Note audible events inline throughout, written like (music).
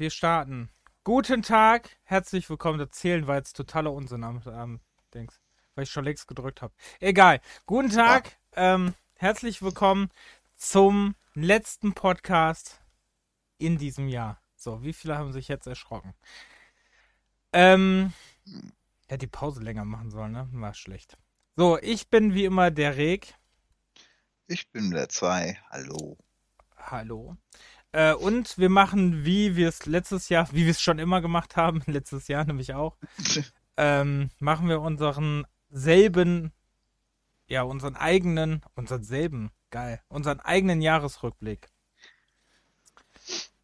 Wir starten. Guten Tag, herzlich willkommen. Das Zählen war jetzt totaler Unsinn am, am Dings, weil ich schon längst gedrückt habe. Egal. Guten Tag, ähm, herzlich willkommen zum letzten Podcast in diesem Jahr. So, wie viele haben sich jetzt erschrocken? Ähm, ja, die Pause länger machen sollen, ne? War schlecht. So, ich bin wie immer der Reg. Ich bin der zwei. Hallo. Hallo. Äh, und wir machen, wie wir es letztes Jahr, wie wir es schon immer gemacht haben, (laughs) letztes Jahr nämlich auch, (laughs) ähm, machen wir unseren selben, ja, unseren eigenen, unseren selben, geil, unseren eigenen Jahresrückblick.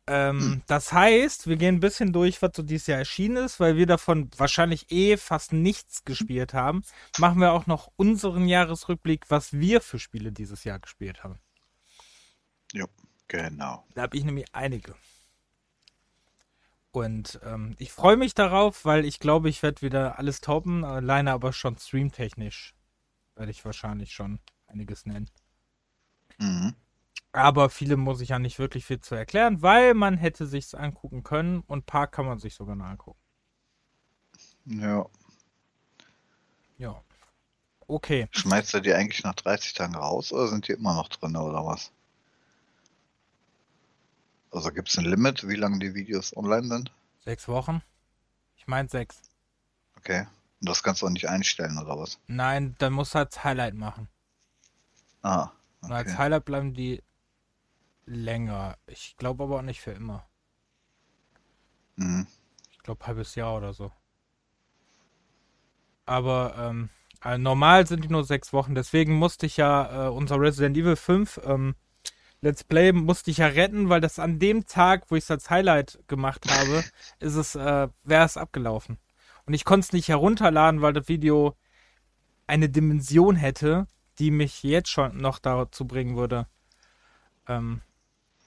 Ähm, hm. Das heißt, wir gehen ein bisschen durch, was so dieses Jahr erschienen ist, weil wir davon wahrscheinlich eh fast nichts gespielt haben. Machen wir auch noch unseren Jahresrückblick, was wir für Spiele dieses Jahr gespielt haben. Ja. Genau. Da habe ich nämlich einige. Und ähm, ich freue mich darauf, weil ich glaube, ich werde wieder alles toppen, alleine aber schon streamtechnisch werde ich wahrscheinlich schon einiges nennen. Mhm. Aber viele muss ich ja nicht wirklich viel zu erklären, weil man hätte sich's angucken können und ein paar kann man sich sogar noch angucken. Ja. Ja. Okay. Schmeißt er die eigentlich nach 30 Tagen raus oder sind die immer noch drin oder was? Also gibt es ein Limit, wie lange die Videos online sind? Sechs Wochen. Ich meine sechs. Okay. Und das kannst du auch nicht einstellen, oder was? Nein, dann musst du als Highlight machen. Ah. Okay. Und als Highlight bleiben die länger. Ich glaube aber auch nicht für immer. Mhm. Ich glaube halbes Jahr oder so. Aber ähm, also normal sind die nur sechs Wochen. Deswegen musste ich ja äh, unser Resident Evil 5 ähm, Let's Play musste ich ja retten, weil das an dem Tag, wo ich es als Highlight gemacht habe, (laughs) ist es, äh, wäre es abgelaufen. Und ich konnte es nicht herunterladen, weil das Video eine Dimension hätte, die mich jetzt schon noch dazu bringen würde, ähm,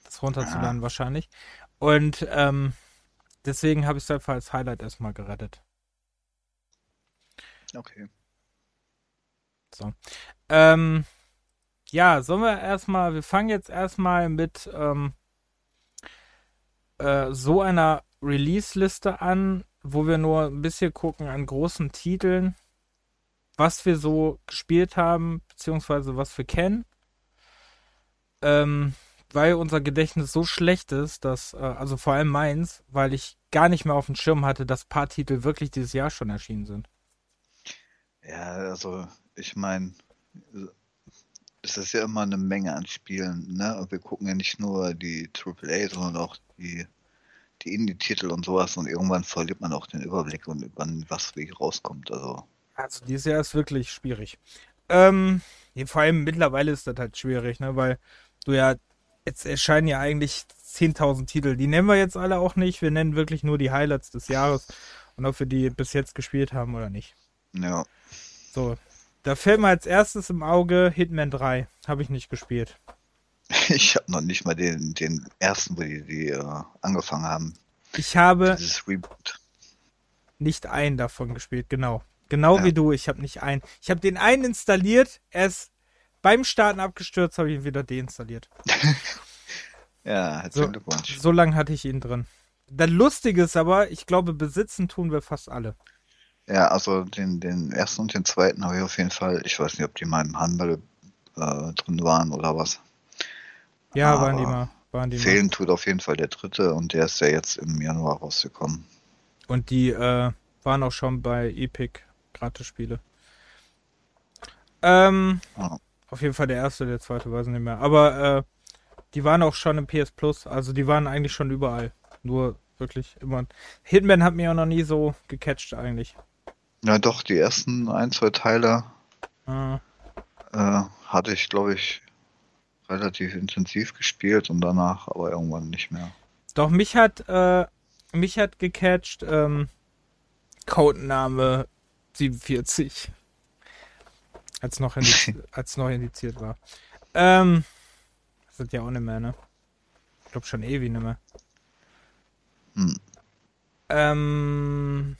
das runterzuladen ja. wahrscheinlich. Und ähm, deswegen habe ich es einfach als Highlight erstmal gerettet. Okay. So. Ähm, ja, sollen wir erstmal, wir fangen jetzt erstmal mit ähm, äh, so einer Release-Liste an, wo wir nur ein bisschen gucken an großen Titeln, was wir so gespielt haben, beziehungsweise was wir kennen. Ähm, weil unser Gedächtnis so schlecht ist, dass, äh, also vor allem meins, weil ich gar nicht mehr auf dem Schirm hatte, dass paar Titel wirklich dieses Jahr schon erschienen sind. Ja, also ich meine, es ist ja immer eine Menge an Spielen, ne? Und wir gucken ja nicht nur die AAA, sondern auch die, die Indie-Titel und sowas und irgendwann verliert man auch den Überblick und wann was wie rauskommt. Also. Also dieses Jahr ist wirklich schwierig. Ähm, vor allem mittlerweile ist das halt schwierig, ne? Weil du ja, jetzt erscheinen ja eigentlich 10.000 Titel. Die nennen wir jetzt alle auch nicht. Wir nennen wirklich nur die Highlights des Jahres und ob wir die bis jetzt gespielt haben oder nicht. Ja. So, da fällt mir als erstes im Auge Hitman 3. Habe ich nicht gespielt. (laughs) Ich habe noch nicht mal den, den ersten, wo die, die uh, angefangen haben. Ich habe nicht einen davon gespielt, genau. Genau ja. wie du, ich habe nicht einen. Ich habe den einen installiert, er ist beim Starten abgestürzt, habe ich ihn wieder deinstalliert. (laughs) ja, herzlichen so, Glückwunsch. So lange hatte ich ihn drin. Das Lustige ist aber, ich glaube, besitzen tun wir fast alle. Ja, also den, den ersten und den zweiten habe ich auf jeden Fall. Ich weiß nicht, ob die mal im Handel äh, drin waren oder was. Ja, Aber waren die mal. Waren die fehlen mal. tut auf jeden Fall der dritte und der ist ja jetzt im Januar rausgekommen. Und die äh, waren auch schon bei Epic Gratis-Spiele. Ähm, ja. Auf jeden Fall der erste, der zweite weiß ich nicht mehr. Aber äh, die waren auch schon im PS Plus, also die waren eigentlich schon überall. Nur wirklich immer. Hitman hat mir auch noch nie so gecatcht eigentlich. Ja, doch, die ersten ein, zwei Teile ah. äh, hatte ich, glaube ich, relativ intensiv gespielt und danach aber irgendwann nicht mehr. Doch, mich hat, äh, mich hat gecatcht, ähm, Codename 47. Als noch, indiziert, (laughs) als noch indiziert war. Ähm, das sind ja auch nicht mehr, ne? Ich glaube schon ewig nicht mehr. Hm. Ähm,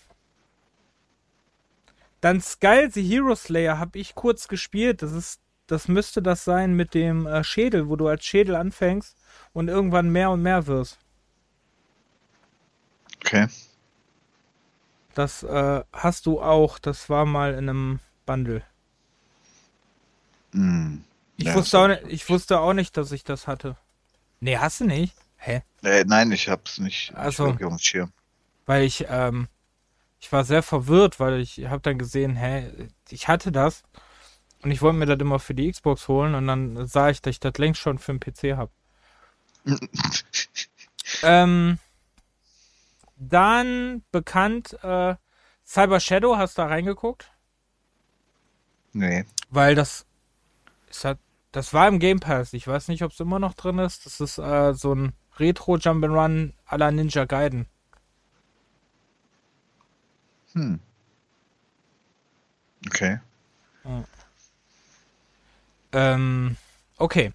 dann Skull the Hero Slayer habe ich kurz gespielt. Das ist das müsste das sein mit dem äh, Schädel, wo du als Schädel anfängst und irgendwann mehr und mehr wirst. Okay. Das äh, hast du auch. Das war mal in einem Bundle. Hm. Ich, Ja, wusste auch nicht, ich wusste auch nicht, dass ich das hatte. Nee, hast du nicht? Hä? Äh, nein, ich hab's nicht, Ach nicht so. wirklich auf dem Schirm. Weil ich, ähm, ich war sehr verwirrt, weil ich habe dann gesehen, hä, ich hatte das und ich wollte mir das immer für die Xbox holen und dann sah ich, dass ich das längst schon für den PC habe. (laughs) ähm, dann bekannt, äh, Cyber Shadow, hast du da reingeguckt? nee. Weil das ist halt, das war im Game Pass. Ich weiß nicht, ob es immer noch drin ist. Das ist äh, so ein Retro Jump'n'Run à la Ninja Gaiden. Hm. Okay. Ähm, okay.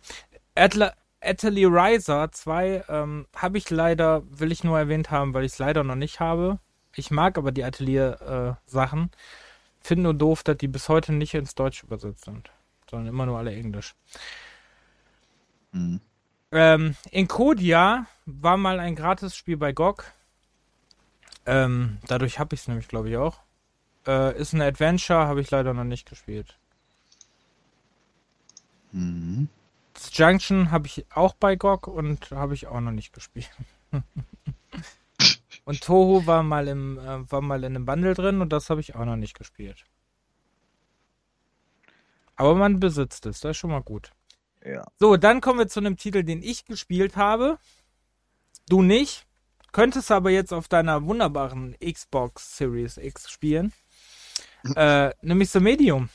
Atla Atelier Riser 2 ähm, habe ich leider, will ich nur erwähnt haben, weil ich es leider noch nicht habe. Ich mag aber die Atelier-Sachen. Finde nur doof, dass die bis heute nicht ins Deutsch übersetzt sind, sondern immer nur alle Englisch. Hm. Ähm, Encodia war mal ein Gratis-Spiel bei GOG. Ähm, dadurch habe ich es nämlich, glaube ich, auch. Äh, ist ein Adventure, habe ich leider noch nicht gespielt. Mhm. Das Junction habe ich auch bei GOG und habe ich auch noch nicht gespielt. (laughs) und Toho war mal im äh, war mal in einem Bundle drin und das habe ich auch noch nicht gespielt. Aber man besitzt es, das ist schon mal gut. Ja. So, dann kommen wir zu einem Titel, den ich gespielt habe. Du nicht. Könntest aber jetzt auf deiner wunderbaren Xbox Series X spielen. äh, nämlich The Medium.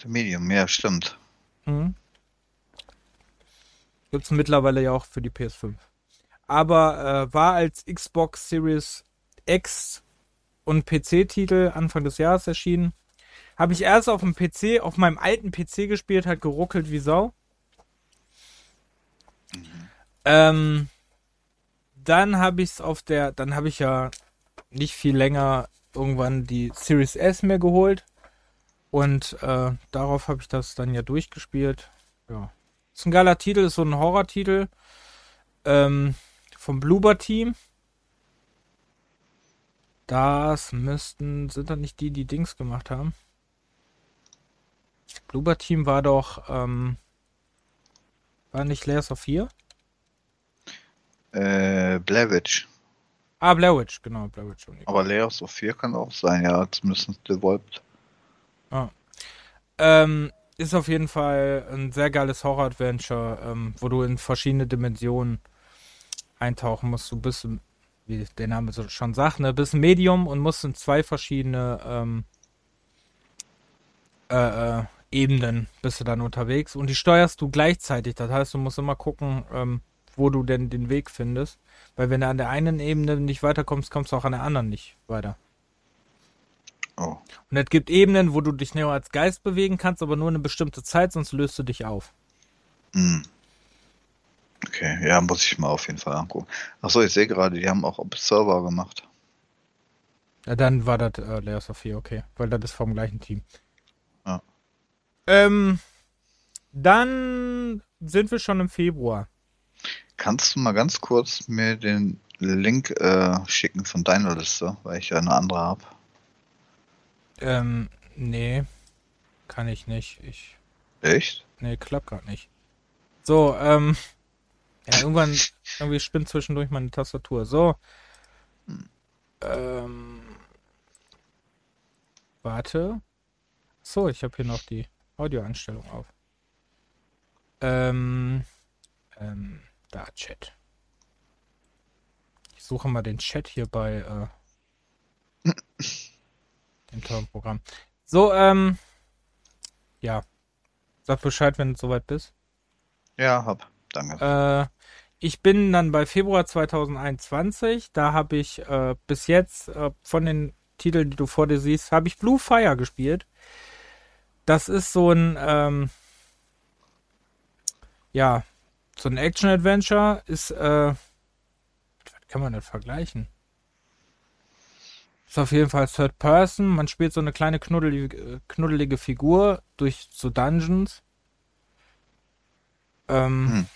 The Medium, ja, stimmt. Mhm. Gibt es mittlerweile ja auch für die PS5. Aber äh, war als Xbox Series X und PC-Titel Anfang des Jahres erschienen. Habe ich erst auf dem PC, auf meinem alten PC gespielt, hat geruckelt wie Sau. Ähm, dann habe ich es auf der, dann habe ich ja nicht viel länger irgendwann die Series S mir geholt. Und äh, darauf habe ich das dann ja durchgespielt. Ja. Ist ein geiler Titel, ist so ein Horror-Titel ähm, vom Bloober Team. Das müssten, sind das nicht die, die Dings gemacht haben? Bloober Team war doch, ähm, war nicht Layers of 4? Äh, Blair Witch. Ah, Blair Witch, genau, Blair Witch. Aber Layers of 4 kann auch sein, ja, zumindest Devolved. Ähm, ist auf jeden Fall ein sehr geiles Horror-Adventure, ähm, wo du in verschiedene Dimensionen eintauchen musst. Du bist, wie der Name so schon sagt, ne, bist ein Medium und musst in zwei verschiedene ähm, äh, äh, Ebenen bist du dann unterwegs und die steuerst du gleichzeitig. Das heißt, du musst immer gucken, ähm, wo du denn den Weg findest. Weil wenn du an der einen Ebene nicht weiterkommst, kommst du auch an der anderen nicht weiter. Oh. Und es gibt Ebenen, wo du dich nur als Geist bewegen kannst, aber nur eine bestimmte Zeit, sonst löst du dich auf. Hm. Okay, ja, muss ich mal auf jeden Fall angucken. Achso, ich sehe gerade, die haben auch Observer gemacht. Ja, dann war das äh, Layers of 4, okay. Weil das ist vom gleichen Team. Ja. Ähm, dann sind wir schon im Februar. Kannst du mal ganz kurz mir den Link äh, schicken von deiner Liste, weil ich ja eine andere habe? Ähm, nee. Kann ich nicht. Ich. Echt? Nee, klappt gerade nicht. So, ähm. Ja, irgendwann. Irgendwie spinnt zwischendurch meine Tastatur. So. Ähm. Warte. So, ich habe hier noch die Audioeinstellung auf. Ähm. Ähm. Da, Chat. Ich suche mal den Chat hier bei äh, dem tollen Programm. So, ähm. Ja. Sag Bescheid, wenn du soweit bist. Ja, hab. Danke. Äh, ich bin dann bei Februar 2021. Da habe ich äh, bis jetzt äh, von den Titeln, die du vor dir siehst, habe ich Blue Fire gespielt. Das ist so ein, ähm, ja, so ein Action-Adventure. Ist, äh, was kann man das vergleichen? Ist auf jeden Fall Third Person. Man spielt so eine kleine knuddelige, knuddelige Figur durch so Dungeons. Ähm, hm.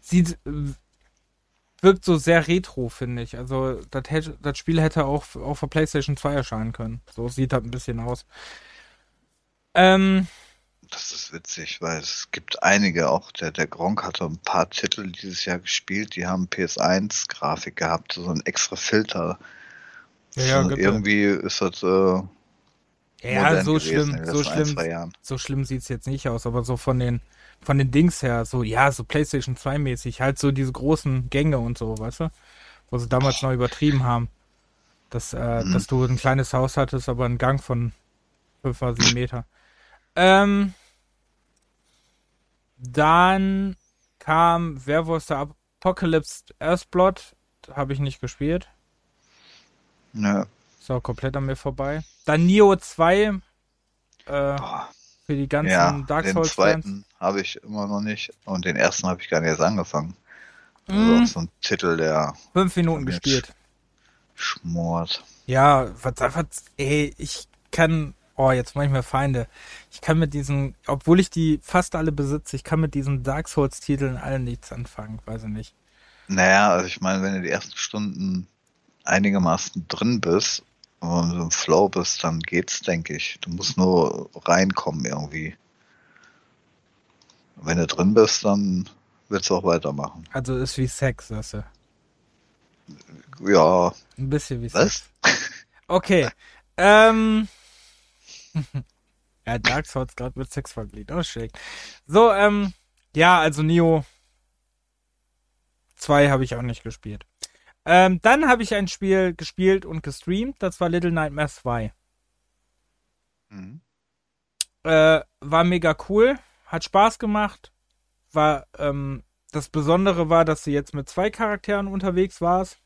Sieht, wirkt so sehr retro, finde ich. Also, das, hätte, das Spiel hätte auch auf der PlayStation 2 erscheinen können. So sieht das ein bisschen aus. Ähm, das ist witzig, weil es gibt einige, auch der, der Gronk hatte ein paar Titel dieses Jahr gespielt, die haben PS1-Grafik gehabt, so ein extra Filter. Ja, ja, irgendwie ist das äh, ja, so schlimm, so schlimm, so schlimm sieht's jetzt nicht aus, aber so von den, von den Dings her, so, ja, so PlayStation 2 mäßig, halt so diese großen Gänge und so, weißt du? Wo sie damals Boah. noch übertrieben haben. Dass, äh, mhm. dass du ein kleines Haus hattest, aber einen Gang von 5 oder 7 Meter. Ähm, dann kam Werewolf der Apocalypse Earthblood, habe ich nicht gespielt. Ja. Ist auch komplett an mir vorbei. Dann Nio 2. Äh, für die ganzen ja, Dark Souls. Den zweiten habe ich immer noch nicht. Und den ersten habe ich gar nicht erst angefangen. Also mm. so ein Titel, der. Fünf Minuten gespielt. Schmort. Ja, was, was, ey, ich kann. Oh, jetzt mache ich mir Feinde. Ich kann mit diesen, obwohl ich die fast alle besitze, ich kann mit diesen Dark Souls-Titeln alle nichts anfangen, weiß ich nicht. Naja, also ich meine, wenn du die ersten Stunden einigermaßen drin bist und so im Flow bist, dann geht's, denke ich. Du musst nur reinkommen irgendwie. Wenn du drin bist, dann willst du auch weitermachen. Also ist wie Sex, sagst du? Ja. Ein bisschen wie Was? Sex. Okay. ähm. (laughs) ja, Dark Souls gerade mit Sex vergliedert. Oh, schräg. So, ähm. Ja, also Neo 2 habe ich auch nicht gespielt. Ähm, dann habe ich ein Spiel gespielt und gestreamt. Das war Little Nightmare 2. Mhm. Äh, war mega cool. Hat Spaß gemacht. War, ähm, das Besondere war, dass du jetzt mit zwei Charakteren unterwegs warst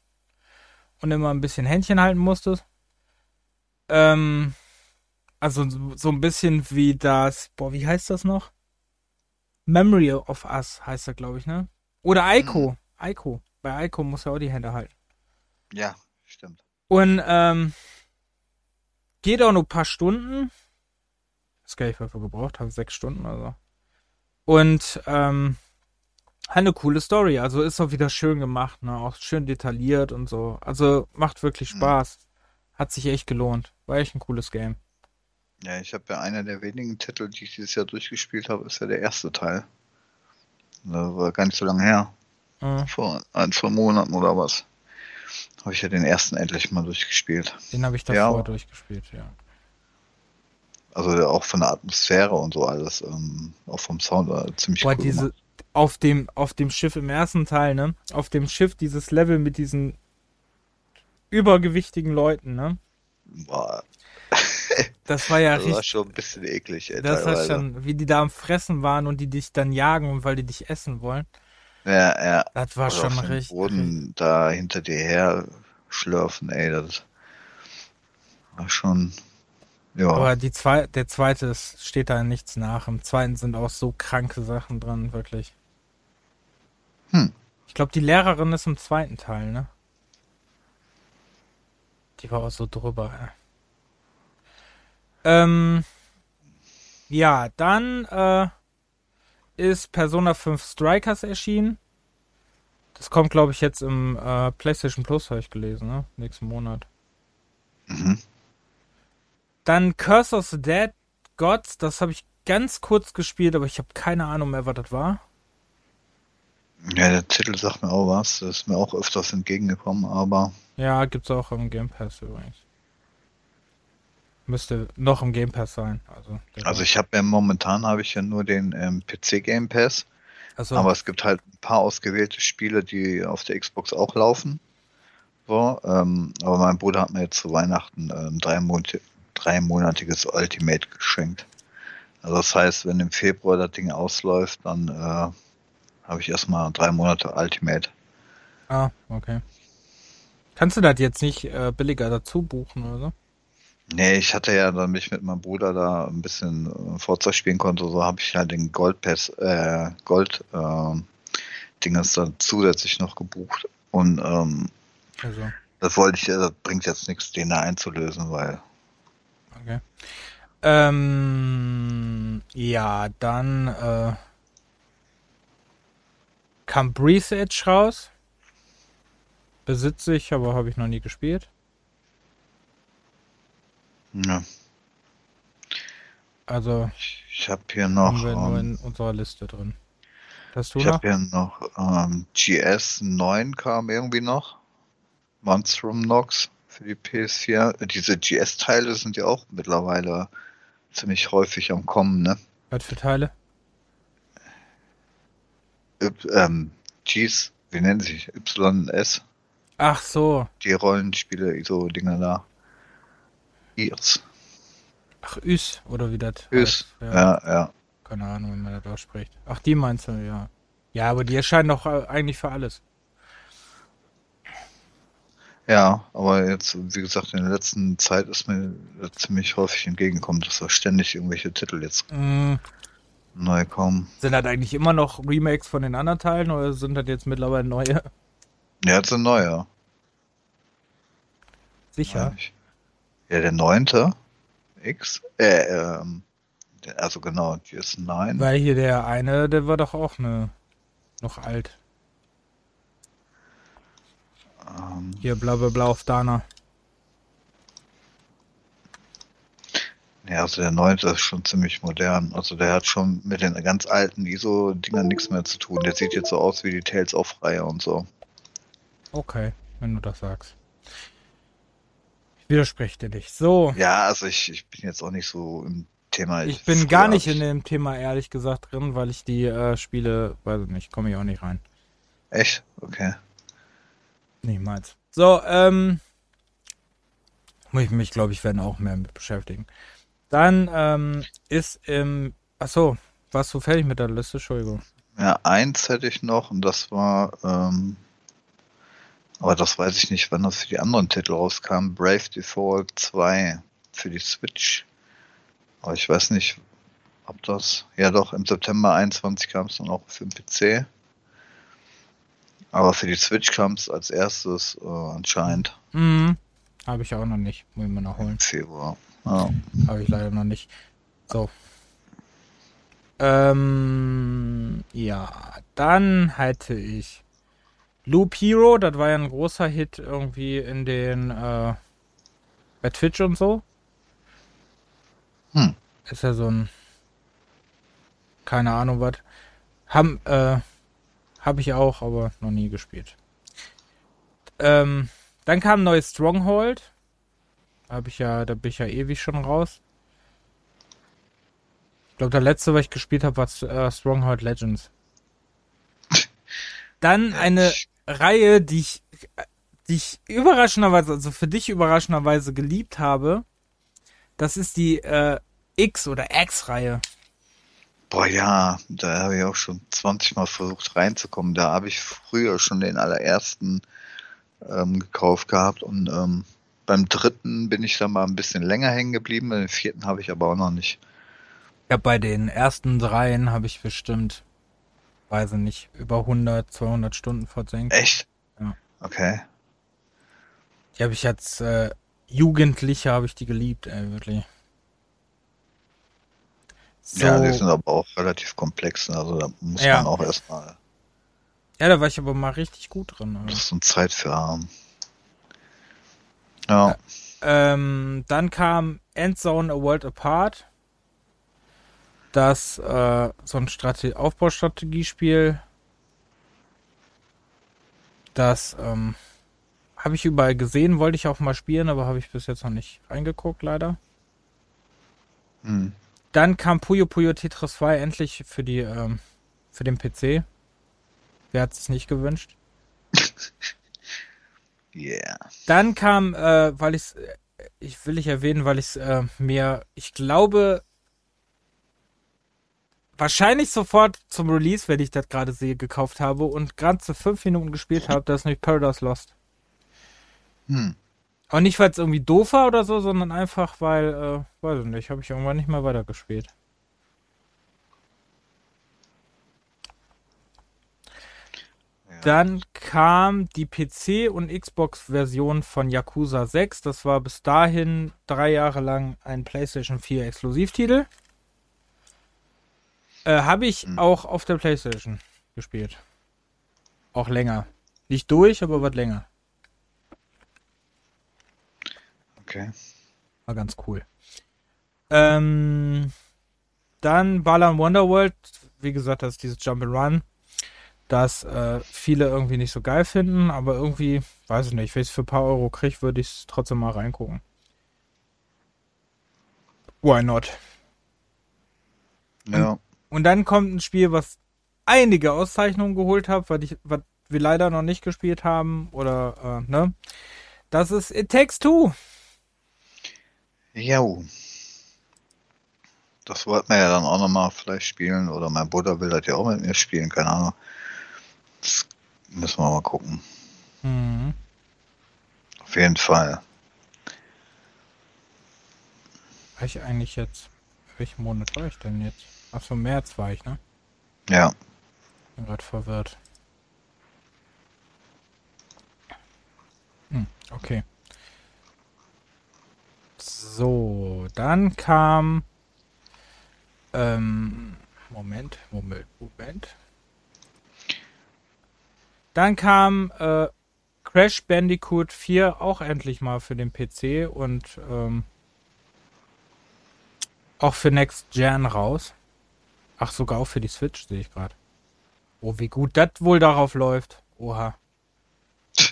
und immer ein bisschen Händchen halten musstest. Ähm, also so ein bisschen wie das, boah, wie heißt das noch? Memory of Us heißt das, glaube ich, ne? Oder Aiko. Mhm. Aiko. Bei Aiko muss er auch die Hände halten. Ja, stimmt. Und ähm, geht auch nur ein paar Stunden. Das gar nicht, was wir gebraucht haben, sechs Stunden oder so. Und ähm, hat eine coole Story. Also ist auch wieder schön gemacht, ne? Auch schön detailliert und so. Also macht wirklich mhm. Spaß. Mhm. Hat sich echt gelohnt. War echt ein cooles Game. Ja, ich habe ja einer der wenigen Titel, die ich dieses Jahr durchgespielt habe, ist ja der erste Teil. Das war gar nicht so lange her. Mhm. Vor ein, zwei Monaten oder was. Habe ich ja den ersten endlich mal durchgespielt. Den habe ich davor ja. durchgespielt, ja. Also auch von der Atmosphäre und so alles, ähm, auch vom Sound war ziemlich Boah, cool. Diese, auf dem, auf dem Schiff im ersten Teil, ne? Auf dem Schiff dieses Level mit diesen übergewichtigen Leuten, ne? Boah. Das war ja das richtig. Das war schon ein bisschen eklig, ey, Das war schon, wie die da am Fressen waren und die dich dann jagen, weil die dich essen wollen. Ja, ja. Das war Oder schon richtig. Boden da hinter dir her schlürfen, ey, das war schon. Ja. Aber die zwei, der zweite steht da nichts nach. Im zweiten sind auch so kranke Sachen dran, wirklich. Hm. Ich glaube, die Lehrerin ist im zweiten Teil, ne? Die war auch so drüber, ey. Ähm, ja, dann äh, ist Persona 5 Strikers erschienen. Das kommt, glaube ich, jetzt im äh, PlayStation Plus, habe ich gelesen, ne? Nächsten Monat. Mhm. Dann Curse of the Dead Gods, das habe ich ganz kurz gespielt, aber ich habe keine Ahnung mehr, was das war. Ja, der Titel sagt mir auch was. Das ist mir auch öfters entgegengekommen, aber. Ja, gibt's auch im Game Pass übrigens. Müsste noch im Game Pass sein. Also, also ich habe ja momentan habe ich ja nur den ähm, PC Game Pass. So. Aber es gibt halt ein paar ausgewählte Spiele, die auf der Xbox auch laufen. So, ähm, aber mein Bruder hat mir jetzt zu Weihnachten ähm, drei Monate, dreimonatiges Ultimate geschenkt. Also das heißt, wenn im Februar das Ding ausläuft, dann äh, habe ich erstmal drei Monate Ultimate. Ah, okay. Kannst du das jetzt nicht äh, billiger dazu buchen oder so? Nee, ich hatte ja, damit ich mit meinem Bruder da ein bisschen äh, Forza spielen konnte, so habe ich halt den Goldpass, äh, Gold äh, Dinges dann zusätzlich noch gebucht. Und ähm, Also, Das wollte ich, das bringt jetzt nichts, den da einzulösen, weil. okay. Ähm, ja, dann äh, kam Breeze Edge raus. Besitze ich, aber habe ich noch nie gespielt. Ja. Also Ich habe hier haben noch, wir nur ähm, in unserer Liste drin. Hast du ich habe hier noch ähm, GS 9 kam irgendwie noch. Monstrum Nox für die PS4. Diese GS-Teile sind ja auch mittlerweile ziemlich häufig am Kommen, ne? Was für Teile? Y ähm, Gs, wie nennen sie sich? YS, Ach so. die Rollenspiele, so Dinger da. Irs. Ach, Üs, oder wie das Üs. heißt. Ja, ja. Keine Ahnung, wie man das ausspricht. Ach, die meinst du, ja. Ja, aber die erscheinen doch äh, eigentlich für alles. Ja, aber jetzt, wie gesagt, in der letzten Zeit ist mir das ziemlich häufig entgegengekommen, dass da ständig irgendwelche Titel jetzt Mm, neu kommen. sind das eigentlich immer noch Remakes von den anderen Teilen oder sind das jetzt mittlerweile neue? Ja, jetzt ein neuer. Sicher. meine ich. Ja, der neunte X, äh, ähm, also genau, GS9. Weil hier der eine, der war doch auch ne, noch alt. Ähm, Hier bla bla bla auf Dana. ja, also der neunte ist schon ziemlich modern. Also der hat schon mit den ganz alten ISO-Dingern nichts mehr zu tun. Der sieht jetzt so aus wie die Tales of-Reihe und so. Okay, wenn du das sagst. Ich widerspreche dir nicht. So, Ja, also ich, ich bin jetzt auch nicht so im Thema. ich bin gar nicht ich- in dem Thema ehrlich gesagt drin, weil ich die äh, Spiele, weiß ich nicht, komme ich auch nicht rein. Echt? Okay. Niemals. So, ähm. Muss ich mich, glaube ich, werden auch mehr mit beschäftigen. Dann ähm, ist im. Achso, warst du fertig mit der Liste? Entschuldigung. Ja, eins hätte ich noch und das war, ähm, aber das weiß ich nicht, wann das für die anderen Titel rauskam. Brave Default 2 für die Switch. Aber ich weiß nicht, ob das, ja doch, im September 21 kam es dann auch für den PC. Aber für die Switch kam es als erstes äh, anscheinend Mhm. Habe ich auch noch nicht. Muss ich mal noch holen. im Februar. Ja. Habe ich leider noch nicht. So. Ähm, ja, dann hätte ich Loop Hero, das war ja ein großer Hit irgendwie in den äh, bei Twitch und so. Hm. Ist ja so ein keine Ahnung was. Haben äh, habe ich auch, aber noch nie gespielt. Ähm, dann kam ein neues Stronghold. Habe ich ja, da bin ich ja ewig schon raus. Ich glaube, der letzte, was ich gespielt habe, war äh, Stronghold Legends. (laughs) Dann eine Reihe, die ich, die ich überraschenderweise, also für dich überraschenderweise geliebt habe. Das ist die äh, X- oder X-Reihe. Boah, ja, da habe ich auch schon 20 Mal versucht reinzukommen. Da habe ich früher schon den allerersten ähm, gekauft gehabt und ähm, beim dritten bin ich dann mal ein bisschen länger hängen geblieben. Den vierten habe ich aber auch noch nicht. Ja, bei den ersten dreien habe ich bestimmt, weiß ich nicht, über 100, 200 Stunden versenkt. Echt? Ja. Okay. Die habe ich als äh, Jugendlicher habe ich die geliebt, ey, wirklich. So, Ja, die sind aber auch relativ komplex. ne? Also da muss Ja. man auch erstmal, ja, da war ich aber mal richtig gut drin. das Also. ist so Zeit für haben. Ja, Ähm, dann kam Endzone A World Apart. Das äh, so ein Strate Aufbaustrategiespiel. Das ähm, habe ich überall gesehen, wollte ich auch mal spielen, aber habe ich bis jetzt noch nicht reingeguckt, leider. hm. Dann kam Puyo Puyo Tetris 2 endlich für die ähm, für den PC. Wer hat es nicht gewünscht? (laughs) yeah. Dann kam, äh, weil ich ich will ich erwähnen, weil ich es äh, mir, ich glaube, wahrscheinlich sofort zum Release, wenn ich das gerade sehe, gekauft habe und gerade zu fünf Minuten gespielt habe, das ist nämlich Paradise Lost. Hm. Auch nicht, weil es irgendwie doof war oder so, sondern einfach, weil, äh, weiß ich nicht, habe ich irgendwann nicht mehr weitergespielt. Ja, Dann kam die PC- und Xbox-Version von Yakuza 6. Das war bis dahin drei Jahre lang ein PlayStation 4 Exklusivtitel. Äh, Habe ich Hm. auch auf der PlayStation gespielt. Auch länger. Nicht durch, aber was länger. Okay. War ganz cool. Ähm, dann Balan Wonderworld. Wie gesagt, das ist dieses Jump'n'Run, das äh, viele irgendwie nicht so geil finden, aber irgendwie, weiß ich nicht, wenn ich es für ein paar Euro kriege, würde ich es trotzdem mal reingucken. Why not? Ja. Und dann kommt ein Spiel, was einige Auszeichnungen geholt hat, was, ich, was wir leider noch nicht gespielt haben. Oder, äh, ne? Das ist It Takes Two. Ja. Das wollten wir ja dann auch nochmal vielleicht spielen. Oder mein Bruder will das ja auch mit mir spielen, keine Ahnung. Das müssen wir mal gucken. Mhm. Auf jeden Fall. War ich eigentlich jetzt. Welchen Monat war ich denn jetzt? Achso, März war ich, ne? Ja. Bin gerade verwirrt. Hm, okay. So, dann kam. Ähm, Moment, Moment, Moment. Dann kam äh, Crash Bandicoot 4 auch endlich mal für den PC und ähm, auch für Next Gen raus. Ach, sogar auch für die Switch sehe ich gerade. Oh, wie gut das wohl darauf läuft. Oha. (laughs)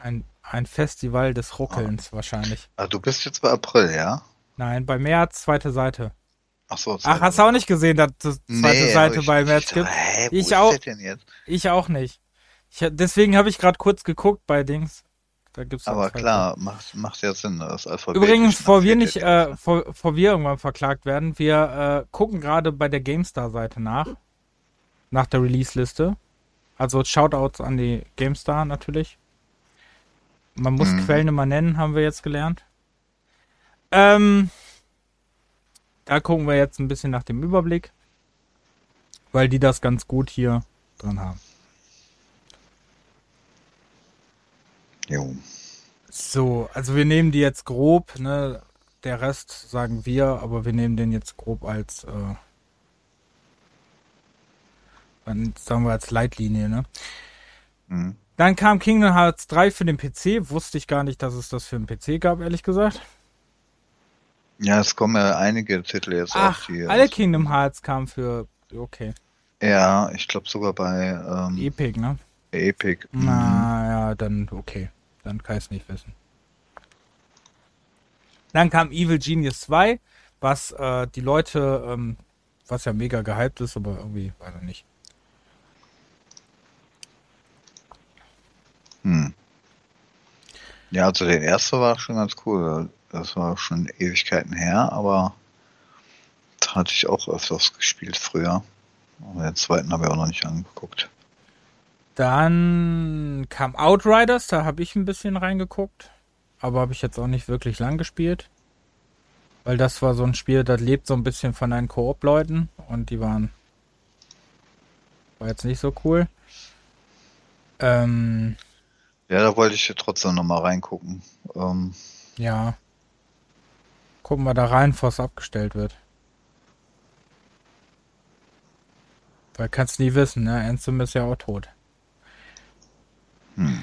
Ein, ein Festival des Ruckelns wahrscheinlich. Ah, du bist jetzt bei April, ja? Nein, bei März, zweite Seite. Ach so. Ach, hast du auch nicht gesehen, dass es zweite Nee, Seite hab ich bei. März Ich gibt? Hä, Ich auch. Ich auch nicht. Ich, deswegen habe ich gerade kurz geguckt bei Dings. Da gibt's Aber klar, macht, macht ja Sinn, das Alphabet. Übrigens, bevor wir nicht, äh, bevor, bevor wir irgendwann verklagt werden, wir äh, gucken gerade bei der GameStar-Seite nach. Nach der Release-Liste. Also Shoutouts an die GameStar natürlich. Man muss Mhm. Quellen immer nennen, haben wir jetzt gelernt. Ähm, da gucken wir jetzt ein bisschen nach dem Überblick. Weil die das ganz gut hier drin haben. Jo. So, also wir nehmen die jetzt grob, ne? Der Rest sagen wir, aber wir nehmen den jetzt grob als, äh, dann sagen wir als Leitlinie, ne? Mhm. Dann kam Kingdom Hearts 3 für den PC. Wusste ich gar nicht, dass es das für den PC gab, ehrlich gesagt. Ja, es kommen ja einige Titel jetzt Ach, auf die. alle Kingdom Hearts kamen für, okay, Ja, ich glaube sogar bei ähm, Epic, ne? Epic. Mhm. Na ja, dann okay. Dann kann ich es nicht wissen. Dann kam Evil Genius 2, was äh, die Leute, ähm, was ja mega gehypt ist, aber irgendwie weiß ich nicht. Hm. Ja, also der erste war schon ganz cool. Das war schon Ewigkeiten her, aber hatte ich auch öfters gespielt früher. Aber den zweiten habe ich auch noch nicht angeguckt. Dann kam Outriders, da habe ich ein bisschen reingeguckt, aber habe ich jetzt auch nicht wirklich lang gespielt. Weil das war so ein Spiel, das lebt so ein bisschen von deinen Koop-Leuten und die waren war jetzt nicht so cool. Ähm, Ja, da wollte ich ja trotzdem noch mal reingucken. Ähm, Ja. Gucken wir da rein, bevor es abgestellt wird. Weil kannst nie wissen, ne? Ansem ist ja auch tot. Hm.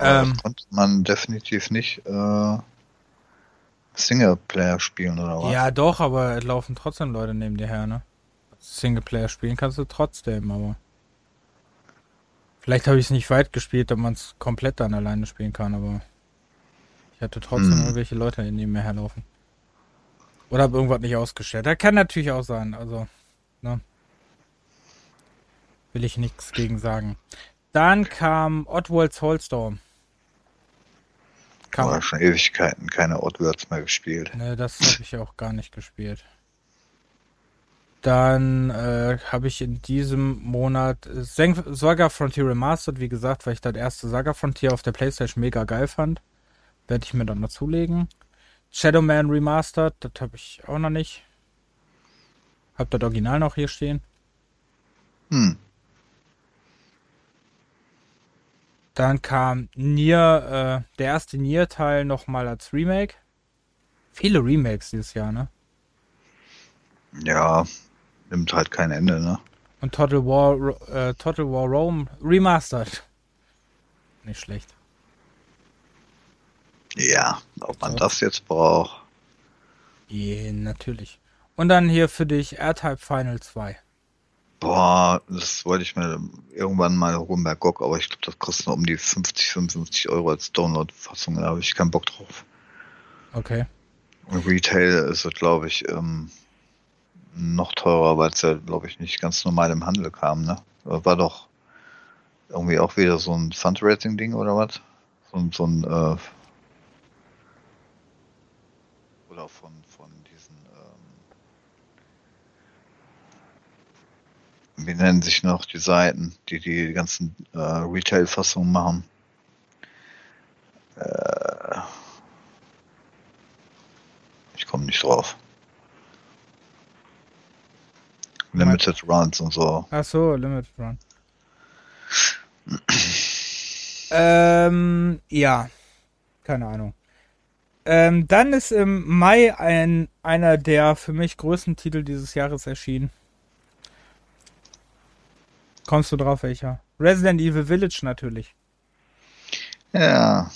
Ähm. das konnte man definitiv nicht äh, Singleplayer spielen oder was? Ja, doch, aber es laufen trotzdem Leute neben dir her, ne? Singleplayer spielen kannst du trotzdem, aber. Vielleicht habe ich es nicht weit gespielt, dass man es komplett dann alleine spielen kann, aber. Ich hatte trotzdem Hm. irgendwelche Leute neben mir herlaufen. Oder habe irgendwas nicht ausgestellt. Das kann natürlich auch sein, also. Ne? Will ich nichts gegen sagen. Dann kam Oddworld Soulstorm. Kam Aber schon Ewigkeiten keine Oddworlds mehr gespielt. Ne, das habe ich auch gar nicht gespielt. Dann äh, habe ich in diesem Monat äh, Saga Frontier Remastered, wie gesagt, weil ich das erste Saga Frontier auf der Playstation mega geil fand. Werde ich mir dann noch zulegen. Shadow Man Remastered, das habe ich auch noch nicht. Hab das Original noch hier stehen. Hm. Dann kam Nier, äh, der erste Nier-Teil nochmal als Remake. Viele Remakes dieses Jahr, ne? Ja, nimmt halt kein Ende, ne? Und Total War, äh, Total War Rome Remastered. Nicht schlecht. Ja, ob man das jetzt braucht. Ja, natürlich. Und dann hier für dich R-Type Final 2. Boah, das wollte ich mir irgendwann mal holen bei GOG, aber ich glaube, das kostet nur um die 50, 55 Euro als Download-Fassung. Da habe ich keinen Bock drauf. Okay. Und Retail ist es, glaube ich, ähm, noch teurer, weil es ja, glaube ich, nicht ganz normal im Handel kam, ne? War doch irgendwie auch wieder so ein Fundraising-Ding oder was? So, ein- so ein, äh, oder von, von diesen, ähm, wie nennen sich noch die Seiten, die die ganzen äh, Retail-Fassungen machen? Äh, ich komme nicht drauf. Limited Runs und so. Ach so, Limited Run. (clears throat) ähm, ja. Keine Ahnung. Ähm, dann ist im Mai ein, einer der für mich größten Titel dieses Jahres erschienen. Kommst du drauf, welcher? Resident Evil Village natürlich. Ja,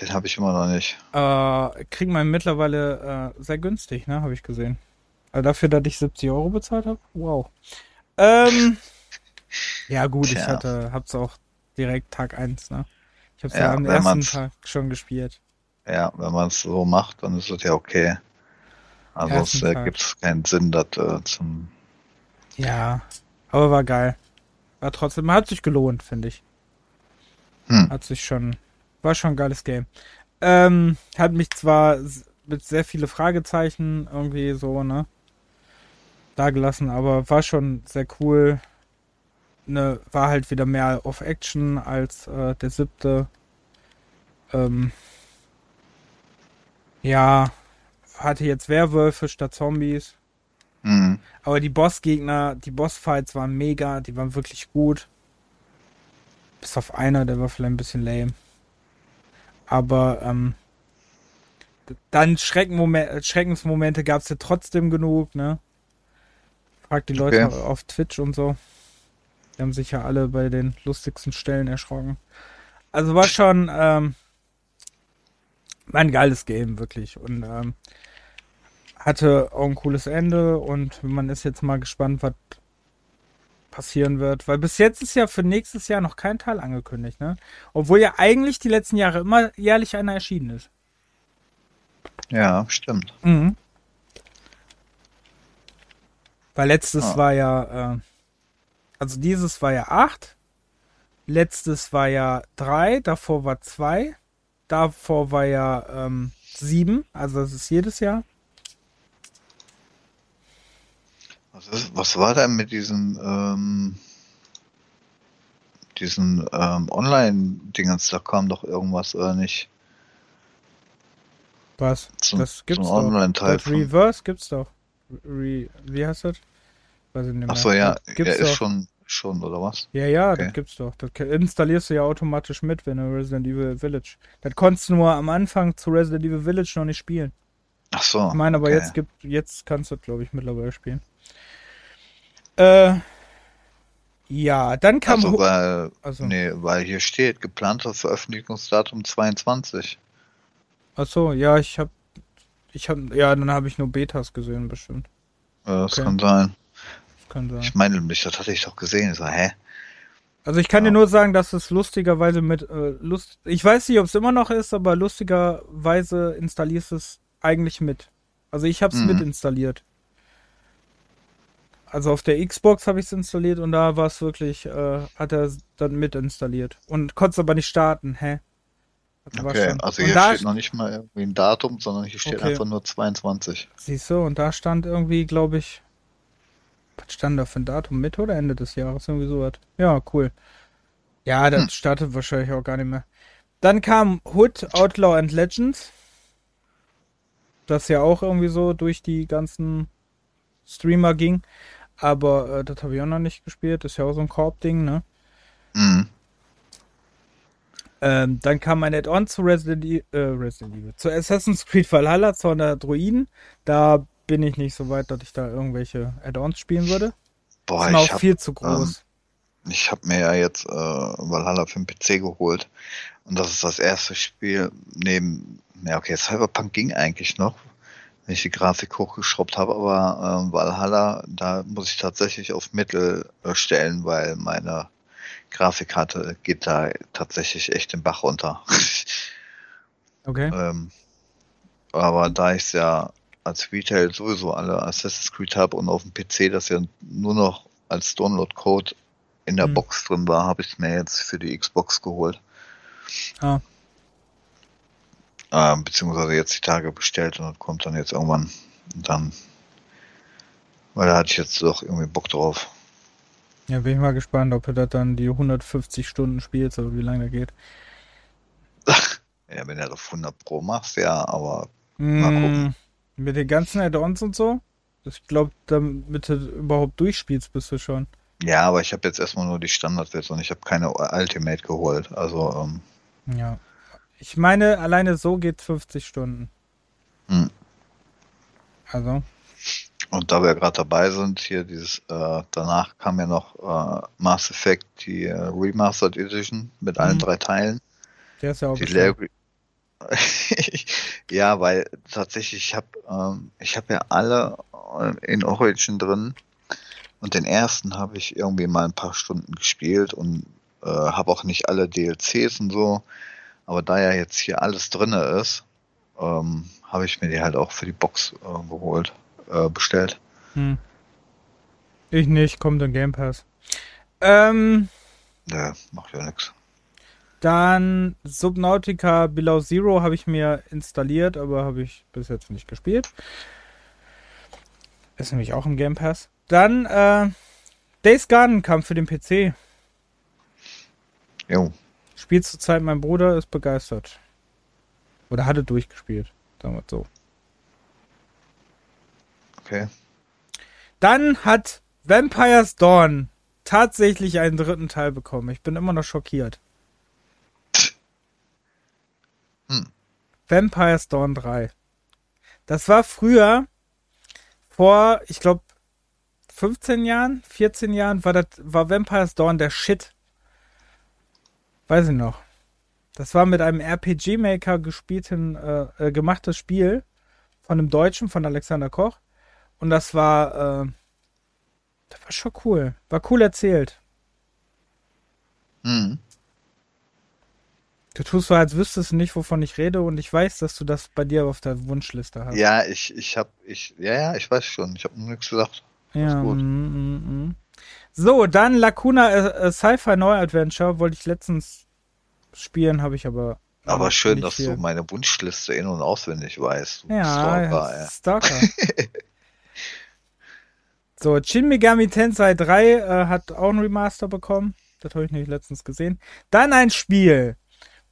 den habe ich immer noch nicht. Äh, kriegen wir mittlerweile äh, sehr günstig, ne? Habe ich gesehen. Also dafür, dass ich 70 Euro bezahlt habe? Wow. Ähm, ja gut, ich Tja. hatte, hab's auch direkt Tag 1, ne? Ich hab's ja, Ja, am ersten Tag schon gespielt. Ja, wenn man es so macht, dann ist es ja okay. Ansonsten Ersten Tag. gibt es keinen Sinn, das äh, zum. Ja, aber war geil. War trotzdem, hat sich gelohnt, finde ich. Hm. Hat sich schon, war schon ein geiles Game. Ähm, hat mich zwar mit sehr viele Fragezeichen irgendwie so, ne, dagelassen, aber war schon sehr cool. Ne, war halt wieder mehr auf Action als äh, der siebte. Ähm, ja, hatte jetzt Werwölfe statt Zombies. Hm. Aber die Bossgegner, die Bossfights waren mega, die waren wirklich gut. Bis auf einer, der war vielleicht ein bisschen lame. Aber ähm, dann Schreckenmoment, Schreckensmomente gab es ja trotzdem genug, ne? Frag die Leute Okay. auf Twitch und so. Die haben sich ja alle bei den lustigsten Stellen erschrocken. Also war schon ähm, ein geiles Game, wirklich. Und ähm, hatte auch ein cooles Ende und man ist jetzt mal gespannt, was passieren wird. Weil bis jetzt ist ja für nächstes Jahr noch kein Teil angekündigt, ne? Obwohl ja eigentlich die letzten Jahre immer jährlich einer erschienen ist. Ja, stimmt. Mhm. Weil letztes Ah. war ja, äh, also dieses war ja acht, letztes war ja drei, davor war zwei, davor war ja ähm, sieben, also das ist jedes Jahr. Was, ist, was war denn mit diesen, ähm, diesen ähm, Online-Dingens? Da kam doch irgendwas oder nicht? Was? Zum, das gibt's zum doch. Online-Teil Das. Reverse gibt's doch. Re, wie heißt das? Weiß ich nicht mehr. Achso, ja, Das gibt's ist doch. schon, schon, oder was? Ja, ja, Okay. das gibt's doch. Das installierst du ja automatisch mit, wenn du Resident Evil Village. Das konntest du nur am Anfang zu Resident Evil Village noch nicht spielen. Ach so. Ich meine, aber okay. jetzt gibt, jetzt kannst du, glaube ich, mittlerweile spielen. Äh, ja, dann kam, Also, weil, also, nee, weil hier steht, geplanter Veröffentlichungsdatum 22. ach so, ja, ich hab, ich hab, ja, dann habe ich nur Betas gesehen, bestimmt. Äh, Das Okay. kann sein. Das kann sein. Ich meine nämlich, das hatte ich doch gesehen. Ich so, hä? Also ich kann Ja. dir nur sagen, dass es lustigerweise mit äh, Lust. Ich weiß nicht, ob es immer noch ist, aber lustigerweise installierst du es eigentlich mit. Also ich habe es Mhm. mit installiert. Also auf der Xbox habe ich es installiert und da war es wirklich, äh, hat er dann mit installiert. Und konnte es aber nicht starten, hä? War Okay, also hier steht noch nicht mal irgendwie ein Datum, sondern hier steht Okay. einfach nur 22. Siehst du, und da stand irgendwie, glaube ich, was stand da für ein Datum? Mitte oder Ende des Jahres? Irgendwie sowas. Ja, cool. Ja, das Hm. startet wahrscheinlich auch gar nicht mehr. Dann kam Hood, Outlaw and Legends. Das ja auch irgendwie so durch die ganzen Streamer ging. Aber äh, das habe ich auch noch nicht gespielt. Das ist ja auch so ein Korb-Ding, ne? Mhm. Ähm, dann kam ein Add-on zu Resident, E- äh, Resident Evil, zu Assassin's Creed Valhalla, zu einer Druiden. Da bin ich nicht so weit, dass ich da irgendwelche Add-ons spielen würde. Boah, ist mir ich auch hab, viel zu groß. ich hab mir ja jetzt äh, Valhalla für den PC geholt. Und das ist das erste Spiel neben, ja okay, Cyberpunk ging eigentlich noch, wenn ich die Grafik hochgeschraubt habe, aber ähm, Valhalla, da muss ich tatsächlich auf Mittel äh, stellen, weil meine Grafikkarte geht da tatsächlich echt den Bach runter. (laughs) okay. Ähm, aber da ich ja als Retail sowieso alle Assassin's Creed habe und auf dem PC das ja nur noch als Download-Code in der Hm. Box drin war, habe ich es mir jetzt für die Xbox geholt. Ah. Ähm, beziehungsweise jetzt die Tage bestellt und das kommt dann jetzt irgendwann dann. Weil da hatte ich jetzt doch irgendwie Bock drauf. Ja, bin ich mal gespannt, ob du das dann die 150 Stunden spielst oder wie lange das geht. (laughs) Ja, wenn du das auf 100 Pro machst, ja, aber Mal gucken. Mit den ganzen Add-ons und so? Ich glaube, damit du überhaupt durchspielst, bist du schon. ja, aber ich habe jetzt erstmal nur die Standardversion. Ich habe keine Ultimate geholt. Also, ähm, Ja. Ich meine, alleine so geht 50 Stunden. Hm. Also, Und da wir gerade dabei sind, hier dieses, äh, danach kam ja noch äh, Mass Effect, die äh, Remastered Edition mit allen Mhm. drei Teilen. der ist ja auch Die (laughs) ja, weil tatsächlich, ich habe ähm, ich hab ja alle äh, in Origin drin und den ersten habe ich irgendwie mal ein paar Stunden gespielt und äh, habe auch nicht alle DLCs und so. Aber da ja jetzt hier alles drinne ist, ähm, habe ich mir die halt auch für die Box äh, geholt, äh, bestellt. Hm. Ich nicht, kommt in Game Pass. Ähm, Ja, macht ja nichts. dann Subnautica Below Zero habe ich mir installiert, aber habe ich bis jetzt nicht gespielt. Ist nämlich auch im Game Pass. Dann äh, Days Gone kam für den PC. Jo, Spielt zurzeit mein Bruder, ist begeistert. Oder hatte durchgespielt, sagen wir so. okay. Dann hat Vampire's Dawn tatsächlich einen dritten Teil bekommen. Ich bin immer noch schockiert. Hm. Vampire's Dawn 3. Das war früher, vor, ich glaube, 15 Jahren, 14 Jahren, war das, war Vampire's Dawn der Shit. Weiß ich noch. Das war mit einem RPG-Maker gespielten, äh, äh, gemachtes Spiel von einem Deutschen, von Alexander Koch. Und das war, äh, das war schon cool. War cool erzählt. Hm. Du tust so, als wüsstest du nicht, wovon ich rede, und ich weiß, dass du das bei dir auf der Wunschliste hast. Ja, ich, ich hab, ich, ja, ja, ich weiß schon. Ich habe nichts gesagt. Ja, gut. mm, mm, mm. So, dann Lacuna äh, äh, Sci-Fi Neu Adventure wollte ich letztens spielen, habe ich aber. Aber nicht schön, dass viel. du meine Wunschliste in- und auswendig weißt. Ja, Stalker, ja, Stalker. (laughs) so, Shin Megami Tensei 3 äh, hat auch ein Remaster bekommen. Das habe ich nämlich letztens gesehen. Dann ein Spiel,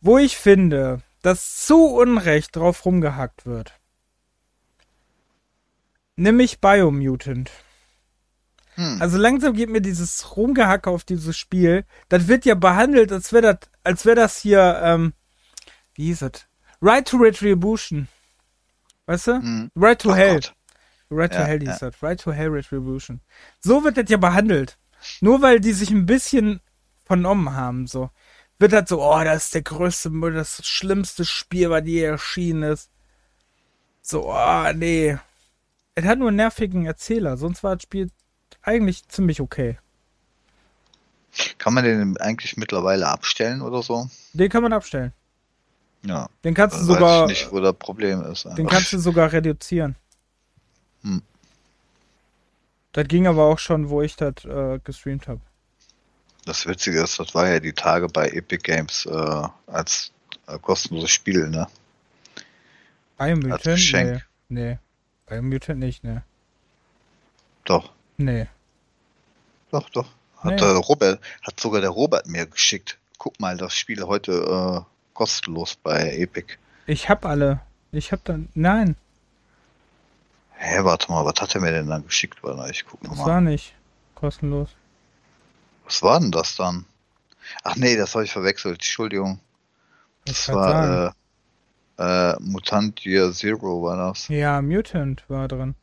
wo ich finde, dass zu Unrecht drauf rumgehackt wird. Nämlich Biomutant. Hm. Also langsam geht mir dieses Rumgehacke auf dieses Spiel. Das wird ja behandelt, als wäre das, als wäre das hier, ähm, wie hieß es? Right to Retribution. Weißt du? Hm. Right to Oh Hell. Gott. Right to Ja, Hell ja. hieß das. Right to Hell Retribution. So wird das ja behandelt. Nur weil die sich ein bisschen vernommen haben, so. Wird das so, oh, das ist der größte, das schlimmste Spiel, was je erschienen ist. So, oh, nee. Es hat nur einen nervigen Erzähler, sonst war das Spiel eigentlich ziemlich okay. Kann man den eigentlich mittlerweile abstellen oder so? Den kann man abstellen. Ja. Den kannst du Weiß sogar, ich nicht, wo das Problem ist. den kannst du sogar reduzieren. Hm. Das ging aber auch schon, wo ich das äh, gestreamt habe. Das Witzige ist, das war ja die Tage bei Epic Games äh, als äh, kostenloses Spiel, ne? Biomutant? Geschenk. Nee. Nee. Biomutant nicht, ne. Doch, Nee. doch, doch. Hat, Nee. der Robert, hat sogar der Robert mir geschickt. Guck mal, das Spiel heute äh, kostenlos bei Epic. Ich hab alle. Ich hab dann. Nein, Hä, warte mal, was hat er mir denn dann geschickt? Warte, ich guck das nochmal. war nicht. Kostenlos. Was war denn das dann? Ach nee, das habe ich verwechselt. Entschuldigung. Das war äh, äh, Mutant Year Zero war das. Ja, Mutant war drin.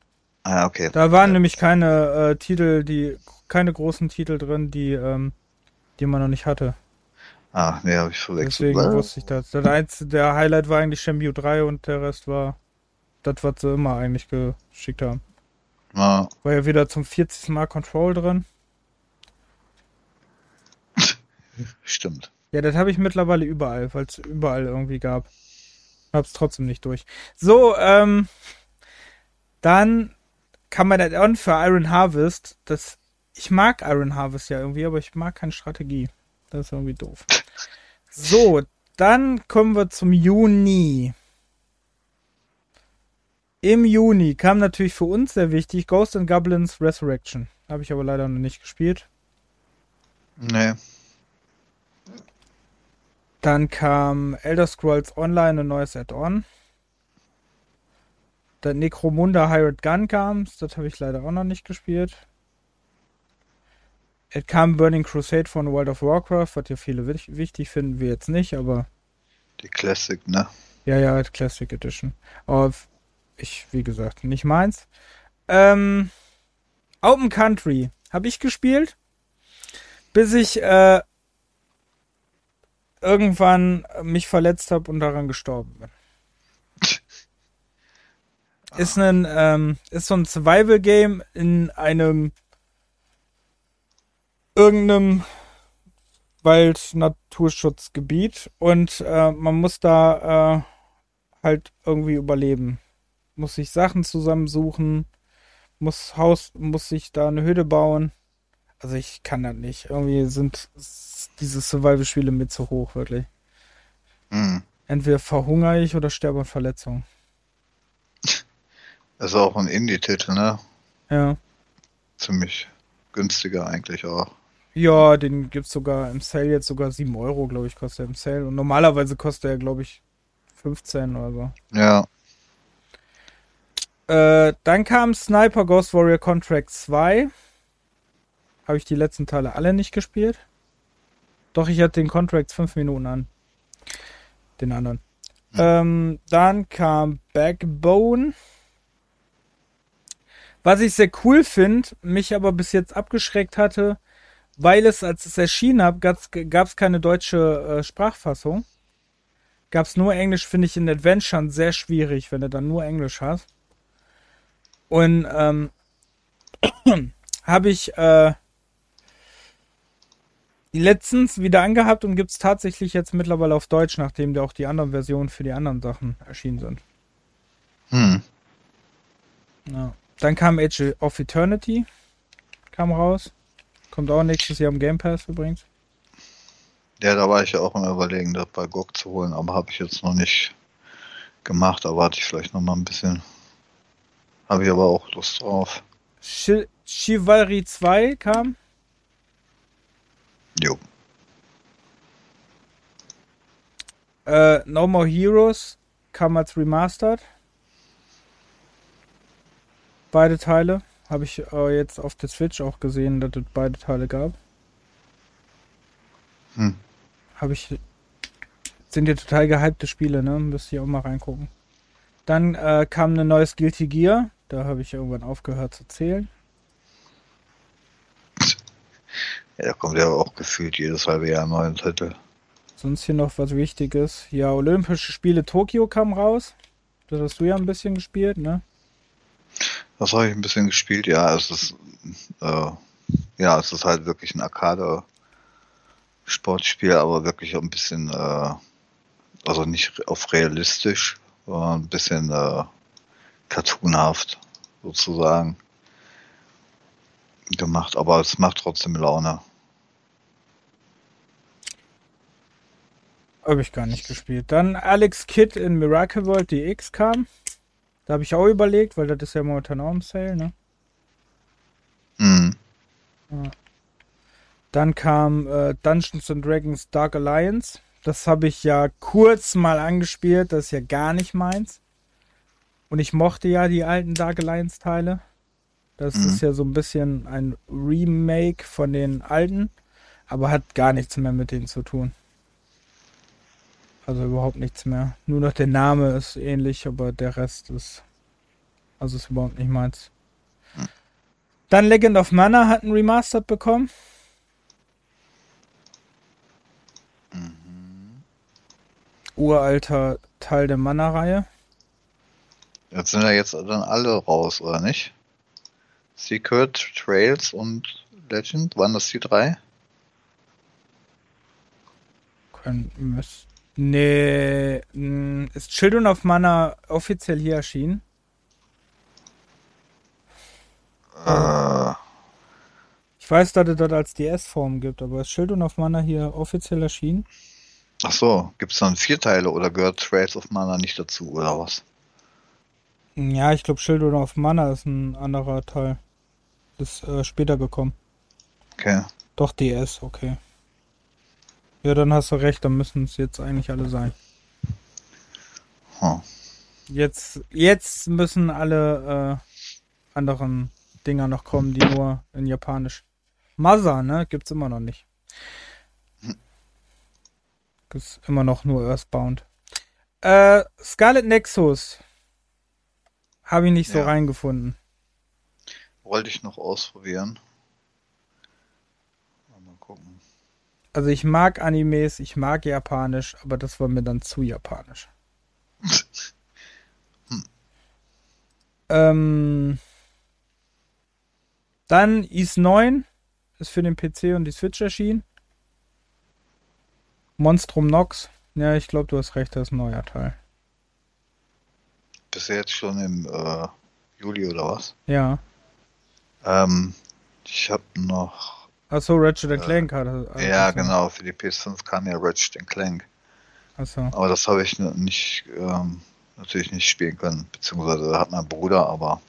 Ah, okay. Da waren Ja. nämlich keine äh, Titel, die keine großen Titel drin, die ähm, die man noch nicht hatte. Ah, nee, habe ich verwechselt. Deswegen wusste ich das. Der, einzige, der Highlight war eigentlich Shenmue 3 und der Rest war das, was sie immer eigentlich geschickt haben. Ja, War ja wieder zum 40. Mal Control drin. (laughs) stimmt. Ja, das habe ich mittlerweile überall, weil es überall irgendwie gab. Hab's trotzdem nicht durch. So, ähm, dann kann man das on für Iron Harvest. Das, ich mag Iron Harvest ja irgendwie, aber ich mag keine Strategie. Das ist irgendwie doof. So, dann kommen wir zum Juni. Im Juni kam natürlich für uns sehr wichtig Ghost and Goblins Resurrection. Habe ich aber leider noch nicht gespielt. Nee. Dann kam Elder Scrolls Online ein neues Add-on. Dann Necromunda Hired Gun kam, das habe ich leider auch noch nicht gespielt. Es kam Burning Crusade von World of Warcraft, was ja viele wich- wichtig finden, wir jetzt nicht, aber Die Classic, ne? ja, ja, Classic Edition. Aber ich, wie gesagt, nicht meins. Ähm, Open Country habe ich gespielt, bis ich äh, irgendwann mich verletzt habe und daran gestorben bin. Ist ein ähm, ist so ein Survival Game in einem irgendeinem Wald-Naturschutzgebiet und äh, man muss da äh, halt irgendwie überleben. Muss sich Sachen zusammensuchen, muss Haus, muss sich da eine Hütte bauen. Also ich kann das nicht. Irgendwie sind diese Survival-Spiele mir zu hoch, wirklich. Hm. Entweder verhungere ich oder sterbe an Verletzungen. Ist auch ein Indie-Titel, ne? Ja. Ziemlich günstiger eigentlich auch. Ja, den gibt's sogar im Sale jetzt sogar 7 Euro, glaube ich, kostet er im Sale. Und normalerweise kostet er, glaube ich, 15 oder so. Ja. Äh, dann kam Sniper Ghost Warrior Contract 2. Habe ich die letzten Teile alle nicht gespielt. Doch, ich hatte den Contract 5 Minuten an. Den anderen. Ähm, dann kam Backbone. Was ich sehr cool finde, mich aber bis jetzt abgeschreckt hatte, weil es, als es erschienen hat, gab es keine deutsche äh, Sprachfassung. Gab es nur Englisch, finde ich in Adventure sehr schwierig, wenn du dann nur Englisch hast. Und ähm, (clears throat) habe ich äh, letztens wieder angehabt und gibt es tatsächlich jetzt mittlerweile auf Deutsch, nachdem da auch die anderen Versionen für die anderen Sachen erschienen sind. Hm. Ja. Dann kam Age of Eternity, kam raus. Kommt auch nächstes Jahr im Game Pass übrigens. Ja, da war ich ja auch im Überlegen, das bei GOG zu holen, aber habe ich jetzt noch nicht gemacht. Da warte ich vielleicht noch mal ein bisschen. Habe ich aber auch Lust drauf. Chi Chivalry 2 kam. Jo. Äh, no More Heroes kam als Remastered. Beide Teile. Habe ich äh, jetzt auf der Switch auch gesehen, dass es beide Teile gab. Hm. Habe ich. Sind ja total gehypte Spiele, ne? Müsste ich auch mal reingucken. Dann äh, kam ein neues Guilty Gear. Da habe ich irgendwann aufgehört zu zählen. Ja, da kommt ja auch gefühlt jedes halbe Jahr ein neuer Titel. Sonst hier noch was Wichtiges. Ja, Olympische Spiele Tokio kam raus. Das hast du ja ein bisschen gespielt, ne? Das habe ich ein bisschen gespielt, ja. Es ist, äh, ja, es ist halt wirklich ein Arcade-Sportspiel, aber wirklich ein bisschen, äh, also nicht auf realistisch, sondern ein bisschen äh, cartoonhaft sozusagen gemacht. Aber es macht trotzdem Laune. Habe ich gar nicht gespielt. Dann Alex Kidd in Miracle World DX kam. Da habe ich auch überlegt, weil das ist ja momentan auch im Sale, ne? Hm. Dann kam äh, Dungeons and Dragons Dark Alliance. Das habe ich ja kurz mal angespielt. Das ist ja gar nicht meins. Und ich mochte ja die alten Dark Alliance Teile. Das Mhm. ist ja so ein bisschen ein Remake von den alten, aber hat gar nichts mehr mit denen zu tun. Also überhaupt nichts mehr. Nur noch der Name ist ähnlich, aber der Rest ist. Also ist überhaupt nicht meins. Dann Legend of Mana hat ein Remastered bekommen. Uralter Teil der Mana-Reihe. Jetzt sind ja jetzt dann alle raus, oder nicht? Secret, Trails und Legend, waren das die drei? Können müssen. Nee, mh, ist Children of Mana offiziell hier erschienen? Äh, Ich weiß, dass es das als DS-Form gibt, aber ist Children of Mana hier offiziell erschienen? ach so, gibt's dann vier Teile oder gehört Trails of Mana nicht dazu, oder was? Ja, ich glaube, Children of Mana ist ein anderer Teil. Ist äh, später gekommen. Okay. Doch DS, okay. Ja, dann hast du recht, dann müssen es jetzt eigentlich alle sein. Hm. Jetzt, jetzt müssen alle äh, anderen Dinger noch kommen, die nur in Japanisch. Mother, ne? Gibt's immer noch nicht. Ist immer noch nur Earthbound. Äh, Scarlet Nexus. Habe ich nicht so Ja. reingefunden. Wollte ich noch ausprobieren. Mal gucken. Also ich mag Animes, ich mag Japanisch, aber das war mir dann zu japanisch. (laughs) Ähm, dann Is 9 ist für den PC und die Switch erschienen. Monstrum Nox. Ja, ich glaube, du hast recht, das ist ein neuer Teil. Bist du jetzt schon im äh, Juli oder was? Ja. Ähm, ich habe noch. Achso, Ratchet Äh, Clank hat hat- ja, genau, für die PS5 kam ja Ratchet Clank. Achso. Aber das habe ich nicht, ähm, natürlich nicht spielen können. Beziehungsweise hat mein Bruder, aber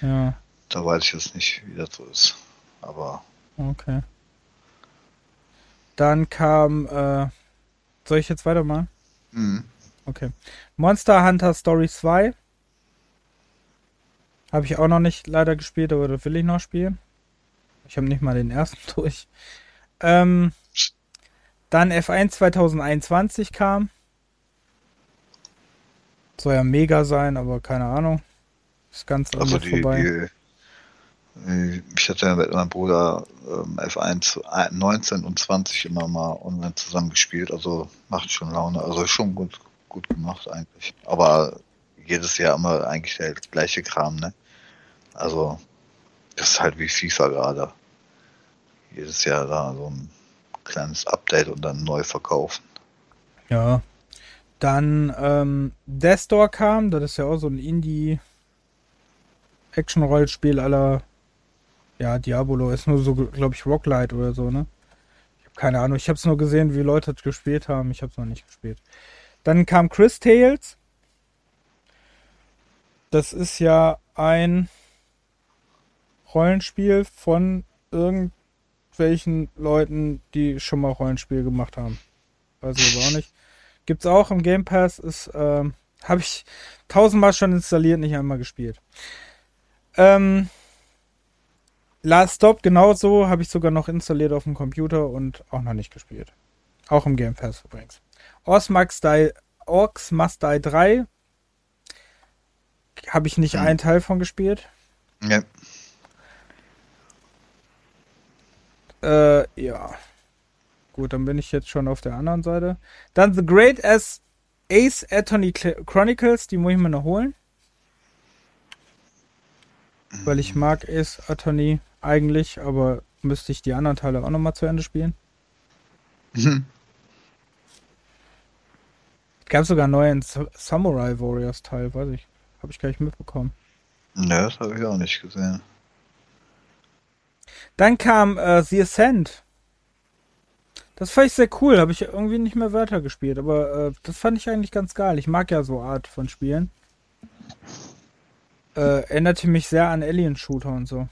Ja, da weiß ich jetzt nicht, wie das so ist. Aber okay. Dann kam, äh, soll ich jetzt weitermachen? mh, Okay. Monster Hunter Story 2. Habe ich auch noch nicht leider gespielt, aber das will ich noch spielen. Ich habe nicht mal den ersten (laughs) durch. Ähm, dann F1 2021 kam. Soll ja mega sein, aber keine Ahnung. Ist ganz an also die, vorbei. die, ich hatte ja mit meinem Bruder ähm, F1 19 und 20 immer mal online zusammen gespielt, also macht schon Laune, also schon gut, gut gemacht eigentlich. Aber jedes Jahr immer eigentlich der gleiche Kram, ne? Also das ist halt wie FIFA gerade. Jedes Jahr da so ein kleines Update und dann neu verkaufen. Ja. Dann ähm, Death Door kam, das ist ja auch so ein Indie-Action-Rollenspiel aller ja, Diabolo ist nur so, glaube ich, Rocklight oder so, ne? Ich habe keine Ahnung. Ich habe es nur gesehen, wie Leute das gespielt haben. Ich habe es noch nicht gespielt. Dann kam Chris Tales. Das ist ja ein Rollenspiel von irgendwelchen Leuten, die schon mal Rollenspiel gemacht haben. Weiß ich aber auch nicht. Gibt's auch im Game Pass. Ist, ähm, (laughs) habe ich tausendmal schon installiert, nicht einmal gespielt. Ähm, Last Stop genauso habe ich sogar noch installiert auf dem Computer und auch noch nicht gespielt. Auch im Game Pass übrigens. Orcs Must Die, Orcs Must Die 3 habe ich nicht Hm. einen Teil von gespielt. Ja, Äh, ja. Gut, dann bin ich jetzt schon auf der anderen Seite. Dann The Great As Ace Attorney Cl- Chronicles, die muss ich mir noch holen. Weil ich mag Ace Attorney eigentlich, aber müsste ich die anderen Teile auch nochmal zu Ende spielen. Mhm. Es gab sogar einen neuen Sa- Samurai Warriors Teil, weiß ich. Habe ich gar nicht mitbekommen. Ne, das habe ich auch nicht gesehen. Dann kam äh, The Ascent. Das fand ich sehr cool, habe ich irgendwie nicht mehr weiter gespielt, aber äh, das fand ich eigentlich ganz geil. Ich mag ja so Art von Spielen. Äh, erinnerte mich sehr an Alien-Shooter und so.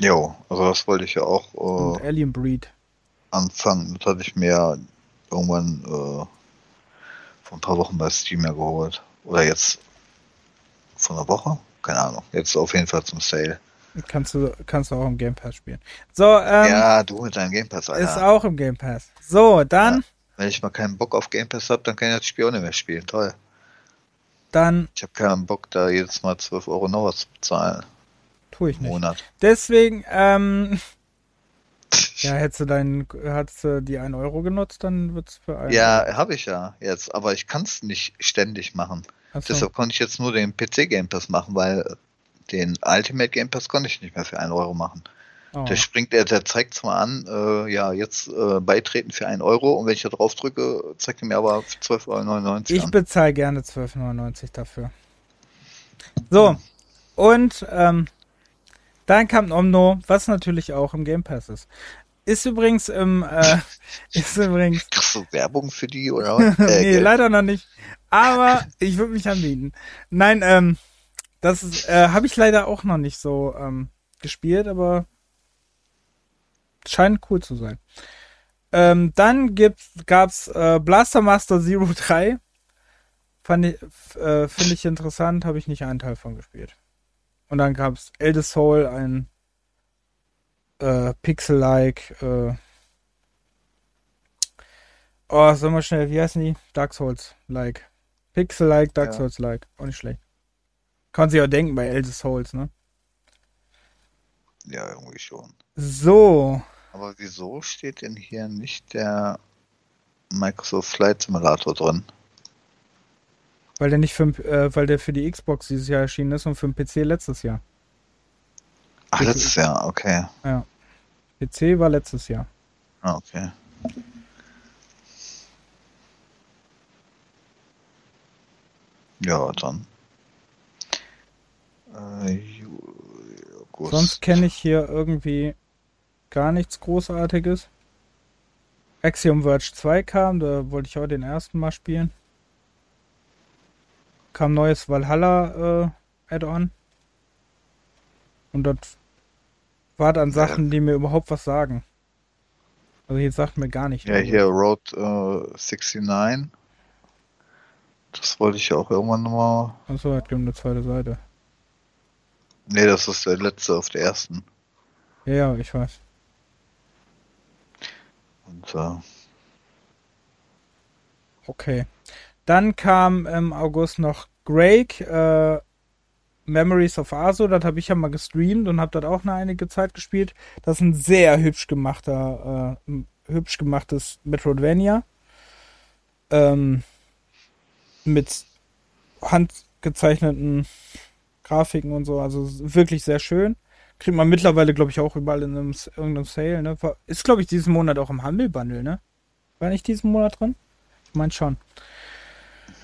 Jo, also das wollte ich ja auch Und äh, Alien Breed. anfangen. Das hatte ich mir irgendwann äh, vor ein paar Wochen bei Steam ja geholt. Oder jetzt vor einer Woche? keine Ahnung. Jetzt auf jeden Fall zum Sale. Kannst du, kannst du auch im Game Pass spielen. So, ähm, Ja, du mit deinem Game Pass, Alter. ist auch im Game Pass. So, dann, Wenn ich mal keinen Bock auf Game Pass habe, dann kann ich das Spiel auch nicht mehr spielen. Toll. dann Ich habe keinen Bock, da jedes Mal 12 Euro noch was zu bezahlen tue ich nicht. Monat. Deswegen, ähm, (laughs) ja, hättest du deinen, hättest du die 1 Euro genutzt, dann wird's für einen. Ja, habe ich ja jetzt, aber ich kann es nicht ständig machen. Achso. Deshalb konnte ich jetzt nur den PC Game Pass machen, weil den Ultimate Game Pass konnte ich nicht mehr für 1 Euro machen. Oh. Der springt, der, der zeigt zwar an, äh, ja, jetzt äh, beitreten für 1 Euro und wenn ich da drauf drücke, zeigt er mir aber für 12,99 Euro Ich an. bezahle gerne 12,99 dafür. So, und ähm, dann kam Omno, was natürlich auch im Game Pass ist. Ist übrigens im, äh, (laughs) ist übrigens, Kriegst du Werbung für die oder (laughs) was? Äh, nee, leider noch nicht. Aber ich würde mich anbieten. Nein, ähm, das äh, habe ich leider auch noch nicht so ähm, gespielt, aber scheint cool zu sein. Ähm, dann gibt's, gab's äh, Blaster Master Zero (laughs) 3. Fand ich, äh, finde ich interessant, habe ich nicht einen Teil von gespielt. Und dann gab's Elder Soul, ein äh, Pixel-like, äh, oh, sag mal schnell, wie heißen die? Dark Souls-like. Pixel-like, Dark Ja. Souls-like. Auch nicht schlecht. Kann sich auch denken bei Elder Souls, ne? Ja, irgendwie schon. So, Aber wieso steht denn hier nicht der Microsoft Flight Simulator drin? weil der nicht für, äh, weil der für die Xbox dieses Jahr erschienen ist und für den PC letztes Jahr. Ach, letztes Jahr, okay. PC war letztes Jahr. Ah, okay. Ja, dann. Äh, August. Sonst kenne ich hier irgendwie gar nichts Großartiges. Axiom Verge 2 kam, da wollte ich auch den ersten Mal spielen. Kam neues Valhalla äh, Add-on. Und das war dann Sachen, die mir überhaupt was sagen. Also hier sagt mir gar nicht. Ja, hier Road äh, 69. Das wollte ich ja auch irgendwann nochmal. Achso, hat eine zweite Seite. Nee, das ist der letzte auf der ersten. Ja, ja, ich weiß. Und äh, Okay. Dann kam im August noch Greg, äh, Memories of Aso, das habe ich ja mal gestreamt und habe dort auch eine einige Zeit gespielt. Das ist ein sehr hübsch gemachter, äh, hübsch gemachtes Metroidvania. Ähm, mit handgezeichneten Grafiken und so, also wirklich sehr schön. Kriegt man mittlerweile, glaube ich, auch überall in einem, irgendeinem Sale, ne? Ist, glaube ich, diesen Monat auch im Humble Bundle, ne? War nicht diesen Monat drin? Ich meine schon.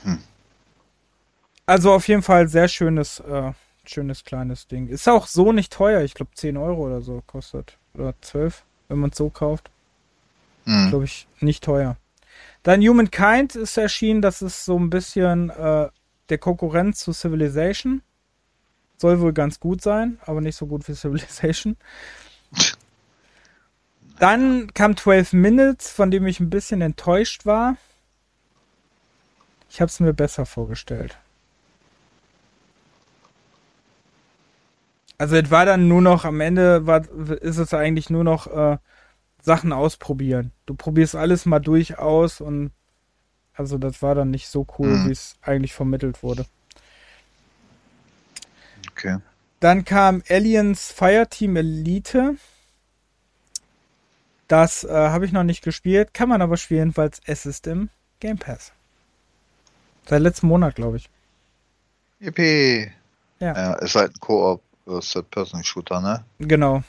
Hm. Also auf jeden Fall sehr schönes, äh, schönes kleines Ding. Ist auch so nicht teuer. Ich glaube 10 Euro oder so kostet. Oder 12, wenn man es so kauft. hm. Glaube ich, nicht teuer. Dann Humankind ist erschienen. Das ist so ein bisschen äh, der Konkurrent zu Civilization. Soll wohl ganz gut sein, aber nicht so gut wie Civilization. Dann kam 12 Minutes, von dem ich ein bisschen enttäuscht war. Ich habe es mir besser vorgestellt. Also es war dann nur noch, am Ende war, ist es eigentlich nur noch äh, Sachen ausprobieren. Du probierst alles mal durch aus und also das war dann nicht so cool, Hm. wie es eigentlich vermittelt wurde. Okay. Dann kam Aliens Fireteam Elite. Das äh, habe ich noch nicht gespielt, kann man aber spielen, weil es ist im Game Pass. Seit letzten Monat, glaube ich. Yippie. Ja. ja. Ist halt ein Koop äh, Third-Person-Shooter, ne? Genau.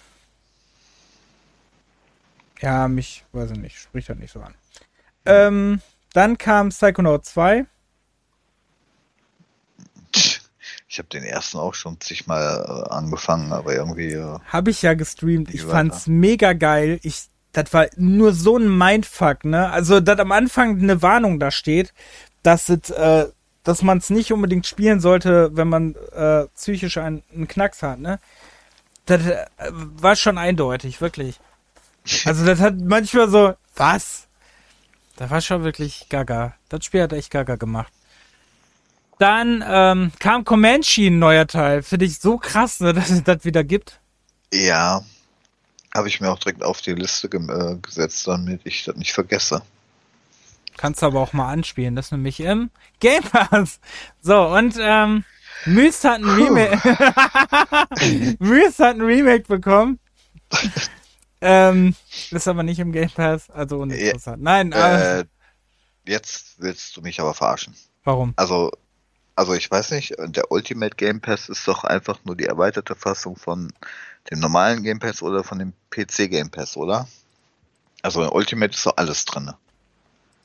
Ja, mich, weiß ich nicht, spricht halt nicht so an. Ähm, dann kam Psychonaut 2. Ich habe den ersten auch schon zigmal äh, angefangen, aber irgendwie. Äh, Habe ich ja gestreamt. Ich Wie fand's mega geil. Ich, das war nur so ein Mindfuck, ne? Also, dass am Anfang eine Warnung da steht, dass es, äh, dass man es nicht unbedingt spielen sollte, wenn man äh, psychisch einen, einen Knacks hat, ne? Das äh, war schon eindeutig, wirklich. (laughs) Also, das hat manchmal so, was? Das war schon wirklich gaga. Das Spiel hat echt gaga gemacht. Dann ähm, kam Comanche ein neuer Teil. Finde ich so krass, ne, (laughs) dass es das wieder gibt. Ja, habe ich mir auch direkt auf die Liste äh, gesetzt, damit ich das nicht vergesse. Kannst du aber auch mal anspielen, das ist nämlich im Game Pass. So, und ähm, Myst hat ein Remake. (laughs) Myst hat ein Remake bekommen. (laughs) ähm, ist aber nicht im Game Pass, also uninteressant. Nein, äh, jetzt willst du mich aber verarschen. Warum? Also, also ich weiß nicht, der Ultimate Game Pass ist doch einfach nur die erweiterte Fassung von dem normalen Game Pass oder von dem PC Game Pass, oder? Also in Ultimate ist doch alles drin.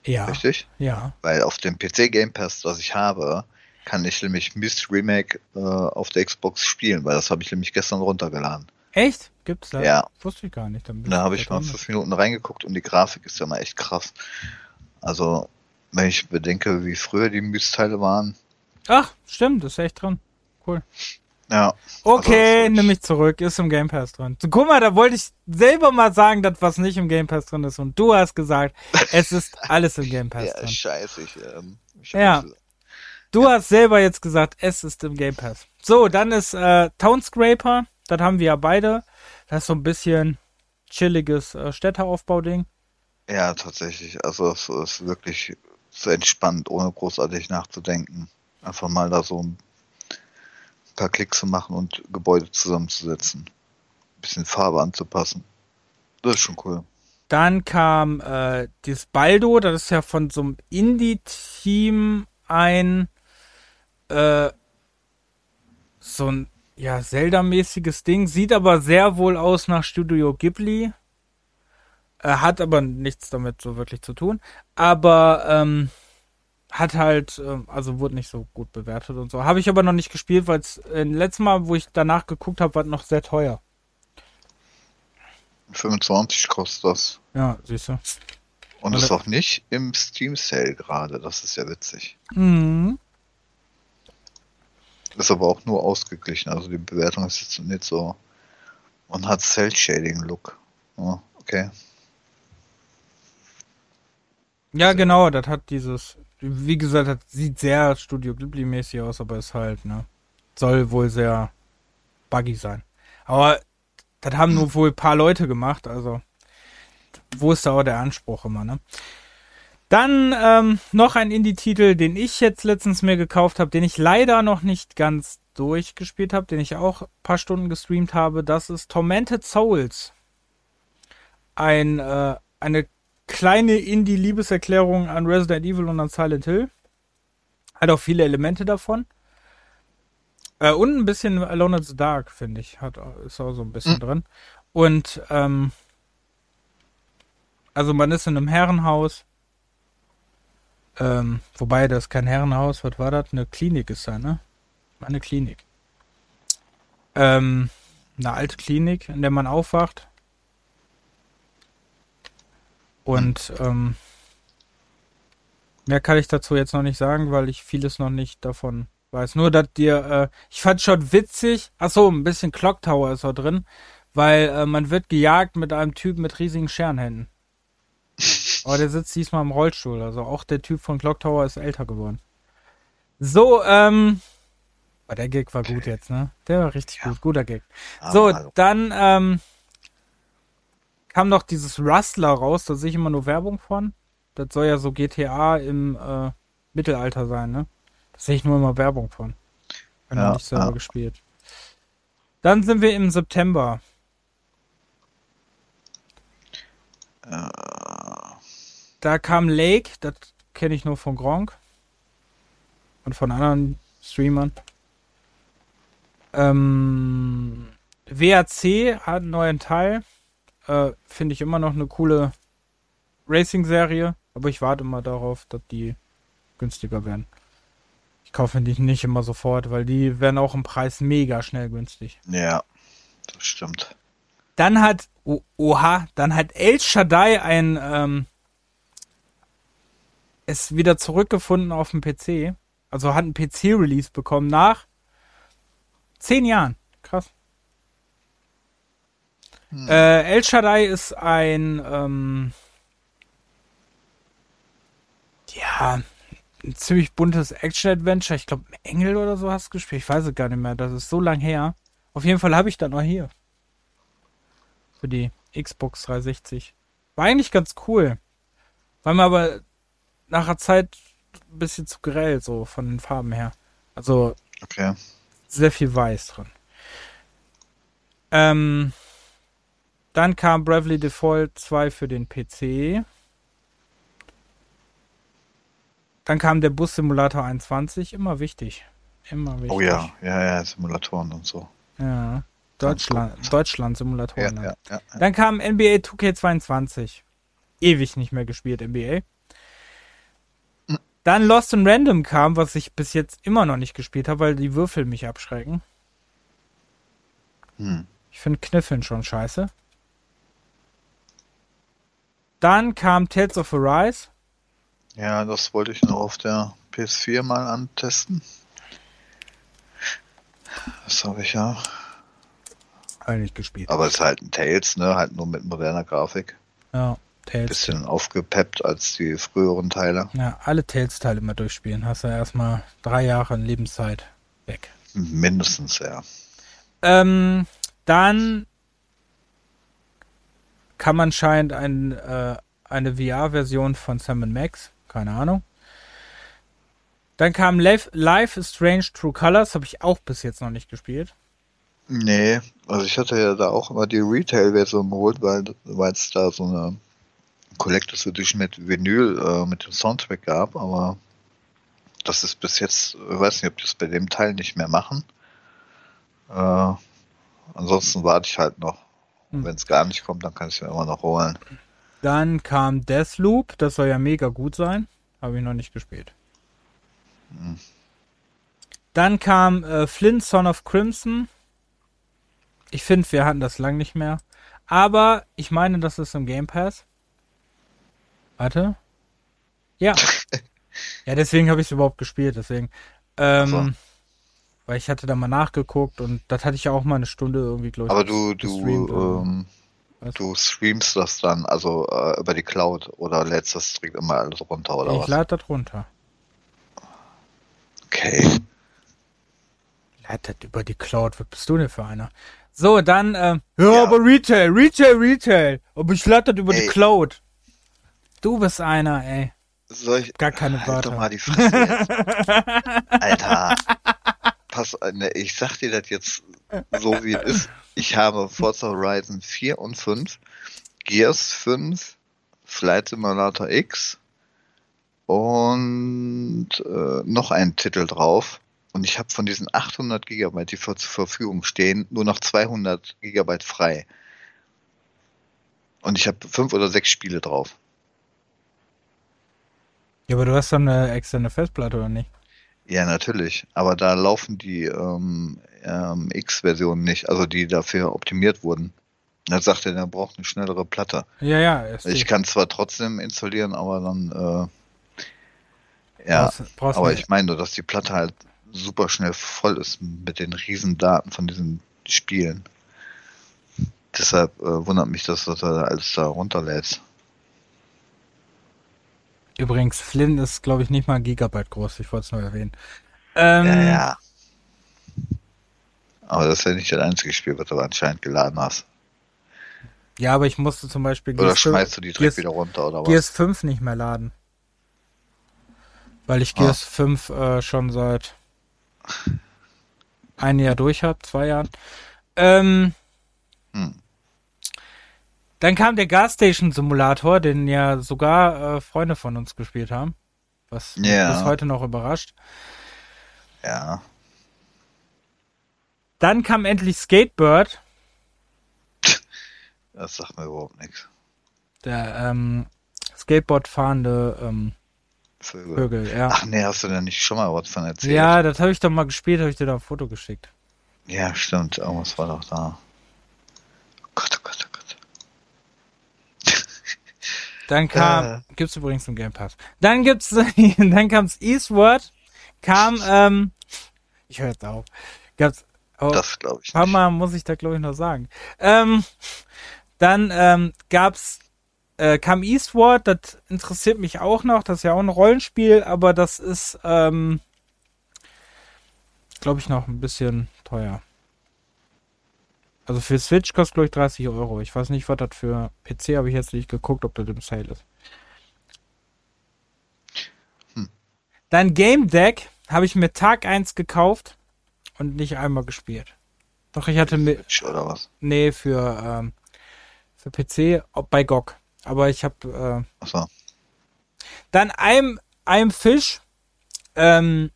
Ja. Richtig? Ja. Weil auf dem PC Game Pass, was ich habe, kann ich nämlich Myst Remake äh, auf der Xbox spielen, weil das habe ich nämlich gestern runtergeladen. Echt? Gibt's das? Ja. Wusste ich gar nicht. Dann da habe ich mal fünf Minuten reingeguckt und die Grafik ist ja mal echt krass. Also, wenn ich bedenke, wie früher die Myst-Teile waren. Ach, stimmt, ist echt drin. Cool. Ja. Okay, also, nehme ich zurück, ist im Game Pass drin. Guck mal, da wollte ich selber mal sagen, dass was nicht im Game Pass drin ist. Und du hast gesagt, es ist alles im Game Pass (laughs) ja, drin. Scheiße, ich, ähm, ich ja. Du ja. hast selber jetzt gesagt, es ist im Game Pass. So, dann ist äh, Town Scraper, das haben wir ja beide. Das ist so ein bisschen chilliges äh, Städteaufbau-Ding. Ja, tatsächlich. Also es ist wirklich so entspannt, ohne großartig nachzudenken. Einfach mal da so ein paar Klicks zu machen und Gebäude zusammenzusetzen. Ein bisschen Farbe anzupassen. Das ist schon cool. Dann kam äh, dieses Baldo, das ist ja von so einem Indie-Team ein äh, so ein ja, Zelda-mäßiges Ding, sieht aber sehr wohl aus nach Studio Ghibli. Äh, hat aber nichts damit so wirklich zu tun. Aber ähm, hat halt, äh, also wurde nicht so gut bewertet und so. Habe ich aber noch nicht gespielt, weil es äh, letztes Mal, wo ich danach geguckt habe, war noch sehr teuer. 25 kostet das. Ja, siehst du. Und ist auch nicht im Steam Sale gerade, das ist ja witzig. Mhm. Ist aber auch nur ausgeglichen, also die Bewertung ist jetzt nicht so. Und hat Cell Shading Look. Oh, okay. Ja, genau, das hat dieses, wie gesagt, das sieht sehr Studio Ghibli-mäßig aus, aber ist halt, ne, soll wohl sehr buggy sein. Aber das haben nur wohl ein paar Leute gemacht, also wo ist da auch der Anspruch immer, ne? Dann ähm, noch ein Indie-Titel, den ich jetzt letztens mir gekauft habe, den ich leider noch nicht ganz durchgespielt habe, den ich auch ein paar Stunden gestreamt habe. Das ist Tormented Souls. Ein, äh, eine kleine Indie-Liebeserklärung an Resident Evil und an Silent Hill. Hat auch viele Elemente davon. Äh, und ein bisschen Alone in the Dark, finde ich. Hat, ist auch so ein bisschen mhm. drin. Und, ähm, also man ist in einem Herrenhaus. Ähm, wobei das ist kein Herrenhaus, was war das? Eine Klinik ist da, ne? Eine Klinik. Ähm, eine alte Klinik, in der man aufwacht und ähm, mehr kann ich dazu jetzt noch nicht sagen, weil ich vieles noch nicht davon weiß. Nur, dass dir, äh, ich fand schon witzig, ach so, ein bisschen Clock Tower ist da drin, weil äh, man wird gejagt mit einem Typ mit riesigen Scherenhänden. (laughs) Aber der sitzt diesmal im Rollstuhl, also auch der Typ von Clock Tower ist älter geworden. So, ähm, oh, der Gag war gut jetzt, ne? Der war richtig ja. gut, guter Gag. So, dann, ähm, kam noch dieses Rustler raus, da sehe ich immer nur Werbung von. Das soll ja so GTA im äh, Mittelalter sein, ne? Da sehe ich nur immer Werbung von. Bin ja, nicht selber ja. gespielt. Dann sind wir im September. Äh. Da kam Lake, das kenne ich nur von Gronk. Und von anderen Streamern. Ähm, WAC hat einen neuen Teil. Äh, Finde ich immer noch eine coole Racing-Serie, aber ich warte immer darauf, dass die günstiger werden. Ich kaufe die nicht immer sofort, weil die werden auch im Preis mega schnell günstig. Ja, das stimmt. Dann hat, oh, oha, dann hat El Shaddai ein, ähm, es wieder zurückgefunden auf dem PC. Also hat ein PC-Release bekommen nach zehn Jahren. Hm. Äh, El Shaddai ist ein, ähm, ja, ein ziemlich buntes Action-Adventure. Ich glaube, Engel oder so hast du gespielt. Ich weiß es gar nicht mehr. Das ist so lang her. Auf jeden Fall habe ich das noch hier. Für die Xbox 360. War eigentlich ganz cool. War mir aber nach der Zeit ein bisschen zu grell, so von den Farben her. Also Okay. sehr viel Weiß drin. Ähm, dann kam Bravely Default 2 für den PC. Dann kam der Bus Simulator 21, immer wichtig. Immer wichtig. Oh ja, ja, ja, Simulatoren und so. Ja. Deutschland. Deutschland Simulatoren. ja, ja. ja. Dann kam NBA 2K22. Ewig nicht mehr gespielt, NBA. Dann Lost in Random kam, was ich bis jetzt immer noch nicht gespielt habe, weil die Würfel mich abschrecken. Hm. Ich finde Kniffeln schon scheiße. Dann kam Tales of Arise. Ja, das wollte ich noch auf der PS4 mal antesten. Das habe ich ja. Habe ich nicht gespielt. Aber es ist halt ein Tales, ne? Halt nur mit moderner Grafik. Ja, Tales. Bisschen aufgepeppt als die früheren Teile. Ja, alle Tales-Teile mal durchspielen. Hast du erstmal drei Jahre Lebenszeit weg. Mindestens, ja. Ähm, dann kam anscheinend ein, äh, eine VR-Version von Sam Max. Keine Ahnung. Dann kam Life, Life is Strange True Colors. Habe ich auch bis jetzt noch nicht gespielt. Nee, also ich hatte ja da auch immer die Retail-Version geholt, weil es da so eine Collectors Edition mit Vinyl äh, mit dem Soundtrack gab, aber das ist bis jetzt, ich weiß nicht, ob die das bei dem Teil nicht mehr machen. Äh, ansonsten warte ich halt noch. Hm. Wenn es gar nicht kommt, dann kann ich es mir immer noch holen. Dann kam Deathloop. Das soll ja mega gut sein. Habe ich noch nicht gespielt. Hm. Dann kam äh, Flint Son of Crimson. Ich finde, wir hatten das lang nicht mehr. Aber ich meine, das ist im Game Pass. Warte. Ja. (laughs) ja, deswegen habe ich es überhaupt gespielt. Deswegen. Ähm. Weil ich hatte da mal nachgeguckt und das hatte ich ja auch mal eine Stunde irgendwie, glaube ich. Aber du, du, ähm, du streamst das dann, also äh, über die Cloud oder lädst das direkt immer alles runter oder ich was? lade das runter. Okay. Lade das über die Cloud. Was bist du denn für einer? So, dann, ähm, ja, Ja. aber Retail, Retail, Retail. Aber ich lade das über die Ey. Cloud. Du bist einer, ey. Soll ich, Gar keine halt Wörter. mal die Fresse jetzt. (laughs) Alter. Pass, ne, ich sag dir das jetzt so wie es ist. Ich habe Forza Horizon 4 und 5, Gears 5, Flight Simulator X und äh, noch einen Titel drauf. Und ich habe von diesen 800 Gigabyte, die vor, zur Verfügung stehen, nur noch 200 Gigabyte frei. Und ich habe fünf oder sechs Spiele drauf. Ja, aber du hast dann eine externe Festplatte, oder nicht? Ja, natürlich. Aber da laufen die ähm, ähm, X-Versionen nicht, also die dafür optimiert wurden. Da sagt er, der braucht eine schnellere Platte. Ja, ja. Ich kann zwar trotzdem installieren, aber dann, äh, ja, Brauchst, aber eine- ich meine nur, dass die Platte halt super schnell voll ist mit den riesen Daten von diesen Spielen. Deshalb äh, wundert mich, dass du da alles da runterlädst. Übrigens, Flynn ist, glaube ich, nicht mal ein Gigabyte groß. Ich wollte es nur erwähnen. Ähm, Ja, ja. Aber das ist ja nicht das einzige Spiel, was du anscheinend geladen hast. ja, aber ich musste zum Beispiel Oder Gears, 5 schmeißt du die direkt Gears- wieder runter oder was? Gears 5 nicht mehr laden. Weil ich Ah. Gears 5 äh, schon seit ein Jahr durch habe, zwei Jahren. Ähm, Hm. Dann kam der Gasstation Simulator, den ja sogar äh, Freunde von uns gespielt haben. Was mich Ja. bis heute noch überrascht. Ja. Dann kam endlich Skatebird, (laughs) Das sagt mir überhaupt nichts. der ähm, Skateboard fahrende ähm, Vögel. Vögel. Ja, Ach nee, hast du denn nicht schon mal was von erzählt? ja das habe ich doch mal gespielt, habe ich dir da ein Foto geschickt. Ja, stimmt. Irgendwas war doch da. Oh Gott, oh Gott, oh Gott. Dann kam, Äh. gibt's übrigens im Game Pass. Dann gibt's, (laughs) dann kam's Eastward, kam, ähm, ich höre jetzt auf, gab's, oh, Das glaube ich ein paar nicht. Mal muss ich da glaube ich noch sagen. Ähm, dann ähm, gab's äh, kam Eastward, das interessiert mich auch noch. Das ist ja auch ein Rollenspiel, aber das ist, ähm, glaube ich, noch ein bisschen teuer. Also für Switch kostet, glaube ich, 30 Euro. Ich weiß nicht, was das für PC habe ich jetzt nicht geguckt, ob das im Sale ist. Hm. Dann Game Deck habe ich mir Tag 1 gekauft und nicht einmal gespielt. Doch, ich hatte mir. Oder was? Nee, für, ähm, für PC bei GOG. Aber ich habe. Äh, Achso. Dann einem, einem Fisch ähm,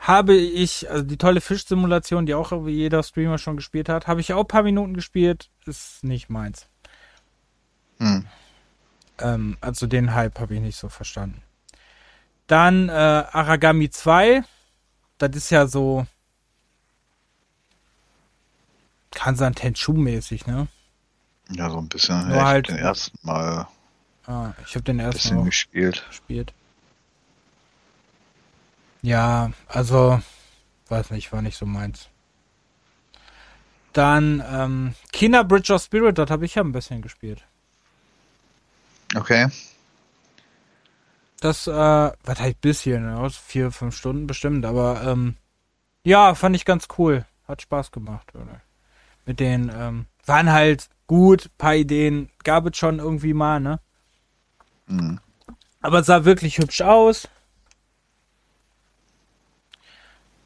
habe ich, also die tolle Fischsimulation, die auch wie jeder Streamer schon gespielt hat, habe ich auch ein paar Minuten gespielt. Ist nicht meins. Hm. Ähm, also den Hype habe ich nicht so verstanden. Dann äh, Aragami 2. Das ist ja so Kansan Tenchu-mäßig, ne? Ja, so ein bisschen. Nur halt den ersten Mal. Ah, ich habe den ersten bisschen Mal gespielt. gespielt. Ja, also, weiß nicht, war nicht so meins. Dann, ähm, Kina Bridge of Spirit, das habe ich ja ein bisschen gespielt. Okay. Das, äh, was halt bisschen, aus vier, fünf Stunden bestimmt, aber, ähm, ja, fand ich ganz cool. Hat Spaß gemacht, oder? Mit den, ähm, waren halt gut, paar Ideen gab es schon irgendwie mal, ne? Mhm. Aber sah wirklich hübsch aus.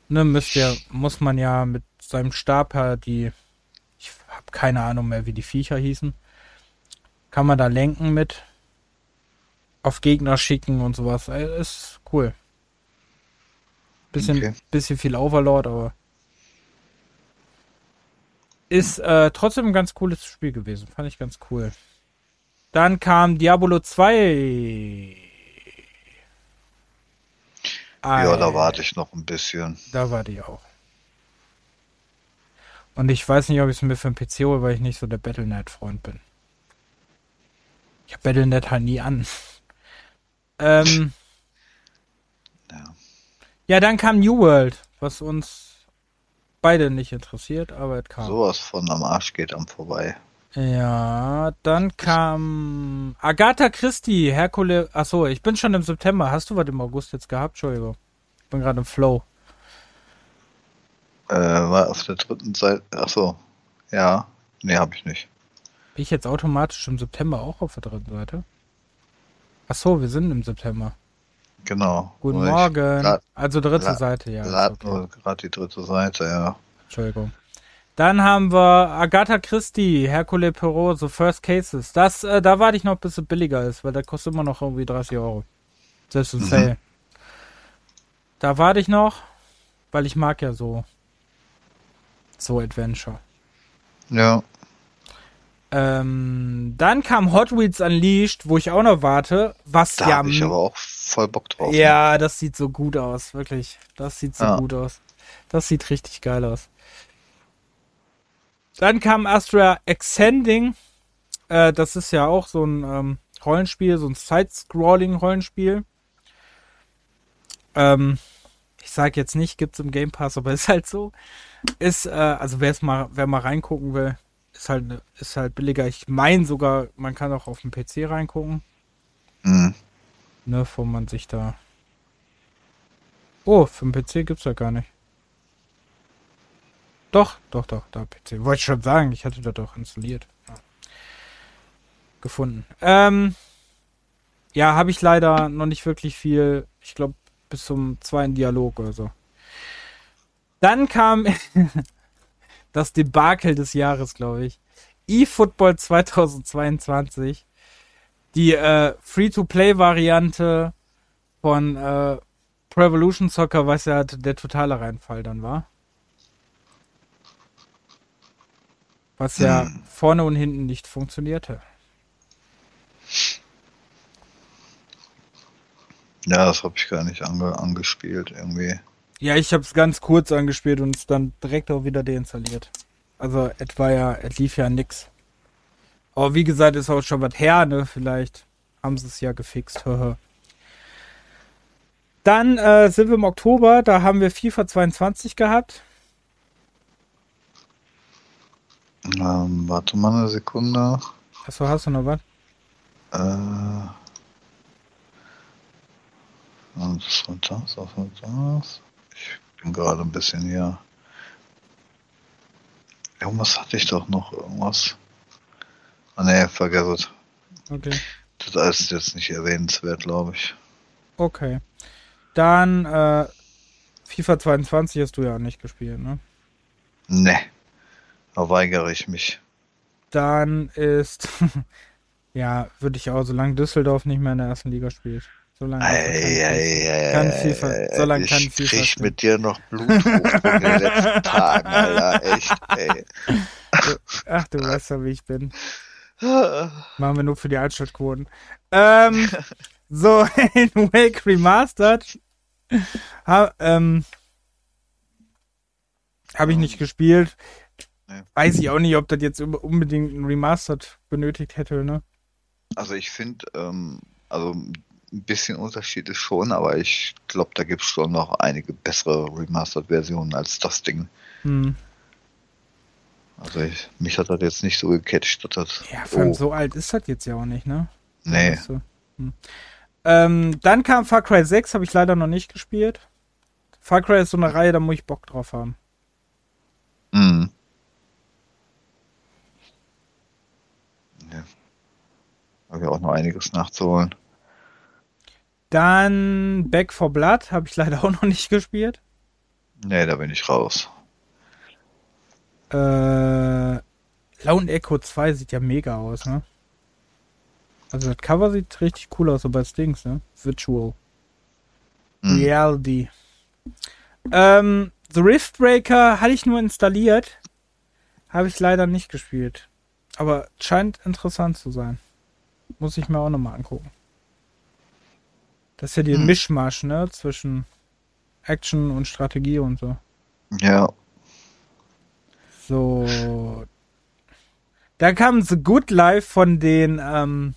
Ne, müsst ihr, muss man ja mit seinem Stab her die, ich habe keine Ahnung mehr, wie die Viecher hießen, kann man da lenken mit, auf Gegner schicken und sowas. Ist cool. Bisschen, okay. bisschen viel Overlord, aber ist äh, trotzdem ein ganz cooles Spiel gewesen. Fand ich ganz cool. Dann kam Diablo 2. Ja, da warte ich noch ein bisschen. Da warte ich auch. Und ich weiß nicht, ob ich es mir für einen PC hole, weil ich nicht so der Battlenet-Freund bin. Ich habe Battlenet halt nie an. (laughs) ähm, ja. ja, dann kam New World, was uns beide nicht interessiert, aber es kam. Sowas von am Arsch geht am vorbei. Ja, dann kam Agatha Christie, Herkule. Achso, ich bin schon im September. Hast du was im August jetzt gehabt? Entschuldigung. Ich bin gerade im Flow. Äh, war auf der dritten Seite. Achso. Ja. Nee, hab ich nicht. Bin ich jetzt automatisch im September auch auf der dritten Seite? Achso, wir sind im September. Genau. Guten Morgen. Lad, also dritte Seite, ja. Lad okay. gerade die dritte Seite, ja. Entschuldigung. Dann haben wir Agatha Christie, Hercule Perot, so First Cases. Das, äh, da warte ich noch, bis es billiger ist, weil der kostet immer noch irgendwie 30 Euro. Selbst im mhm. Sale. Da warte ich noch, weil ich mag ja so so Adventure. Ja. Ähm, dann kam Hot Wheels Unleashed, wo ich auch noch warte, was da ja. Hab ich aber auch voll Bock drauf. Ja, ne? das sieht so gut aus, wirklich. Das sieht so ja. gut aus. Das sieht richtig geil aus. Dann kam Astra Ascending. Äh, das ist ja auch so ein ähm, Rollenspiel, so ein Side-Scrolling-Rollenspiel. Ähm, ich sag jetzt nicht, gibt's im Game Pass, aber (laughs) ist halt so. Ist, äh, also wer mal, wer mal reingucken will, ist halt, ist halt billiger. Ich meine sogar, man kann auch auf dem PC reingucken. Mhm. Ne, wo man sich da. Oh, für den PC gibt's ja gar nicht. Doch, doch, doch, da PC. Wollte ich schon sagen, ich hatte das doch installiert. Ja. Gefunden. Ähm, ja, habe ich leider noch nicht wirklich viel. Ich glaube, bis zum zweiten Dialog oder so. Dann kam (laughs) das Debakel des Jahres, glaube ich. eFootball 2022. Die äh, Free-to-Play-Variante von äh, Pro Evolution Soccer, was ja der totale Reinfall dann war. Was ja hm. vorne und hinten nicht funktionierte. Ja, das habe ich gar nicht ange angespielt irgendwie. Ja, ich habe es ganz kurz angespielt und es dann direkt auch wieder deinstalliert. Also, es war ja, es lief ja nix. Aber wie gesagt, ist auch schon was her, ne? Vielleicht haben sie es ja gefixt. (laughs) dann äh, sind wir im Oktober, da haben wir FIFA 22 gehabt. Ähm, warte mal eine Sekunde. Achso, hast du noch was? Äh. Das war das, das war das. Ich bin gerade ein bisschen hier. Irgendwas hatte ich doch noch, irgendwas. Ah ne, vergiss es. Okay. Das ist jetzt nicht erwähnenswert, glaube ich. Okay. Dann, äh, FIFA 22 hast du ja nicht gespielt, ne? Ne. Da weigere ich mich. Dann ist, (laughs) ja, würde ich auch, solange Düsseldorf nicht mehr in der ersten Liga spielt. Solange kann FIFA, solange kann ich FIFA krieg mit dir noch Blut hoch in den letzten (laughs) Tagen, Alter. Echt, ey. Ach, du weißt ja, wie ich bin. (laughs) Machen wir nur für die Altstadtquoten. Ähm, so, in Wake Remastered ha, ähm, habe ich nicht gespielt. Weiß ich auch nicht, ob das jetzt unbedingt ein Remastered benötigt hätte, ne? Also ich finde, ähm, also ein bisschen Unterschied ist schon, aber ich glaube, da gibt es schon noch einige bessere Remastered-Versionen als das Ding. Hm. Also ich, mich hat das jetzt nicht so gecatcht. Dass das, ja, vor allem oh. so alt ist das jetzt ja auch nicht, ne? Nee. So. Hm. Ähm, dann kam Far Cry 6, habe ich leider noch nicht gespielt. Far Cry ist so eine Reihe, da muss ich Bock drauf haben. Mhm. Ich auch noch einiges nachzuholen. Dann Back for Blood habe ich leider (laughs) auch noch nicht gespielt. Nee, da bin ich raus. Äh, Lone Echo 2 sieht ja mega aus, ne? Also das Cover sieht richtig cool aus, so bei Stings, ne? Virtual. Hm. Reality. Ähm, The Riftbreaker hatte ich nur installiert. Habe ich leider nicht gespielt. Aber scheint interessant zu sein. Muss ich mir auch nochmal angucken. Das ist ja die hm. Mischmasch, ne? Zwischen Action und Strategie und so. Ja. So. Da kam The Good Life von den ähm,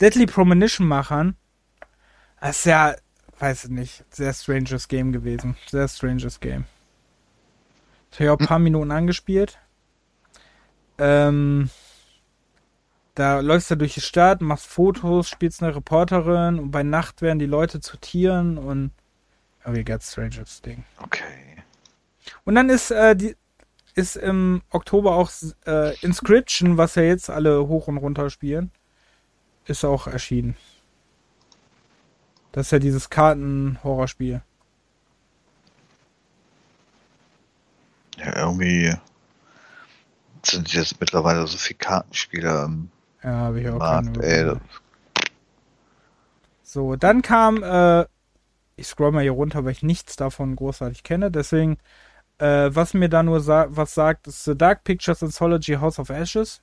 Deadly Premonition Machern. Das ist ja, weiß ich nicht, sehr stranges Game gewesen. Sehr stranges Game. Das habe ich auch ein paar Minuten angespielt. Ähm, da läufst du durch die Stadt, machst Fotos, spielst eine Reporterin und bei Nacht werden die Leute zu Tieren und irgendwie ganz stranges Ding. Okay. Und dann ist äh, die ist im Oktober auch äh, Inscription, was ja jetzt alle hoch und runter spielen, ist auch erschienen. Das ist ja dieses Karten-Horrorspiel. Ja, irgendwie sind jetzt mittlerweile so viele Kartenspiele im ja, habe ich auch Markt, ey, So, dann kam, äh, ich scroll mal hier runter, weil ich nichts davon großartig kenne, deswegen, äh, was mir da nur sa was sagt, ist The Dark Pictures Anthology House of Ashes.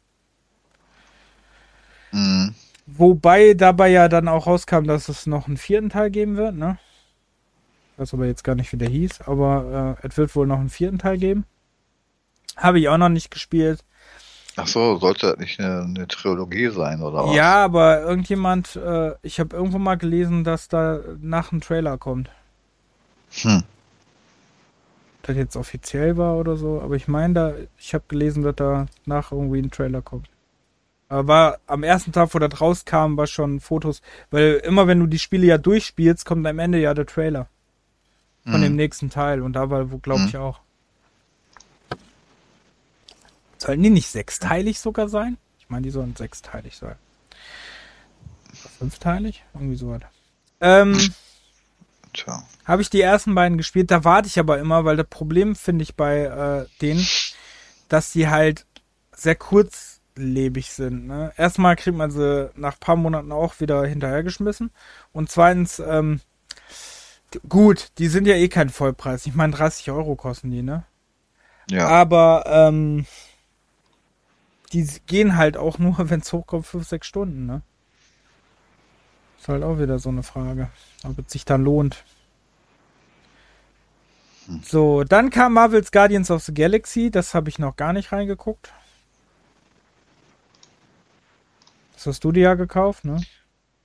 Mhm. Wobei dabei ja dann auch rauskam, dass es noch einen vierten Teil geben wird, ne? Ich weiß aber jetzt gar nicht, wie der hieß, aber äh, es wird wohl noch einen vierten Teil geben. Habe ich auch noch nicht gespielt. Ach so, sollte das nicht eine, eine Trilogie sein, oder was? Ja, aber irgendjemand, äh, ich habe irgendwo mal gelesen, dass da nach ein Trailer kommt. Hm. Das jetzt offiziell war oder so, aber ich meine, da, ich habe gelesen, dass da nach irgendwie ein Trailer kommt. Aber war am ersten Tag, wo das rauskam, war schon Fotos, weil immer wenn du die Spiele ja durchspielst, kommt am Ende ja der Trailer von hm. dem nächsten Teil und da war, wo glaube hm. ich auch. Sollen die nicht sechsteilig sogar sein? Ich meine, die sollen sechsteilig sein. Fünfteilig? Irgendwie so was. Ähm, Tja. Habe ich die ersten beiden gespielt, da warte ich aber immer, weil das Problem finde ich bei äh, denen, dass die halt sehr kurzlebig sind. Ne? Erstmal kriegt man sie nach paar Monaten auch wieder hinterhergeschmissen. Und zweitens, ähm, gut, die sind ja eh kein Vollpreis. Ich meine, 30 Euro kosten die, ne? Ja. Aber ähm, die gehen halt auch nur, (laughs) wenn es hochkommt, 5, 6 Stunden, ne? Ist halt auch wieder so eine Frage, ob es sich dann lohnt. Hm. So, dann kam Marvel's Guardians of the Galaxy, das habe ich noch gar nicht reingeguckt. Das hast du dir ja gekauft, ne?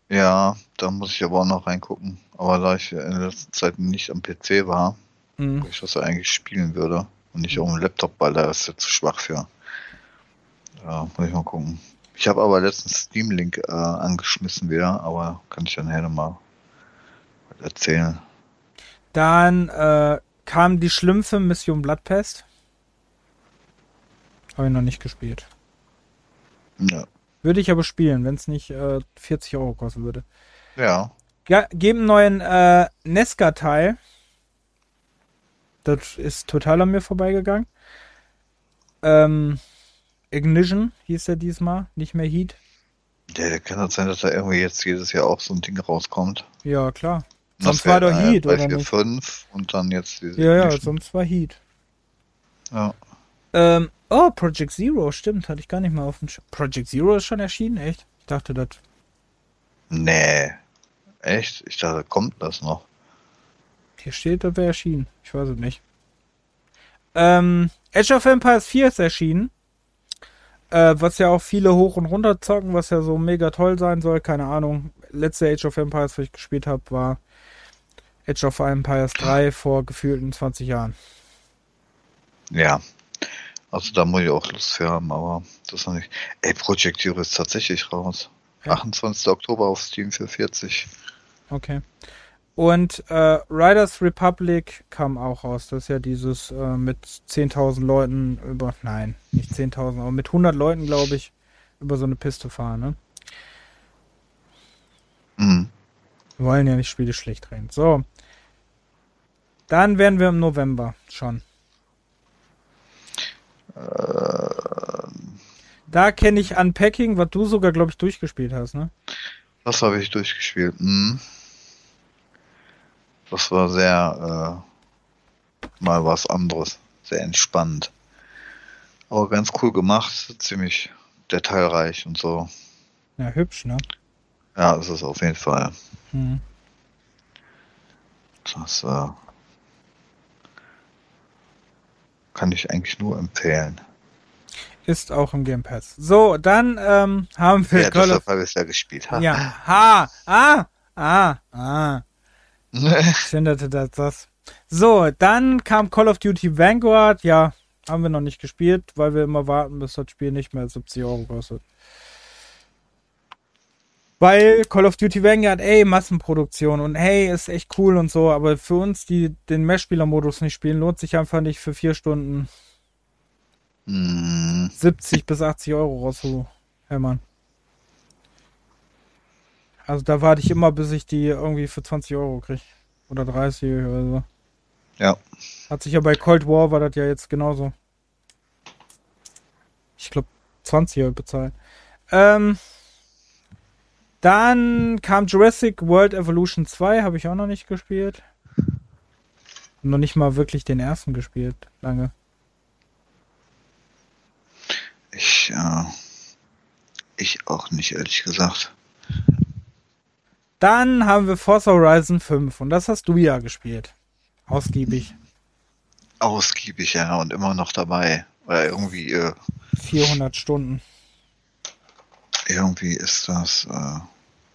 Ja, da muss ich aber auch noch reingucken. Aber da ich in der letzten Zeit nicht am PC war, mhm. wo ich das eigentlich spielen würde und nicht auf dem Laptop, weil da ist ja zu schwach für. Ja, muss ich mal gucken. Ich habe aber letztens Steam Link äh, angeschmissen wieder, aber kann ich dann nachher nochmal erzählen. Dann äh, kam die Schlümpfe Mission Bloodpest. Habe ich noch nicht gespielt. Ja. Würde ich aber spielen, wenn es nicht äh, 40 Euro kosten würde. Ja. Ja, geben neuen äh, Nesca-Teil. Das ist total an mir vorbeigegangen. Ähm, Ignition hieß er diesmal, nicht mehr Heat. Ja, kann das sein, dass da irgendwie jetzt jedes Jahr auch so ein Ding rauskommt. Ja, klar. Sonst war doch Heat, drei, oder vier, nicht? fünf und dann jetzt diese Ja, ja, Ignition. sonst war Heat. Ja. Ähm, oh, Project Zero, stimmt, hatte ich gar nicht mal auf dem Sch Project Zero ist schon erschienen, echt? Ich dachte, das. Nee. Echt? Ich dachte, kommt das noch. Hier steht, das wäre erschienen. Ich weiß es nicht. Ähm, Age of Empires 4 ist erschienen. Äh, was ja auch viele hoch und runter zocken, was ja so mega toll sein soll. Keine Ahnung. Letzte Age of Empires, was ich gespielt habe, war Age of Empires 3 vor gefühlten 20 Jahren. Ja. Also da muss ich auch Lust für haben, aber das noch nicht. Ey, Project Zero ist tatsächlich raus. Ja. 28. Oktober auf Steam für 40. Okay. Und äh, Riders Republic kam auch raus. Das ist ja dieses äh, mit 10.000 Leuten über, nein, nicht 10.000, aber mit 100 Leuten, glaube ich, über so eine Piste fahren. Ne? Mhm. Wir wollen ja nicht Spiele schlecht reden. So. Dann werden wir im November schon. Äh, Da kenne ich Unpacking, was du sogar, glaube ich, durchgespielt hast, ne? das habe ich durchgespielt. Mhm. Das war sehr äh, mal was anderes. Sehr entspannt. Aber ganz cool gemacht. Ziemlich detailreich und so. Ja, hübsch, ne? Ja, es ist auf jeden Fall. Hm. Das äh, kann ich eigentlich nur empfehlen. Ist auch im Game Pass. So, dann ähm, haben wir Ja, Call deshalb of... habe ich es ja gespielt. Ha. Ja, ha, ah, ah, ah. Ich finde, das, das. So, dann kam Call of Duty Vanguard. Ja, haben wir noch nicht gespielt, weil wir immer warten, bis das Spiel nicht mehr 70 Euro kostet. Weil Call of Duty Vanguard, ey, Massenproduktion und hey, ist echt cool und so, aber für uns, die den Mehrspieler-Modus nicht spielen, lohnt sich einfach nicht für vier Stunden Hm, 70 bis 80 Euro rauszuhämmern. Also da warte ich immer, bis ich die irgendwie für 20 Euro kriege. Oder 30 oder so. ja. Hat sich ja bei Cold War war das ja jetzt genauso. Ich glaube 20 Euro bezahlt. Ähm, dann kam Jurassic World Evolution 2, habe ich auch noch nicht gespielt. Noch nicht mal wirklich den ersten gespielt, lange. Ich, äh, ich auch nicht, ehrlich gesagt. Dann haben wir Forza Horizon 5 und das hast du ja gespielt. Ausgiebig. Ausgiebig, ja, und immer noch dabei. Weil irgendwie, äh, 400 Stunden. irgendwie ist das äh,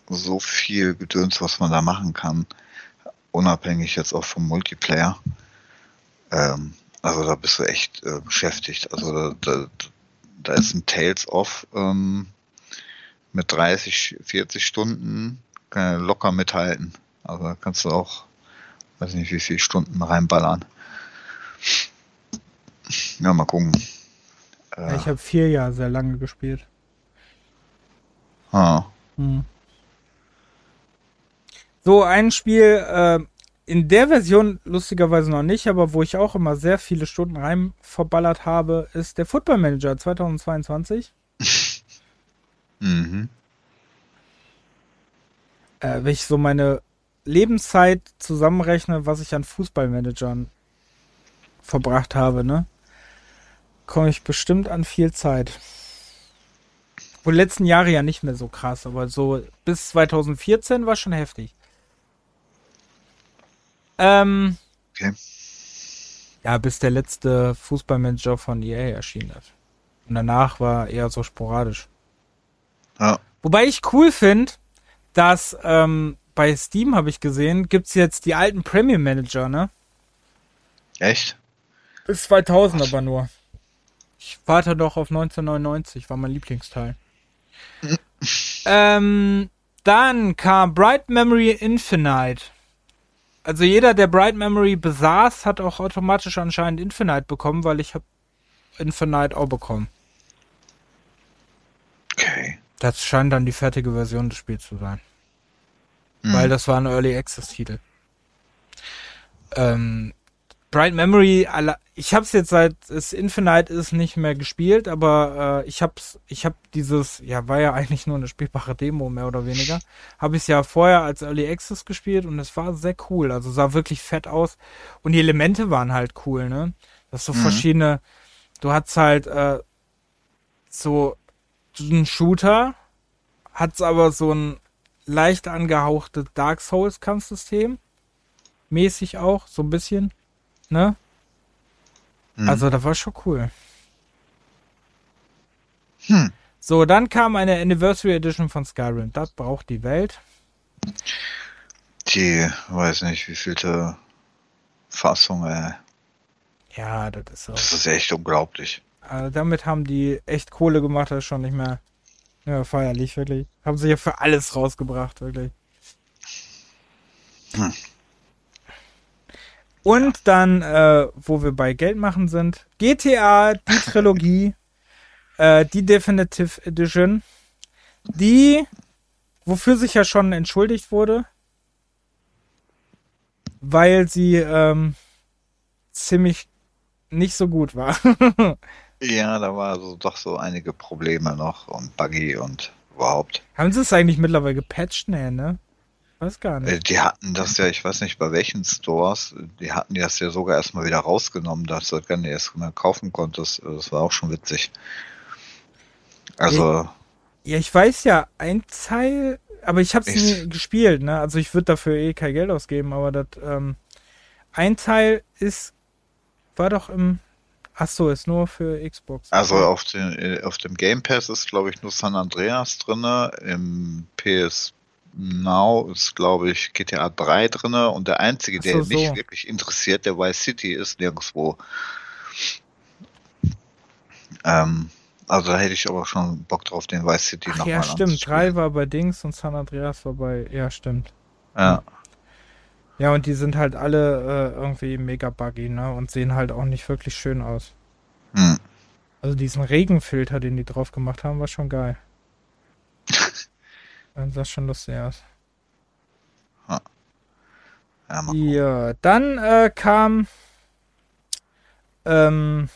so viel Gedöns, was man da machen kann. Unabhängig jetzt auch vom Multiplayer. Ähm, also da bist du echt äh, beschäftigt. Also da, da, da ist ein Tales of ähm, mit 30, 40 Stunden kann er locker mithalten. Also kannst du auch, weiß nicht wie viele Stunden reinballern. Ja, mal gucken. Ja, Äh, ich habe vier Jahre sehr lange gespielt. ah, Hm. So, ein Spiel, äh, in der Version lustigerweise noch nicht, aber wo ich auch immer sehr viele Stunden rein verballert habe, ist der Football Manager 2022. (laughs) mhm. Äh, wenn ich so meine Lebenszeit zusammenrechne, was ich an Fußballmanagern verbracht habe, ne? Komme ich bestimmt an viel Zeit. Wohl letzten Jahre ja nicht mehr so krass, aber so bis 2014 war schon heftig. Ähm, Okay. ja, bis der letzte Fußballmanager von EA erschienen hat. Und danach war eher so sporadisch. Ja. Wobei ich cool finde, dass ähm, bei Steam habe ich gesehen, gibt's jetzt die alten Premium Manager, ne? Echt? Bis 2000 aber nur. Ich warte doch auf 1999, war mein Lieblingsteil. (laughs) ähm, dann kam Bright Memory Infinite. Also jeder, der Bright Memory besaß, hat auch automatisch anscheinend Infinite bekommen, weil ich habe Infinite auch bekommen. Das scheint dann die fertige Version des Spiels zu sein. Hm. Weil das war ein Early Access Titel. Ähm, Bright Memory, ich habe es jetzt seit es Infinite ist nicht mehr gespielt, aber äh, ich hab's, ich habe dieses, ja war ja (laughs) eigentlich nur eine spielbare Demo mehr oder weniger, habe ich ja vorher als Early Access gespielt und es war sehr cool, also sah wirklich fett aus und die Elemente waren halt cool, ne? Das so mhm. verschiedene, du hast halt äh, so einen Shooter, hat's aber so ein leicht angehauchtes Dark Souls Kampfsystem, mäßig auch so ein bisschen ne? Mhm. Also, das war schon cool. Hm. So, dann kam eine Anniversary Edition von Skyrim. Das braucht die Welt. Die, weiß nicht, wie vielte Fassung, ey. Ja, das ist so. Das ist echt unglaublich. Also damit haben die echt Kohle gemacht, das ist schon nicht mehr ja, feierlich, wirklich. Haben sie ja für alles rausgebracht, wirklich. Hm. Und ja. dann, äh, wo wir bei Geld machen sind, GTA, die Trilogie, (laughs) äh, die Definitive Edition, die, wofür sich ja schon entschuldigt wurde, weil sie ähm, ziemlich nicht so gut war. (laughs) ja, da war so, doch so einige Probleme noch und Buggy und überhaupt. Haben sie es eigentlich mittlerweile gepatcht? Nee, ne? Weiß gar nicht. Äh, die hatten das ja, ich weiß nicht bei welchen Stores, die hatten das ja sogar erstmal wieder rausgenommen, dass du das gar nicht erst mehr kaufen konntest. Das war auch schon witzig. Also. Ja, ich weiß ja, ein Teil, aber ich hab's nie gespielt, ne? Also ich würde dafür eh kein Geld ausgeben, aber das, ähm, ein Teil ist, war doch im, ach so, ist nur für Xbox. Also auf, den, äh, auf dem Game Pass ist, glaube ich, nur San Andreas drinne, im PS Now ist, glaube ich, GTA 3 drin und der einzige, der so, mich so. wirklich interessiert, der Vice City, ist nirgendwo. Ähm, also da hätte ich aber schon Bock drauf, den Vice City nochmal Ja, stimmt. 3 war bei Dings und San Andreas war bei. Ja, stimmt. Ja. Ja, und die sind halt alle äh, irgendwie mega buggy, ne? Und sehen halt auch nicht wirklich schön aus. Hm. Also diesen Regenfilter, den die drauf gemacht haben, war schon geil. (laughs) Dann sah schon lustig aus. Ja, ja, dann äh, kam ähm,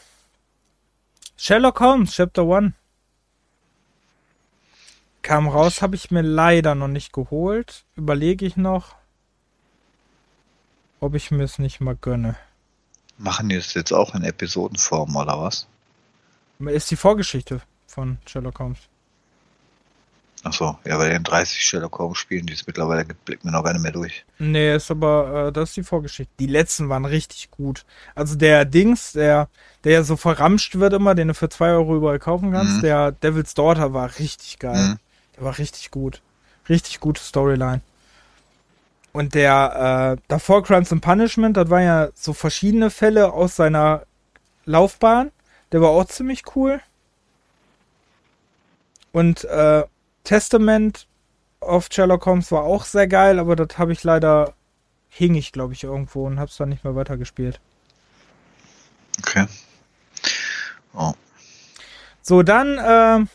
Sherlock Holmes, Chapter 1. Kam raus, habe ich mir leider noch nicht geholt. Überlege ich noch, ob ich mir es nicht mal gönne. Machen die es jetzt auch in Episodenform oder was? Ist die Vorgeschichte von Sherlock Holmes. Achso, ja, bei den 30 Sherlock Holmes Spielen, die es mittlerweile gibt, blickt mir noch gar nicht mehr durch. Nee, ist aber, äh, das ist die Vorgeschichte. Die letzten waren richtig gut. Also der Dings, der, der ja so verramscht wird immer, den du für 2 Euro überall kaufen kannst, mhm. der Devil's Daughter war richtig geil. Mhm. Der war richtig gut. Richtig gute Storyline. Und der, äh, davor Crimes and Punishment, das waren ja so verschiedene Fälle aus seiner Laufbahn. Der war auch ziemlich cool. Und, äh, Testament of Sherlock Holmes war auch sehr geil, aber das habe ich leider hing ich, glaube ich, irgendwo und habe es dann nicht mehr weitergespielt. Okay. Oh. So, dann äh,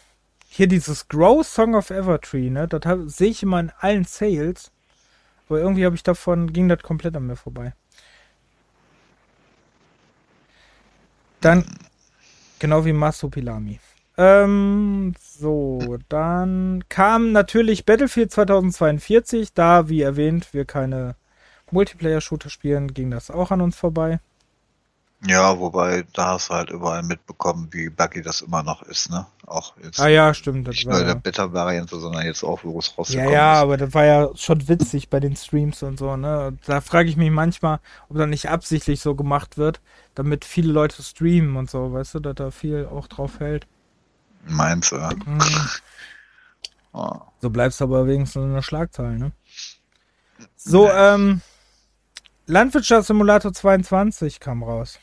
hier dieses Grow Song of Evertree, ne? Das sehe ich immer in allen Sales. Aber irgendwie habe ich davon, ging das komplett an mir vorbei. Dann, genau wie Masopilami. Ähm, so, dann kam natürlich Battlefield 2042. Da, wie erwähnt, wir keine Multiplayer-Shooter spielen, ging das auch an uns vorbei. Ja, wobei da hast du halt überall mitbekommen, wie buggy das immer noch ist, ne? Auch jetzt. Ah ja, stimmt. Das nicht nur in der Beta-Variante, sondern jetzt auch, wo es rausgekommen ja, ja, ist. aber das war ja schon witzig bei den Streams und so, ne? Da frage ich mich manchmal, ob das nicht absichtlich so gemacht wird, damit viele Leute streamen und so, weißt du, dass da viel auch drauf hält. Meinst du? Mhm. Oh. So bleibst du aber wenigstens in der Schlagzahl, ne? So, ähm, Landwirtschaftssimulator 22 kam raus.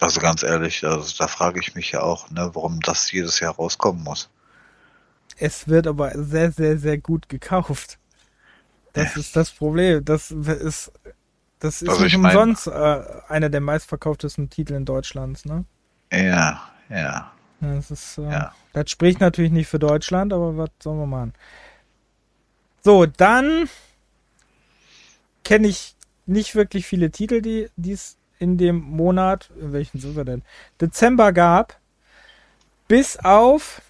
Also ganz ehrlich, also da frage ich mich ja auch, ne, warum das jedes Jahr rauskommen muss. Es wird aber sehr, sehr, sehr gut gekauft. Das ist das Problem. Das ist, das ist Also nicht umsonst äh, einer der meistverkauftesten Titel in Deutschlands, ne? Ja, ja. Das ist, äh, Ja. das spricht natürlich nicht für Deutschland, aber was sollen wir machen? So, dann kenne ich nicht wirklich viele Titel, die die es in dem Monat, in welchen sind wir denn? Dezember gab. Bis auf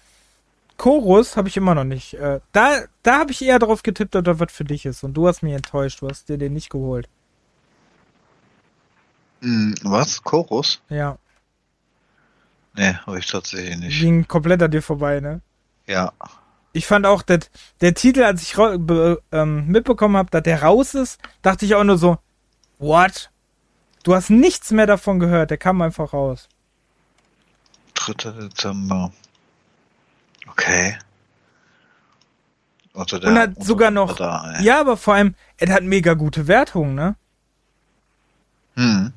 Chorus habe ich immer noch nicht. Äh, da da habe ich eher darauf getippt, dass das was für dich ist. Und du hast mich enttäuscht. Du hast dir den nicht geholt. Hm, was? Chorus? Ja, Nee, habe ich tatsächlich nicht. ging komplett an dir vorbei, ne? Ja. ich fand auch, dass der Titel, als ich ähm, mitbekommen habe, dass der raus ist, dachte ich auch nur so, what? Du hast nichts mehr davon gehört, der kam einfach raus. 3. Dezember. Okay. Unter Und hat sogar noch- ey. Ja, aber vor allem, er hat mega gute Wertungen, ne? Hm.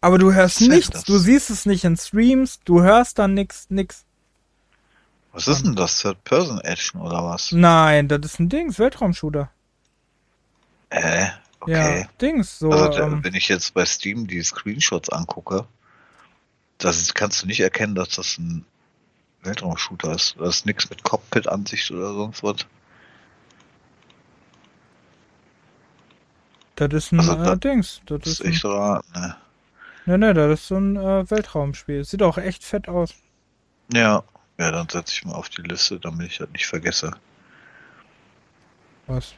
Aber du hörst nichts, das? du siehst es nicht in Streams, du hörst dann nix, nix. Was ist denn das? Third-Person-Action oder was? Nein, das ist ein Dings, Weltraumshooter. Äh, okay. Ja, Dings, so, also, der, ähm, wenn ich jetzt bei Steam die Screenshots angucke, das kannst du nicht erkennen, dass das ein Weltraumshooter ist. Das ist nichts mit Cockpit-Ansicht oder sonst was. das ist ein also äh, da- Dings. Das Das ist ist ein, echt rar, ne? ne, ne, das ist so ein äh, Weltraumspiel. Sieht auch echt fett aus. Ja. Ja, dann setze ich mal auf die Liste, damit ich das nicht vergesse. Was?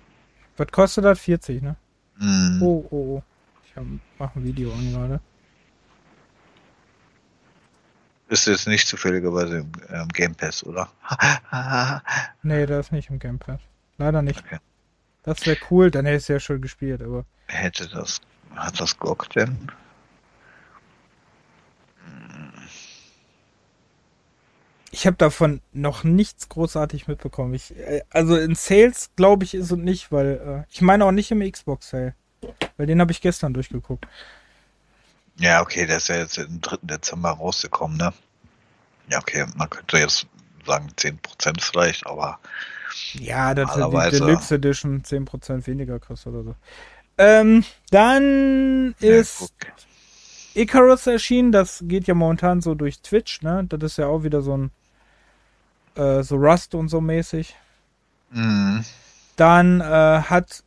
Was kostet das? 40, ne? Hm. Oh, oh, oh. Ich hab, mach ein Video an gerade. Ist jetzt nicht zufälligerweise im ähm, Game Pass, oder? (laughs) Nee, das ist nicht im Gamepad. Leider nicht. Okay. Das wäre cool, dann hätte ich es ja schon gespielt, aber. Hätte das. Hat das GOG denn? Ich habe davon noch nichts großartig mitbekommen. Ich, äh, also in Sales glaube ich ist es nicht, weil äh, ich meine auch nicht im Xbox Sale. Weil den habe ich gestern durchgeguckt. Ja, okay, der ist ja jetzt am 3. Dezember rausgekommen, ne? Ja, okay, man könnte jetzt sagen 10% vielleicht, aber Ja, das hat die Deluxe Edition 10% weniger kostet oder so. Ähm, dann ja, ist guck. Icarus erschienen, das geht ja momentan so durch Twitch, ne? Das ist ja auch wieder so ein äh, so Rust und so mäßig. Mhm. Dann äh, hat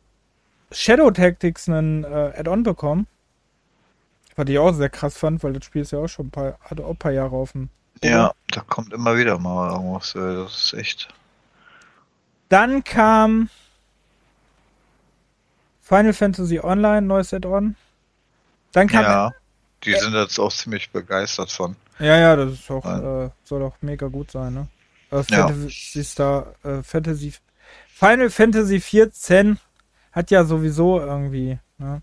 Shadow Tactics einen äh, Add-on bekommen. Was ich auch sehr krass fand, weil das Spiel ist ja auch schon ein paar, hatte auch ein paar Jahre auf dem. Ja, da kommt immer wieder mal irgendwas. äh, Das ist echt. Dann kam Final Fantasy Online, neues Add-on. Dann kam Ja, die sind jetzt auch ziemlich begeistert von. Ja, ja, das ist auch, äh, soll auch mega gut sein, ne? Äh, Ja. Fantasy Star, äh, Fantasy, Final Fantasy 14 hat ja sowieso irgendwie, ne?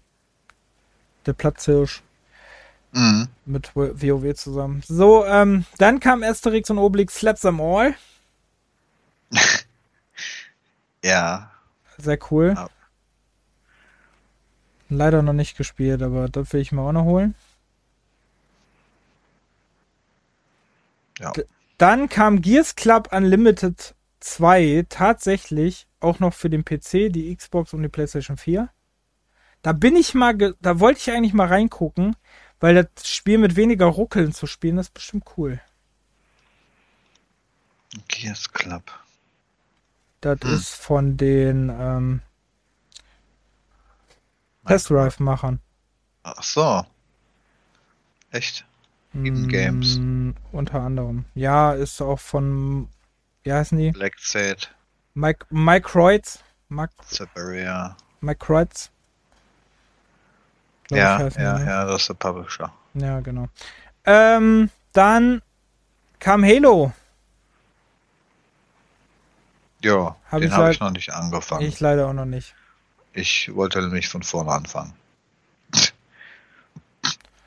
Der Platzhirsch Mhm. mit WoW zusammen. So, ähm, dann kam Asterix und Obelix Slaps Them All. (laughs) Ja, Sehr cool. Ja. Leider noch nicht gespielt, aber das will ich mir auch noch holen. Ja. Dann kam Gears Club Unlimited 2 tatsächlich auch noch für den PC, die Xbox und die PlayStation 4. Da bin ich mal, da wollte ich eigentlich mal reingucken, weil das Spiel mit weniger Ruckeln zu spielen, das ist bestimmt cool. Gears Club. Das Hm. ist von den ähm, Test Drive-Machern. Ach so. Echt? Hidden Games. Mm, Unter anderem. Ja, ist auch von, wie heißen die? Black Sad, Mike, Mike Kreutz. Mike, Siberia. Mike Kreutz. Glaub Ja, ja, die, ne? ja, das ist der Publisher. Ja, genau. Ähm, dann kam Halo. Ja, Hab den ich habe ich noch nicht angefangen. Ich leider auch noch nicht. Ich wollte nämlich von vorne anfangen. (laughs)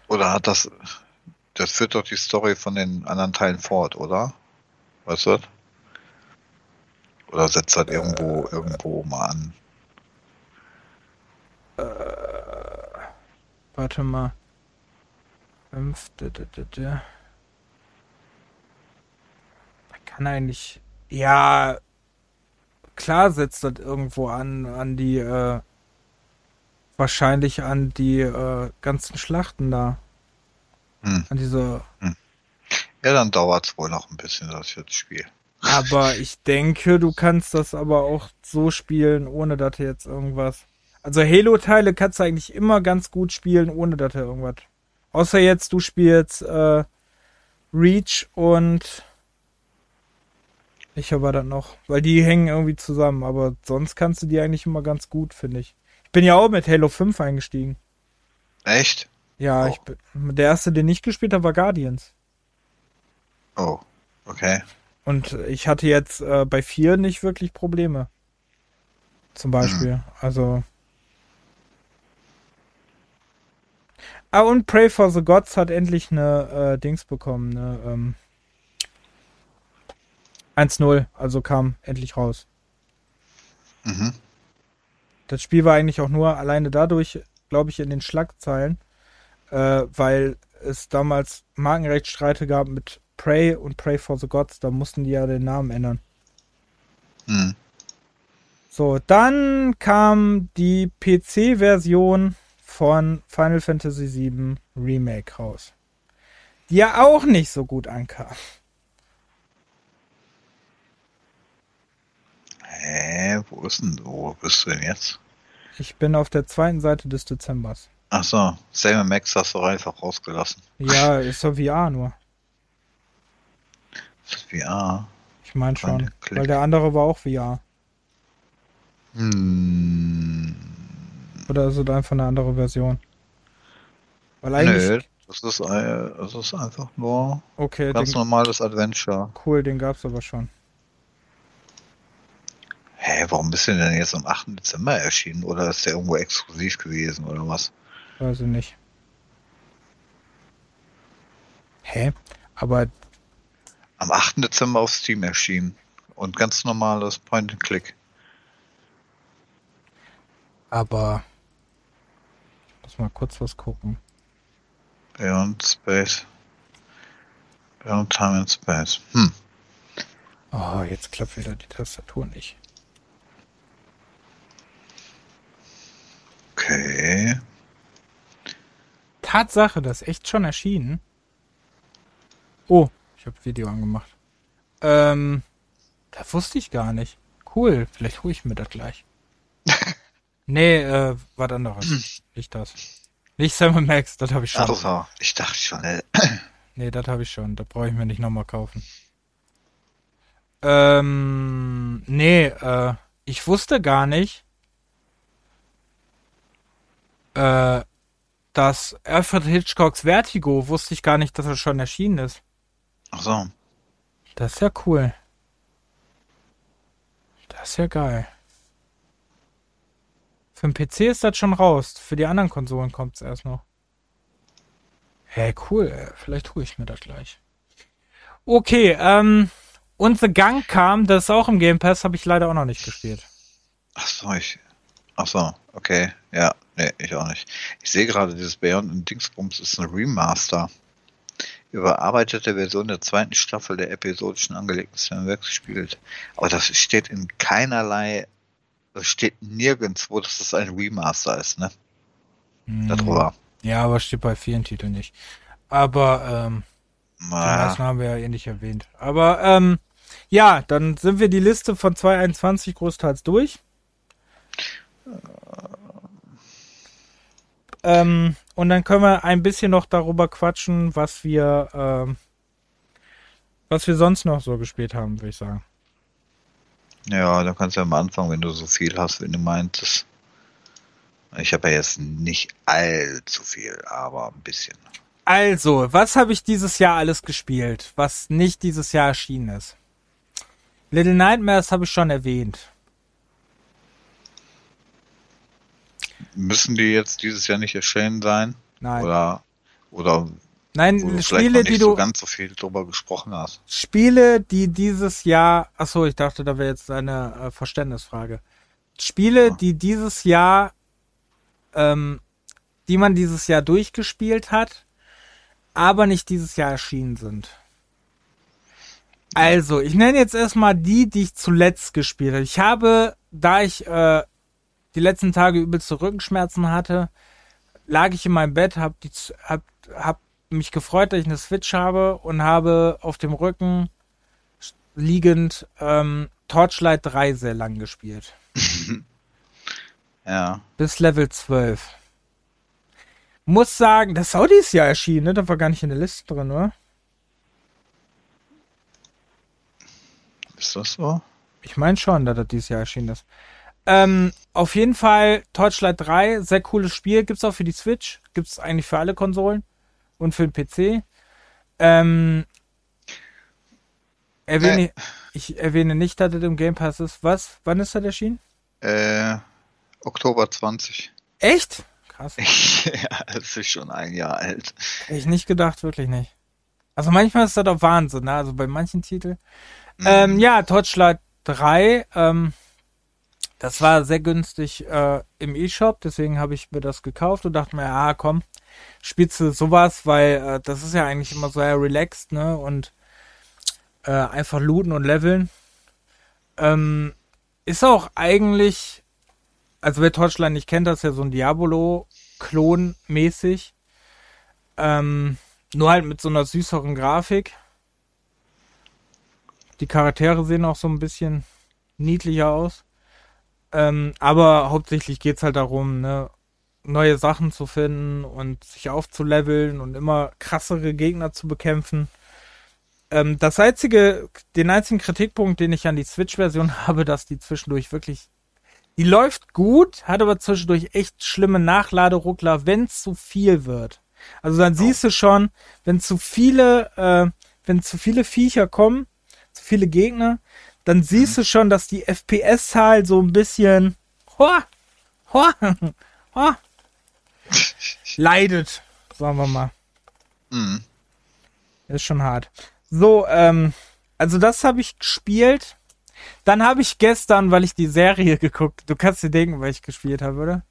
Oder hat das. Das führt doch die Story von den anderen Teilen fort, oder? Weißt du das? Oder setzt das irgendwo, Äh. irgendwo mal an? Warte mal. Fünf, d- d- d- d. Da kann eigentlich. Ja, klar setzt das irgendwo an, an die, äh, wahrscheinlich an die äh, ganzen Schlachten da. Hm. An diese. Ja, dann dauert es wohl noch ein bisschen, das jetzt Spiel. Aber (laughs) ich denke, du kannst das aber auch so spielen, ohne dass du jetzt irgendwas. Also Halo-Teile kannst du eigentlich immer ganz gut spielen, ohne dass du irgendwas. Außer jetzt, du spielst äh, Reach und ich aber dann noch, weil die hängen irgendwie zusammen, aber sonst kannst du die eigentlich immer ganz gut, finde ich. Ich bin ja auch mit Halo 5 eingestiegen. Echt? Ja, Oh. ich bin, der erste, den ich gespielt habe, war Guardians. Oh, okay. Und ich hatte jetzt äh, bei 4 nicht wirklich Probleme. Zum Beispiel. Also. Ah, und Pray for the Gods hat endlich eine äh, Dings bekommen, ne? Ähm, 1-0, also kam endlich raus. Mhm. Das Spiel war eigentlich auch nur alleine dadurch, glaube ich, in den Schlagzeilen, äh, weil es damals Markenrechtsstreite gab mit Pray und Pray for the Gods. Da mussten die ja den Namen ändern. Hm. So, dann kam die PC-Version von Final Fantasy VII Remake raus. Die ja auch nicht so gut ankam. Hä, wo ist denn, wo bist du denn jetzt? Ich bin auf der zweiten Seite des Dezembers. Ach so, Sam Max hast du einfach rausgelassen. Ja, ist doch VR nur. Ist VR. Ich meine schon. Weil der andere war auch VR. Hm. Oder ist es einfach eine andere Version? Weil eigentlich. Nö, das ist, äh, das ist einfach nur Okay, ganz den, normales Adventure. cool, den gab's aber schon. Hä, warum bist du denn jetzt am 8. Dezember erschienen? Oder ist der irgendwo exklusiv gewesen oder was? Weiß ich nicht. Hä? Aber Am 8. Dezember auf Steam erschienen. Und ganz normales Point-and-Click. Aber. Ich muss mal kurz was gucken. Beyond Space. Beyond Time and Space. Hm. Oh, jetzt klappt wieder die Tastatur nicht. Okay. Tatsache, das ist echt schon erschienen. Oh, ich habe Video angemacht. Ähm, das wusste ich gar nicht. Cool, vielleicht hole ich mir das gleich. (laughs) nee, äh, was anderes. Nicht das. Nicht Sam Max, das habe ich schon. Also, ich dachte schon, äh, (clears throat) Nee, das habe ich schon. Das brauche ich mir nicht nochmal kaufen. Ähm, nee, äh, ich wusste gar nicht, äh, dass Alfred Hitchcocks Vertigo, wusste ich gar nicht, dass er schon erschienen ist. ach so. Das ist ja cool. Das ist ja geil. Für den PC ist das schon raus. Für die anderen Konsolen kommt es erst noch. Hey, cool. Vielleicht hole ich mir das gleich. Okay, ähm, und The Gang kam, das ist auch im Game Pass, habe ich leider auch noch nicht gespielt. Ach so, ich. Ach so, okay. Ja, nee, ich auch nicht. Ich sehe gerade, dieses Beyond und Dingsbums ist ein Remaster. Überarbeitete Version der zweiten Staffel der episodischen angelegten Cinemax gespielt. Aber das steht in keinerlei, das steht nirgendwo, dass das ein Remaster ist, ne? Hm, Darüber. Ja, aber steht bei vielen Titeln nicht. Aber, ähm, den ersten haben wir ja eh nicht erwähnt. Aber, ähm, ja, dann sind wir die Liste von 221 großteils durch. Ähm, und dann können wir ein bisschen noch darüber quatschen, was wir, ähm, was wir sonst noch so gespielt haben, würde ich sagen. ja, da kannst du ja am Anfang, wenn du so viel hast, wenn du meintest. Ich habe ja jetzt nicht allzu viel, aber ein bisschen. Also, was habe ich dieses Jahr alles gespielt, was nicht dieses Jahr erschienen ist? Little Nightmares habe ich schon erwähnt. Müssen die jetzt dieses Jahr nicht erschienen sein? Nein. Oder, oder wo Nein, du vielleicht Spiele, noch die nicht du so ganz so viel drüber gesprochen hast. Spiele, die dieses Jahr, ach so, ich dachte, da wäre jetzt eine äh, Verständnisfrage. Spiele, Ja. die dieses Jahr, ähm, die man dieses Jahr durchgespielt hat, aber nicht dieses Jahr erschienen sind. Also, ich nenne jetzt erstmal die, die ich zuletzt gespielt habe. Ich habe, da ich äh, die letzten Tage übelste Rückenschmerzen hatte, lag ich in meinem Bett, hab, die, hab, hab mich gefreut, dass ich eine Switch habe und habe auf dem Rücken liegend ähm, Torchlight 3 sehr lang gespielt. (laughs) Ja. Bis Level 12. Muss sagen, das ist auch dieses Jahr erschienen, ne? Das war gar nicht in der Liste drin, oder? Ist das so? Ich meine schon, dass das dieses Jahr erschienen ist. Ähm, auf jeden Fall Torchlight 3, sehr cooles Spiel. Gibt's auch für die Switch. Gibt's eigentlich für alle Konsolen und für den PC. Ähm, erwähne, Äh. Ich erwähne nicht, dass das im Game Pass ist. Was? Wann ist das erschienen? Äh, Oktober 20. Echt? Krass. (laughs) ja, es ist schon ein Jahr alt. Hätte ich nicht gedacht, wirklich nicht. Also manchmal ist das doch Wahnsinn, ne? Also bei manchen Titeln. Ähm, ja, Torchlight 3, ähm, das war sehr günstig äh, im E-Shop, deswegen habe ich mir das gekauft und dachte mir, ja, komm, spielst du sowas, weil äh, das ist ja eigentlich immer so eher relaxed, ne? Und äh, einfach looten und leveln. Ähm, ist auch eigentlich, also wer Torchlight nicht kennt, das ist ja so ein Diabolo-Klon mäßig. Ähm, nur halt mit so einer süßeren Grafik. Die Charaktere sehen auch so ein bisschen niedlicher aus. Ähm, aber hauptsächlich geht's halt darum, ne, neue Sachen zu finden und sich aufzuleveln und immer krassere Gegner zu bekämpfen. Ähm, das einzige, den einzigen Kritikpunkt, den ich an die Switch-Version (laughs) habe, dass die zwischendurch wirklich, die läuft gut, hat aber zwischendurch echt schlimme Nachladeruckler, wenn zu viel wird. Also dann siehst du schon, wenn zu viele, äh, wenn zu viele Viecher kommen, zu viele Gegner, dann siehst du schon, dass die FPS-Zahl so ein bisschen hoa, hoa, hoa, (laughs) leidet, sagen wir mal. Mhm. Ist schon hart. So, ähm, also das habe ich gespielt. Dann habe ich gestern, weil ich die Serie (laughs) geguckt, du kannst dir denken, weil ich gespielt habe, oder?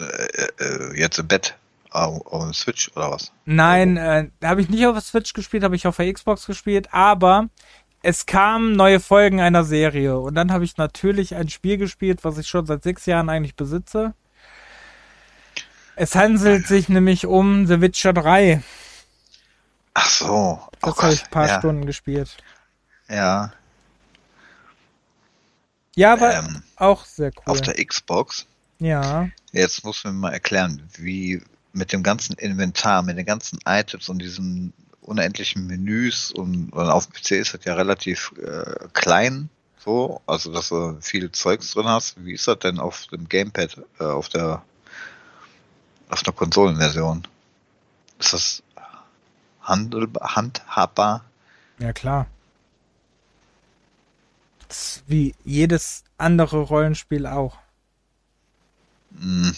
Äh, äh, jetzt im Bett. Auf, auf dem Switch oder was? Nein, äh, habe ich nicht auf der Switch gespielt, habe ich auf der Xbox gespielt, aber es kamen neue Folgen einer Serie und dann habe ich natürlich ein Spiel gespielt, was ich schon seit sechs Jahren eigentlich besitze. Es handelt sich nämlich um The Witcher 3. Ach so. Das Oh habe ich ein paar ja, Stunden gespielt. Ja. Ja, aber Ähm, auch sehr cool. Auf der Xbox. ja. Jetzt muss mir mal erklären, wie mit dem ganzen Inventar, mit den ganzen Items und diesen unendlichen Menüs und, und auf dem PC ist das ja relativ äh, klein, so, also dass du viel Zeugs drin hast. Wie ist das denn auf dem Gamepad, äh, auf der auf der Konsolenversion? Ist das handelbar, handhabbar? Ja, klar. Das ist wie jedes andere Rollenspiel auch. Hm.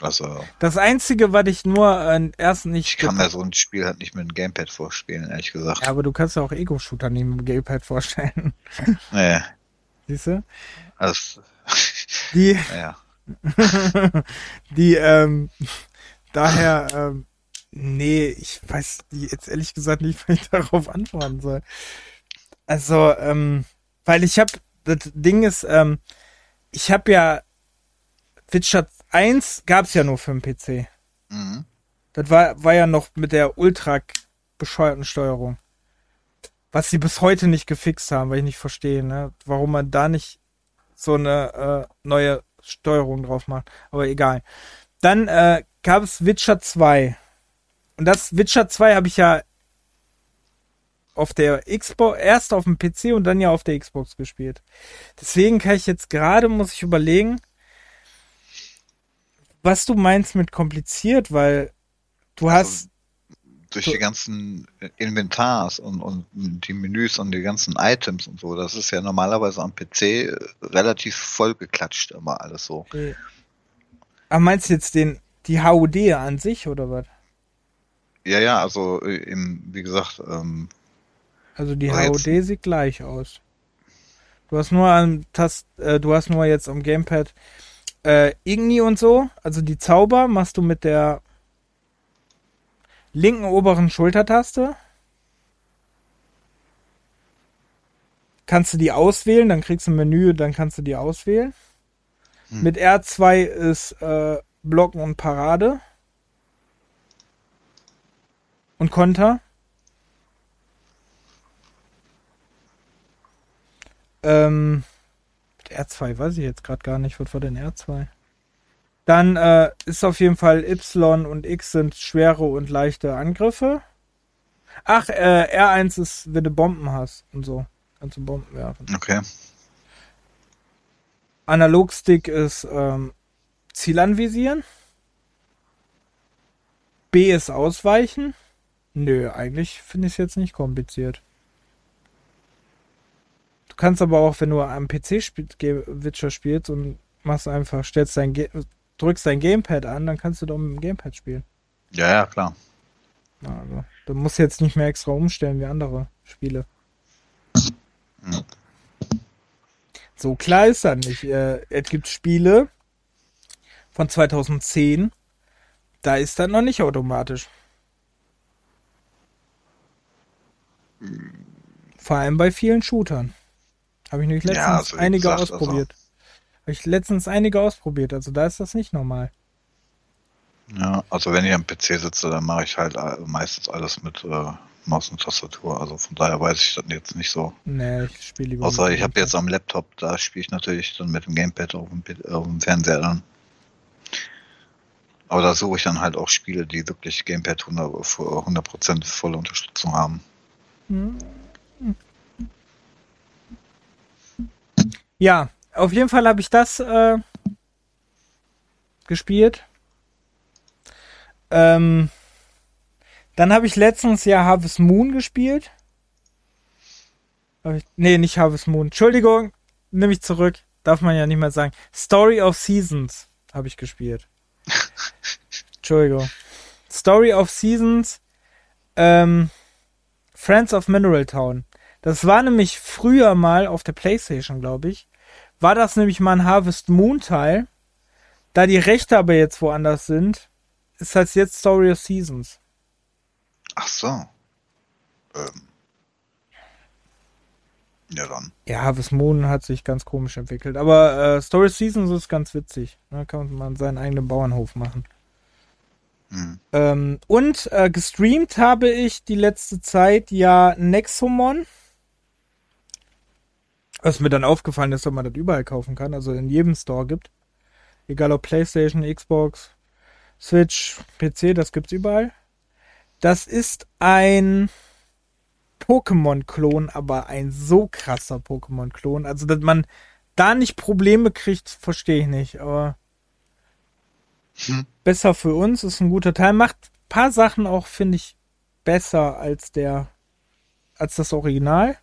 Also, Das einzige, was ich nur äh, erst nicht. ich kann mir so ein Spiel halt nicht mit dem Gamepad vorspielen, ehrlich gesagt. ja, aber du kannst ja auch Ego-Shooter nicht mit dem Gamepad vorstellen. (laughs) (laughs) Nee, Siehst du? also, Die, (laughs) ja. die, ähm, daher, ähm, nee, ich weiß jetzt ehrlich gesagt nicht, was ich darauf antworten soll. Also, ähm, weil ich hab, das Ding ist, ähm, ich hab ja Witcher 1 gab's ja nur für den PC. Mhm. Das war, war ja noch mit der ultra bescheuerten Steuerung. Was sie bis heute nicht gefixt haben, weil ich nicht verstehe, ne? Warum man da nicht so eine äh, neue Steuerung drauf macht. Aber egal. Dann äh, gab es Witcher 2. Und das Witcher 2 habe ich ja auf der Xbox, erst auf dem PC und dann ja auf der Xbox gespielt. Deswegen kann ich jetzt gerade, muss ich überlegen, was du meinst mit kompliziert, weil du Also, hast, durch die ganzen Inventars und, und die Menüs und die ganzen Items und so, das ist ja normalerweise am PC relativ vollgeklatscht immer alles so. äh, aber meinst du jetzt den, die HUD an sich oder was? Ja, ja, also äh, im, wie gesagt, ähm, Also die Aber jetzt- HUD sieht gleich aus. Du hast nur am Tast, äh, du hast nur jetzt am Gamepad äh, Igni und so, also die Zauber machst du mit der linken oberen Schultertaste. Kannst du die auswählen, dann kriegst du ein Menü, dann kannst du die auswählen. Hm. Mit R2 ist äh, Blocken und Parade. Und Konter. Ähm, R2 weiß ich jetzt gerade gar nicht. Was war denn R2? Dann äh, ist auf jeden Fall Y und X sind schwere und leichte Angriffe. Ach, äh, R1 ist, wenn du Bomben hast und so. Kannst du Bomben werfen. Okay. Analogstick ist ähm, Ziel anvisieren. B ist ausweichen. Nö, eigentlich finde ich es jetzt nicht kompliziert. Du kannst aber auch, wenn du am PC spiel, Witcher spielst und machst einfach, stellst dein drückst dein Gamepad an, dann kannst du doch mit dem Gamepad spielen. Ja, ja, klar. Also, du musst jetzt nicht mehr extra umstellen wie andere Spiele. Hm. So klar ist das nicht. Äh, es gibt Spiele von 2010, da ist das noch nicht automatisch. Vor allem bei vielen Shootern. Habe ich nämlich letztens ja, also einige gesagt, also ausprobiert. Also habe ich letztens einige ausprobiert, also da ist das nicht normal. Ja, also wenn ich am PC sitze, dann mache ich halt äh, meistens alles mit äh, Maus und Tastatur. Also von daher weiß ich das jetzt nicht so. Nee, ich spiele lieber. Außer ich habe jetzt am Laptop, da spiele ich natürlich dann mit dem Gamepad auf dem, auf dem Fernseher dann. Aber da suche ich dann halt auch Spiele, die wirklich Gamepad 100%, 100 volle Unterstützung haben. Ja, auf jeden Fall habe ich das äh, gespielt. Ähm, dann habe ich letztens ja Harvest Moon gespielt. Ich, nee, nicht Harvest Moon. Entschuldigung, nehme ich zurück. Darf man ja nicht mehr sagen. Story of Seasons habe ich gespielt. (laughs) Entschuldigung. Story of Seasons. Ähm, Friends of Mineral Town. Das war nämlich früher mal auf der Playstation, glaube ich war das nämlich mal ein Harvest Moon Teil. Da die Rechte aber jetzt woanders sind, ist das jetzt Story of Seasons. Ach so. Ähm. Ja, dann. Ja, Harvest Moon hat sich ganz komisch entwickelt. Aber äh, Story of Seasons ist ganz witzig. Da kann man seinen eigenen Bauernhof machen. Mhm. Ähm, und äh, gestreamt habe ich die letzte Zeit ja Nexomon. Was mir dann aufgefallen ist, dass man das überall kaufen kann, also in jedem Store gibt. Egal ob PlayStation, Xbox, Switch, PC, das gibt's überall. Das ist ein Pokémon-Klon, aber ein so krasser Pokémon-Klon. Also, dass man da nicht Probleme kriegt, verstehe ich nicht, aber hm. besser für uns, ist ein guter Teil. Macht ein paar Sachen auch, finde ich, besser als der, als das Original.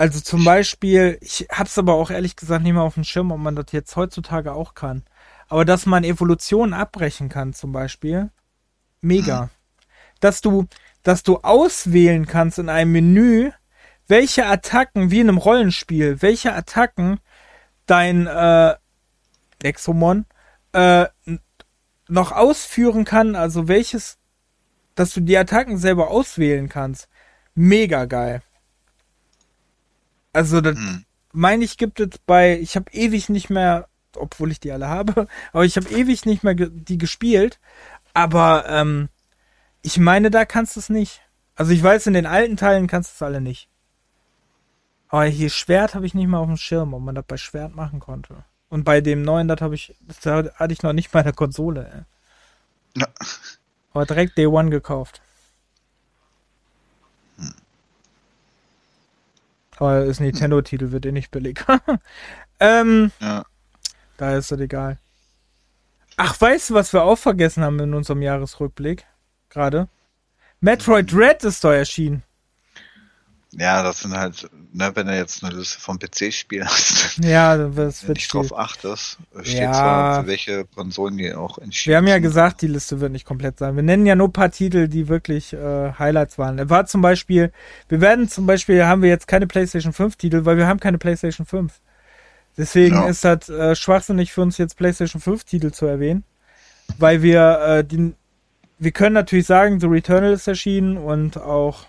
Also zum Beispiel, ich hab's aber auch ehrlich gesagt nicht mehr auf dem Schirm, ob man das jetzt heutzutage auch kann. Aber dass man Evolution abbrechen kann, zum Beispiel, mega. Mhm. Dass du, dass du auswählen kannst in einem Menü, welche Attacken, wie in einem Rollenspiel, welche Attacken dein äh, Nexomon äh, noch ausführen kann, also welches, dass du die Attacken selber auswählen kannst. Mega geil. Also, das hm. meine ich, gibt es bei, ich habe ewig nicht mehr, obwohl ich die alle habe, (laughs) aber ich habe ewig nicht mehr ge die gespielt. Aber ähm, ich meine, da kannst du es nicht. Also ich weiß, in den alten Teilen kannst du es alle nicht. Aber hier Schwert habe ich nicht mal auf dem Schirm, ob man das bei Schwert machen konnte. Und bei dem neuen, das habe ich, das hatte ich noch nicht bei der Konsole. Ey. Ja. Aber direkt Day One gekauft. Aber ist Nintendo-Titel, wird eh nicht billig. (laughs) ähm, ja. Da ist das egal. Ach, weißt du, was wir auch vergessen haben in unserem Jahresrückblick? Gerade? Metroid Red ist doch erschienen. Ja, das sind halt, ne, wenn du jetzt eine Liste vom PC-Spielen hast, ja, das du nicht drauf achtest, steht ja. zwar, für welche Konsolen die auch entschieden Wir haben ja sind. gesagt, die Liste wird nicht komplett sein. Wir nennen ja nur ein paar Titel, die wirklich äh, Highlights waren. War zum Beispiel, wir werden zum Beispiel, haben wir jetzt keine PlayStation 5 Titel, weil wir haben keine PlayStation 5. Deswegen ja. ist das äh, schwachsinnig für uns jetzt PlayStation 5 Titel zu erwähnen, weil wir äh, die wir können natürlich sagen, The Returnal ist erschienen und auch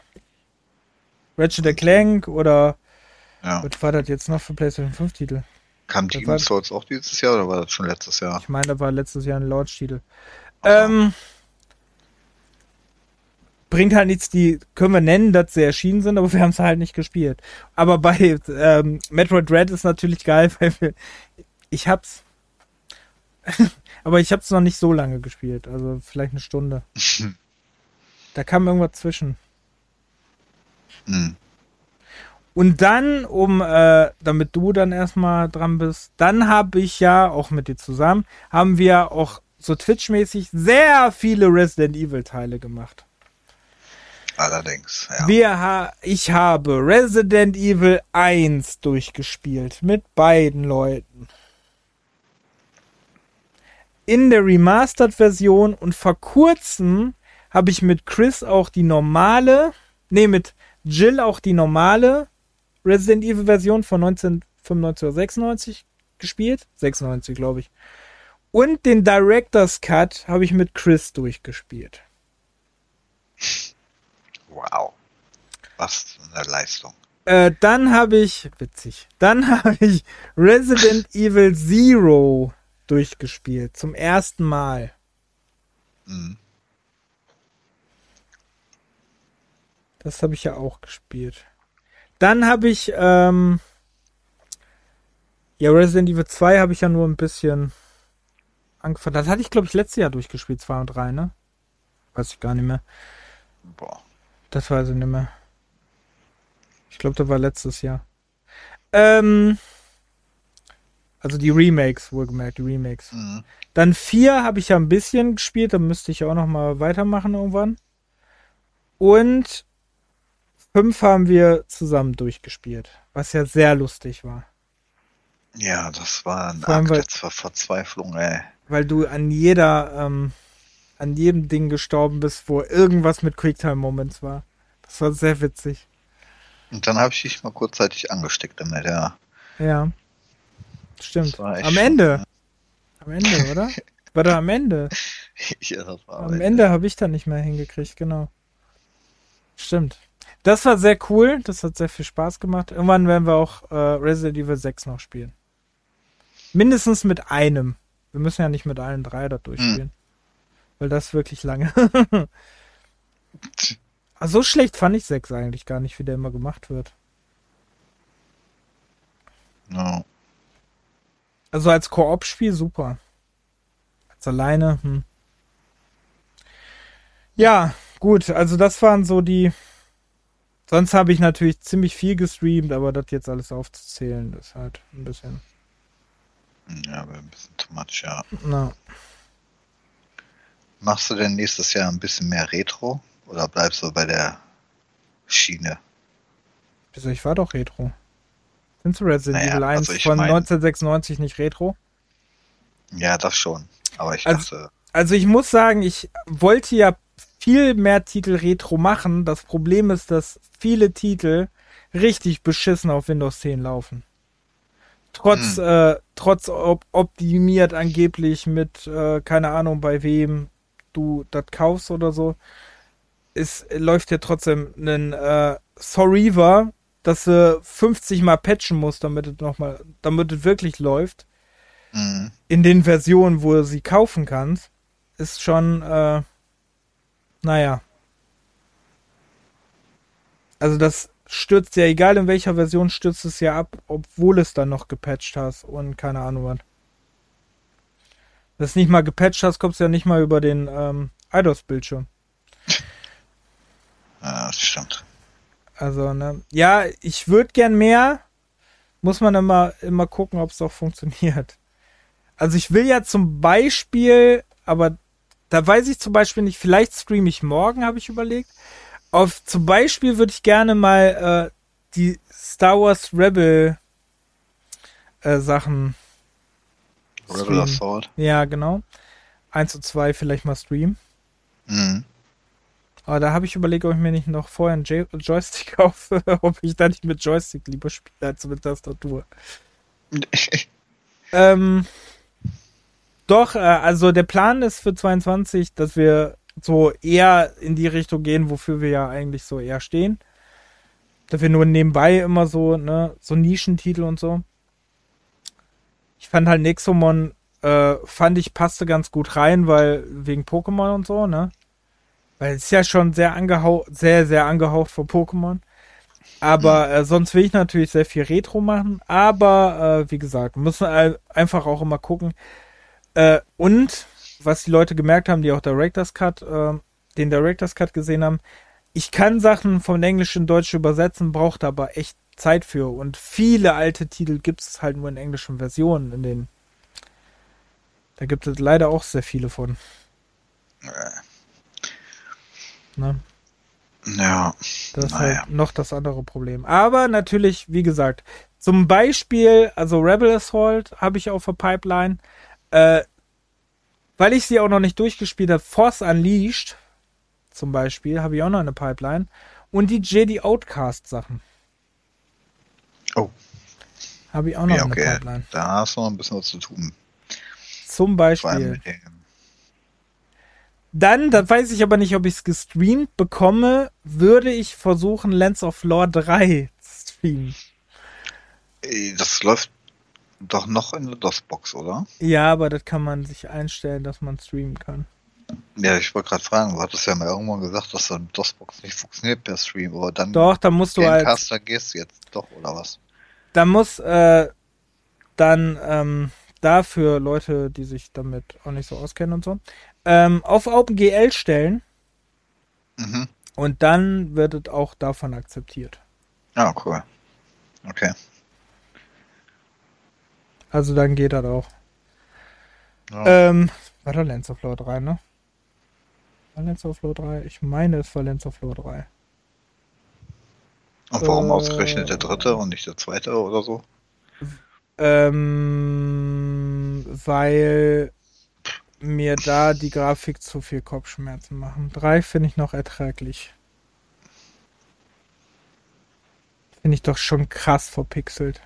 Ratchet Clank oder Ja. was war das jetzt noch für PlayStation 5 Titel? Kam Das Demon's Souls auch dieses Jahr oder war das schon letztes Jahr? Ich meine, da war letztes Jahr ein Launch-Titel. Ähm, bringt halt nichts, die können wir nennen, dass sie erschienen sind, aber wir haben es halt nicht gespielt. Aber bei ähm, Metroid Dread ist natürlich geil, (laughs) weil wir, ich hab's, (laughs) aber ich hab's noch nicht so lange gespielt, also vielleicht eine Stunde. (laughs) Da kam irgendwas zwischen. Hm. Und dann, um, äh, damit du dann erstmal dran bist, dann habe ich ja, auch mit dir zusammen, haben wir auch so Twitch-mäßig sehr viele Resident Evil-Teile gemacht. Allerdings, ja. Wir ha ich habe Resident Evil 1 durchgespielt mit beiden Leuten. In der Remastered-Version und vor kurzem habe ich mit Chris auch die normale, nee, mit Jill auch die normale Resident Evil-Version von 1995 oder 96 gespielt. 96, glaube ich. Und den Director's Cut habe ich mit Chris durchgespielt. Wow. Was eine Leistung. Äh, dann habe ich, witzig, dann (laughs) habe ich Resident Evil Zero durchgespielt. Zum ersten Mal. Hm. Das habe ich ja auch gespielt. Dann habe ich, ähm, ja, Resident Evil 2 habe ich ja nur ein bisschen angefangen. Das hatte ich, glaube ich, letztes Jahr durchgespielt, 2 und 3, ne? Weiß ich gar nicht mehr. Boah. Das weiß ich nicht mehr. Ich glaube, das war letztes Jahr. Ähm, also die Remakes, wohlgemerkt, die Remakes. Hm. Dann vier habe ich ja ein bisschen gespielt, da müsste ich auch noch mal weitermachen irgendwann. Und fünf haben wir zusammen durchgespielt, was ja sehr lustig war. Ja, das war ein Akt weil- der Ver- Verzweiflung, ey. Weil du an jeder, ähm, an jedem Ding gestorben bist, wo irgendwas mit Quicktime-Moments war. Das war sehr witzig. Und dann habe ich dich mal kurzzeitig angesteckt damit, ja. Ja. Stimmt. Am Ende. Am Ende, oder? (laughs) War da am Ende? ja, das war Am Ende habe ich dann nicht mehr hingekriegt, genau. Stimmt. Das war sehr cool, das hat sehr viel Spaß gemacht. Irgendwann werden wir auch äh, Resident Evil 6 noch spielen. Mindestens mit einem. Wir müssen ja nicht mit allen drei da durchspielen. Weil das wirklich lange. (laughs) So schlecht fand ich 6 eigentlich gar nicht, wie der immer gemacht wird. Ja. Also als Koop-Spiel super. Als alleine, hm. Ja, gut, also das waren so die. Sonst habe ich natürlich ziemlich viel gestreamt, aber das jetzt alles aufzuzählen, ist halt ein bisschen. ja, aber ein bisschen too much, ja. Na, Machst du denn nächstes Jahr ein bisschen mehr Retro? Oder bleibst du bei der Schiene? wieso, ich war doch Retro. Findest du Resident Naja, Evil 1 also von mein- 1996 nicht Retro? Ja, das schon. Aber ich Also- dachte, Also ich muss sagen, ich wollte ja viel mehr Titel Retro machen. Das Problem ist, dass viele Titel richtig beschissen auf Windows 10 laufen. Trotz, Hm. äh, trotz op optimiert angeblich mit, äh, keine Ahnung, bei wem du das kaufst oder so, es läuft ja trotzdem ein äh, Sorryver, dass du 50 mal patchen musst, damit es noch mal, damit es wirklich läuft mhm. in den Versionen, wo du sie kaufen kannst, ist schon, äh, naja. Also das stürzt ja, egal in welcher Version, stürzt es ja ab, obwohl es dann noch gepatcht hast und keine Ahnung was. Wenn du es nicht mal gepatcht hast, kommst du ja nicht mal über den ähm, IDOS-Bildschirm. ja, das stimmt. Also, ne, ja, ich würde gern mehr. Muss man immer, immer gucken, ob es auch funktioniert. Also ich will ja zum Beispiel, aber da weiß ich zum Beispiel nicht, vielleicht streame ich morgen, habe ich überlegt. Auf zum Beispiel würde ich gerne mal äh, die Star Wars Rebel äh, Sachen. Rebel streamen. Assault. Ja, genau. Eins und zwei vielleicht mal streamen. Mhm. Aber da habe ich überlegt, ob ich mir nicht noch vorher einen J Joystick (laughs) kaufe, ob ich da nicht mit Joystick lieber spiele als mit Tastatur. (laughs) Ähm, doch, äh, also der Plan ist für 22, dass wir so eher in die Richtung gehen, wofür wir ja eigentlich so eher stehen. Dass wir nur nebenbei immer so, ne, so Nischentitel und so. Ich fand halt Nexomon, äh, fand ich passte ganz gut rein, weil wegen Pokémon und so, ne? Weil es ist ja schon sehr angehaucht, sehr, sehr angehaucht von Pokémon. Aber äh, sonst will ich natürlich sehr viel Retro machen. Aber äh, wie gesagt, müssen einfach auch immer gucken. Äh, und was die Leute gemerkt haben, die auch Director's Cut, äh, den Director's Cut gesehen haben, ich kann Sachen vom Englisch in Deutsch übersetzen, braucht aber echt Zeit für. Und viele alte Titel gibt es halt nur in englischen Versionen. In den da gibt es leider auch sehr viele von. Ne? Ja. Das ist naja. halt noch das andere Problem. Aber natürlich, wie gesagt, zum Beispiel, also Rebel Assault habe ich auf der Pipeline. Äh, weil ich sie auch noch nicht durchgespielt habe, Force Unleashed zum Beispiel, habe ich auch noch eine Pipeline. Und die Jedi Outcast Sachen. Oh. Habe ich auch noch ja, okay. eine Pipeline. Da hast du noch ein bisschen was zu tun. Zum Beispiel. Dann, da weiß ich aber nicht, ob ich es gestreamt bekomme, würde ich versuchen, Lens of Lore 3 zu streamen. Das läuft doch noch in der DOS-Box, oder? Ja, aber das kann man sich einstellen, dass man streamen kann. Ja, ich wollte gerade fragen, du hattest ja mal irgendwann gesagt, dass dann DOS-Box nicht funktioniert per Stream, aber dann. Doch, da musst du halt. Da gehst du jetzt doch, oder was? Da muss äh, dann ähm, dafür Leute, die sich damit auch nicht so auskennen und so, ähm, auf OpenGL stellen. Mhm. Und dann wird es auch davon akzeptiert. Ah, cool. Okay. Also dann geht das auch. Ja. Ähm, war doch Lens of Lore 3, ne? War Lens of Lore 3? Ich meine, es war Lens of Lore 3. Und warum äh, ausgerechnet der dritte und nicht der zweite oder so? Ähm, weil mir da die Grafik zu viel Kopfschmerzen machen. Drei finde ich noch erträglich. Finde ich doch schon krass verpixelt.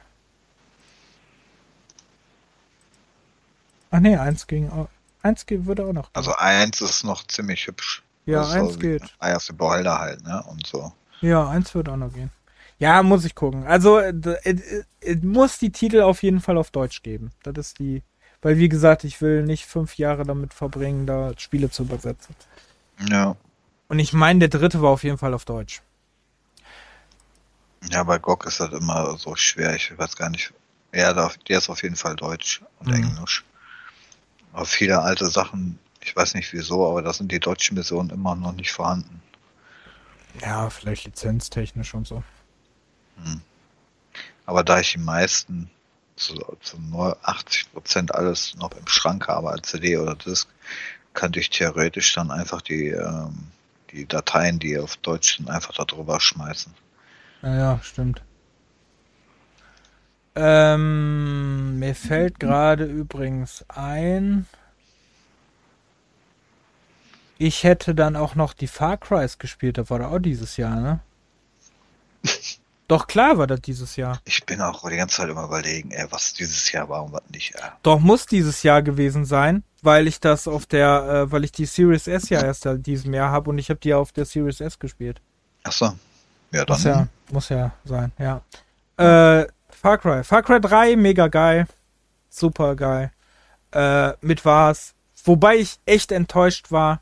Ach nee, eins ging auch. Eins würde auch noch. Gehen. Also eins ist noch ziemlich hübsch. Ja, also eins geht. Eierste Beholder halt, ne? Und so. Ja, eins würde auch noch gehen. Ja, muss ich gucken. Also, es muss die Titel auf jeden Fall auf Deutsch geben. Das ist die weil, wie gesagt, ich will nicht fünf Jahre damit verbringen, da Spiele zu übersetzen. Ja. Und ich meine, der dritte war auf jeden Fall auf Deutsch. Ja, bei GOG ist das immer so schwer. Ich weiß gar nicht. Ja, der ist auf jeden Fall Deutsch und mhm. Englisch. Aber viele alte Sachen, ich weiß nicht wieso, aber da sind die deutschen Versionen immer noch nicht vorhanden. Ja, vielleicht lizenztechnisch und so. Hm. Aber da ich die meisten zu, zu 80 Prozent alles noch im Schrank habe als CD oder Disk, könnte ich theoretisch dann einfach die, ähm, die Dateien, die auf Deutsch sind, einfach darüber schmeißen. Ja, ja, stimmt. Ähm, mir fällt gerade übrigens ein, ich hätte dann auch noch die Far Crys gespielt, das war da auch dieses Jahr, ne? (laughs) Doch klar war das dieses Jahr. Ich bin auch die ganze Zeit immer überlegen, ey, was dieses Jahr war und was nicht. Ey. Doch muss dieses Jahr gewesen sein, weil ich das auf der, äh, weil ich die Series S ja erst diesem Jahr habe und ich habe die auf der Series S gespielt. Ach so. Ja, dann. Muss ja, muss ja sein, ja. Äh, Far Cry. Far Cry 3, mega geil. Super geil. Äh, mit was. Wobei ich echt enttäuscht war,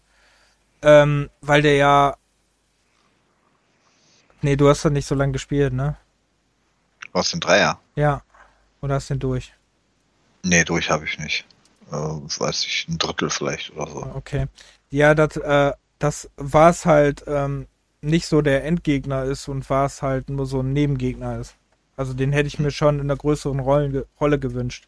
ähm, weil der ja Nee, du hast doch nicht so lange gespielt, ne? Was den Dreier? Ja. Oder hast du den durch? Nee, durch habe ich nicht. Äh, weiß ich, ein Drittel vielleicht oder so. Okay. Ja, das, äh, das war es halt ähm, nicht so der Endgegner ist und war es halt nur so ein Nebengegner ist. Also den hätte ich mir hm. schon in einer größeren Rollen, Rolle gewünscht.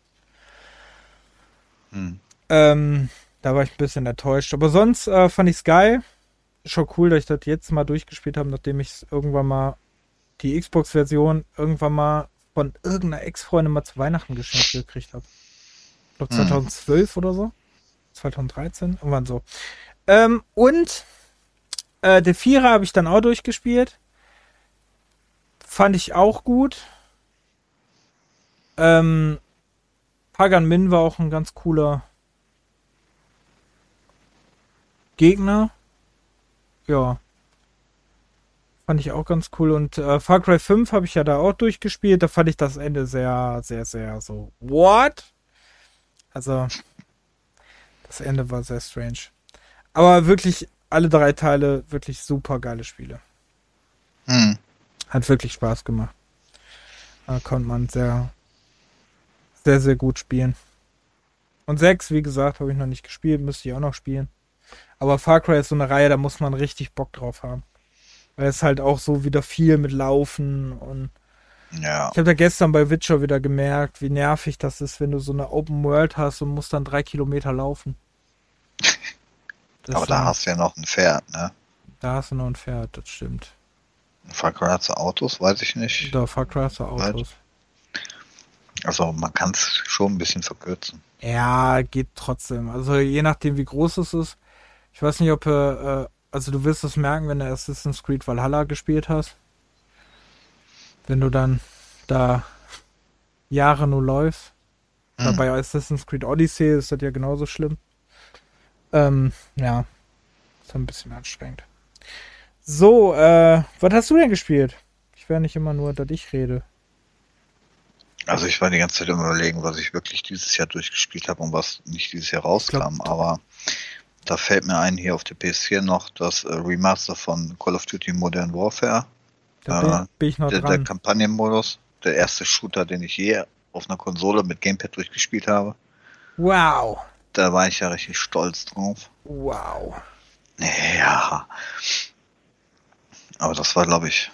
Hm. Ähm, da war ich ein bisschen enttäuscht. Aber sonst äh, fand ich es geil schon cool, dass ich das jetzt mal durchgespielt habe, nachdem ich irgendwann mal die Xbox-Version irgendwann mal von irgendeiner Ex-Freundin mal zu Weihnachten geschenkt gekriegt habe. Ich glaube 2012 mhm. oder so. 2013, irgendwann so. Ähm, und äh, der Vierer habe ich dann auch durchgespielt. Fand ich auch gut. Ähm, Pagan Min war auch ein ganz cooler Gegner ja. Fand ich auch ganz cool. Und äh, Far Cry 5 habe ich ja da auch durchgespielt. Da fand ich das Ende sehr, sehr, sehr so. What? Also, das Ende war sehr strange. Aber wirklich, alle drei Teile, wirklich super geile Spiele. Hm. Hat wirklich Spaß gemacht. Da konnte man sehr, sehr, sehr gut spielen. Und 6, wie gesagt, habe ich noch nicht gespielt, müsste ich auch noch spielen. Aber Far Cry ist so eine Reihe, da muss man richtig Bock drauf haben. Weil es halt auch so wieder viel mit Laufen und Ja. ich habe da gestern bei Witcher wieder gemerkt, wie nervig das ist, wenn du so eine Open World hast und musst dann drei Kilometer laufen. Das (laughs) Aber da hast du ja noch ein Pferd, ne? da hast du noch ein Pferd, das stimmt. Far Cry hat so Autos, weiß ich nicht. Da Far Cry Autos. Also man kann es schon ein bisschen verkürzen. Ja, geht trotzdem. Also je nachdem, wie groß es ist. Ich weiß nicht, ob äh, äh, also du wirst es merken, wenn du Assassin's Creed Valhalla gespielt hast. Wenn du dann da Jahre nur läufst. Oder Hm. Bei Assassin's Creed Odyssey ist das ja genauso schlimm. Ähm, ja. Ist ein bisschen anstrengend. So, äh, was hast du denn gespielt? Ich werde nicht immer nur, dass ich rede. Also ich war die ganze Zeit im überlegen, was ich wirklich dieses Jahr durchgespielt habe und was nicht dieses Jahr rauskam, glaub- aber da fällt mir ein hier auf der PS4 noch das äh, Remaster von Call of Duty Modern Warfare, Da Äh, bin, bin ich noch der, der dran. Kampagnenmodus, der erste Shooter, den ich je auf einer Konsole mit Gamepad durchgespielt habe. Wow. Da war ich ja richtig stolz drauf. Wow. Ja. Aber das war, glaube ich,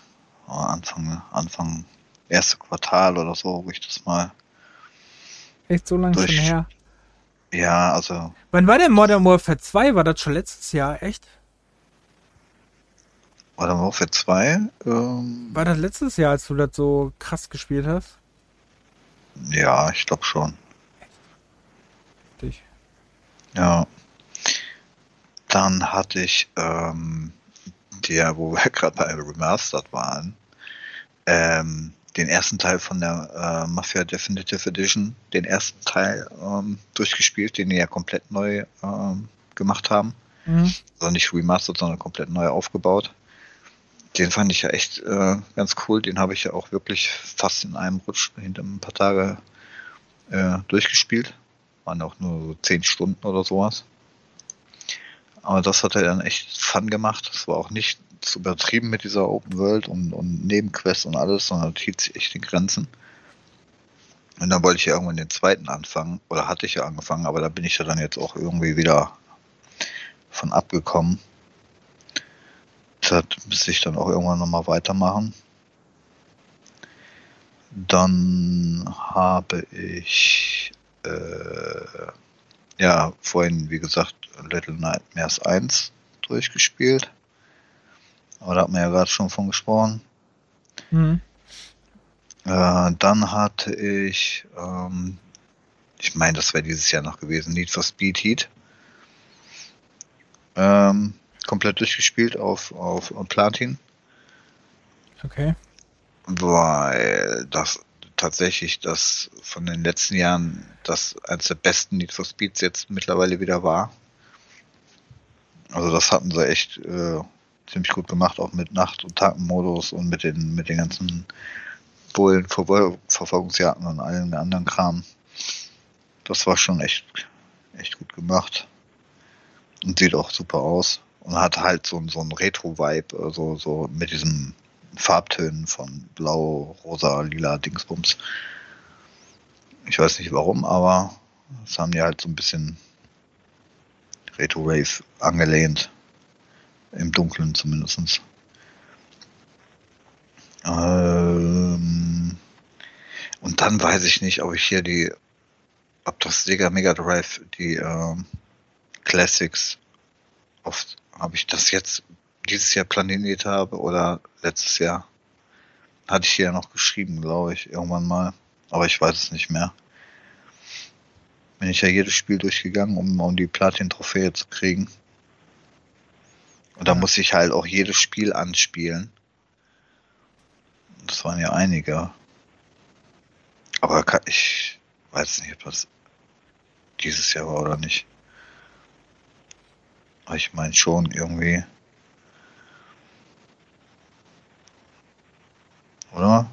Anfang, Anfang erste Quartal oder so, wo ich das mal. Echt so lange schon her. Ja, also Wann war denn Modern Warfare 2? War das schon letztes Jahr? Echt? Modern Warfare 2, ähm, War das letztes Jahr, als du das so krass gespielt hast? ja, ich glaube schon. Dich. Ja. Dann hatte ich, ähm, der, wo wir (laughs) gerade bei Remastered waren, ähm, den ersten Teil von der äh, Mafia Definitive Edition, den ersten Teil ähm, durchgespielt, den die ja komplett neu ähm, gemacht haben. Mhm. Also nicht remastered, sondern komplett neu aufgebaut. Den fand ich ja echt äh, ganz cool. Den habe ich ja auch wirklich fast in einem Rutsch hinter ein paar Tage äh, durchgespielt. Waren auch nur so zehn Stunden oder sowas. Aber das hat er dann echt Fun gemacht. Es war auch nicht zu übertrieben mit dieser Open World und, und Nebenquests und alles, sondern hielt sich echt in Grenzen. Und dann wollte ich ja irgendwann den zweiten anfangen, oder hatte ich ja angefangen, aber da bin ich ja dann jetzt auch irgendwie wieder von abgekommen. Das müsste ich dann auch irgendwann nochmal weitermachen. Dann habe ich äh, ja vorhin, wie gesagt, Little Nightmares 1 durchgespielt. Aber da hat man ja gerade schon von gesprochen. Mhm. Äh, dann hatte ich, ähm, ich meine, das wäre dieses Jahr noch gewesen, Need for Speed Heat. Ähm, komplett durchgespielt auf, auf Platin, Okay. weil das tatsächlich das von den letzten Jahren das eines der besten Need for Speeds jetzt mittlerweile wieder war. Also das hatten sie echt äh, ziemlich gut gemacht, auch mit Nacht- und Tagmodus und mit den mit den ganzen Bullen, Verwol- Verfolgungsjagden und allen anderen Kram. Das war schon echt echt gut gemacht und sieht auch super aus und hat halt so, so einen Retro-Vibe, also so mit diesen Farbtönen von Blau, Rosa, Lila, Dingsbums. Ich weiß nicht warum, aber das haben die halt so ein bisschen Retro-Rave angelehnt. Im Dunkeln zumindest. Ähm, und dann weiß ich nicht, ob ich hier die, ob das Sega Mega Drive, die ähm, Classics, oft habe ich das jetzt dieses Jahr planiert habe oder letztes Jahr. Hatte ich hier noch geschrieben, glaube ich, irgendwann mal. Aber ich weiß es nicht mehr. Bin ich ja jedes Spiel durchgegangen, um, um die Platin-Trophäe zu kriegen. Und da muss ich halt auch jedes Spiel anspielen. Das waren ja einige. Aber kann, ich weiß nicht, ob das dieses Jahr war oder nicht. Aber ich meine schon irgendwie. Oder?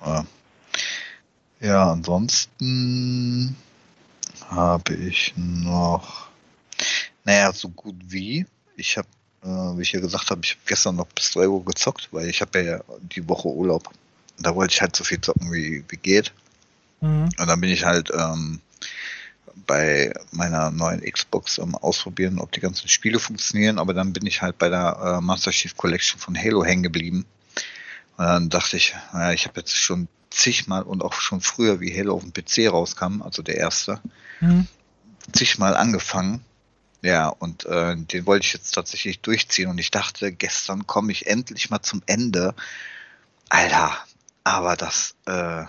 Ja, ja ansonsten habe ich noch. Naja, so gut wie. Ich habe wie ich ja gesagt habe, ich habe gestern noch bis 3 Uhr gezockt, weil ich habe ja die Woche Urlaub. Da wollte ich halt so viel zocken, wie, wie geht. Mhm. Und dann bin ich halt ähm, bei meiner neuen Xbox am Ausprobieren, ob die ganzen Spiele funktionieren, aber dann bin ich halt bei der äh, Master Chief Collection von Halo hängen geblieben. Und dann dachte ich, naja, ich habe jetzt schon zigmal und auch schon früher, wie Halo auf dem PC rauskam, also der erste, mhm. zigmal angefangen. Ja, und äh, den wollte ich jetzt tatsächlich durchziehen und ich dachte, gestern komme ich endlich mal zum Ende. Alter, aber das, äh,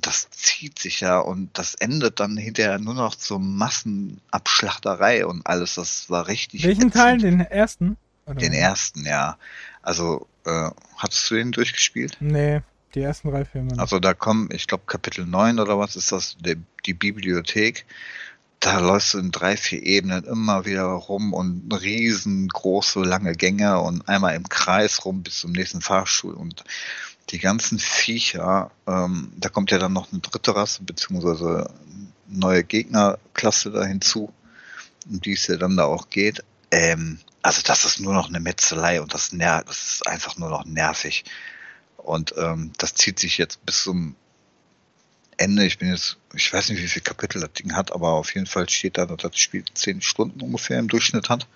das zieht sich ja und das endet dann hinterher nur noch zur Massenabschlachterei und alles. Das war richtig. Welchen ätzend. Teil? Den ersten? Oder? Den ersten, ja. Also, äh, hattest du den durchgespielt? Nee, die ersten drei Filme. Nicht. Also da kommen, ich glaube Kapitel 9 oder was ist das, die, die Bibliothek. Da läufst du in drei, vier Ebenen immer wieder rum und riesengroße, lange Gänge und einmal im Kreis rum bis zum nächsten Fahrstuhl und die ganzen Viecher, ähm, da kommt ja dann noch eine dritte Rasse, beziehungsweise neue Gegnerklasse da hinzu, um die es ja dann da auch geht. Ähm, also das ist nur noch eine Metzelei und das, ner das ist einfach nur noch nervig. Und ähm, das zieht sich jetzt bis zum Ende. Ich bin jetzt, ich weiß nicht, wie viel Kapitel das Ding hat, aber auf jeden Fall steht da, dass das Spiel zehn Stunden ungefähr im Durchschnitt hat.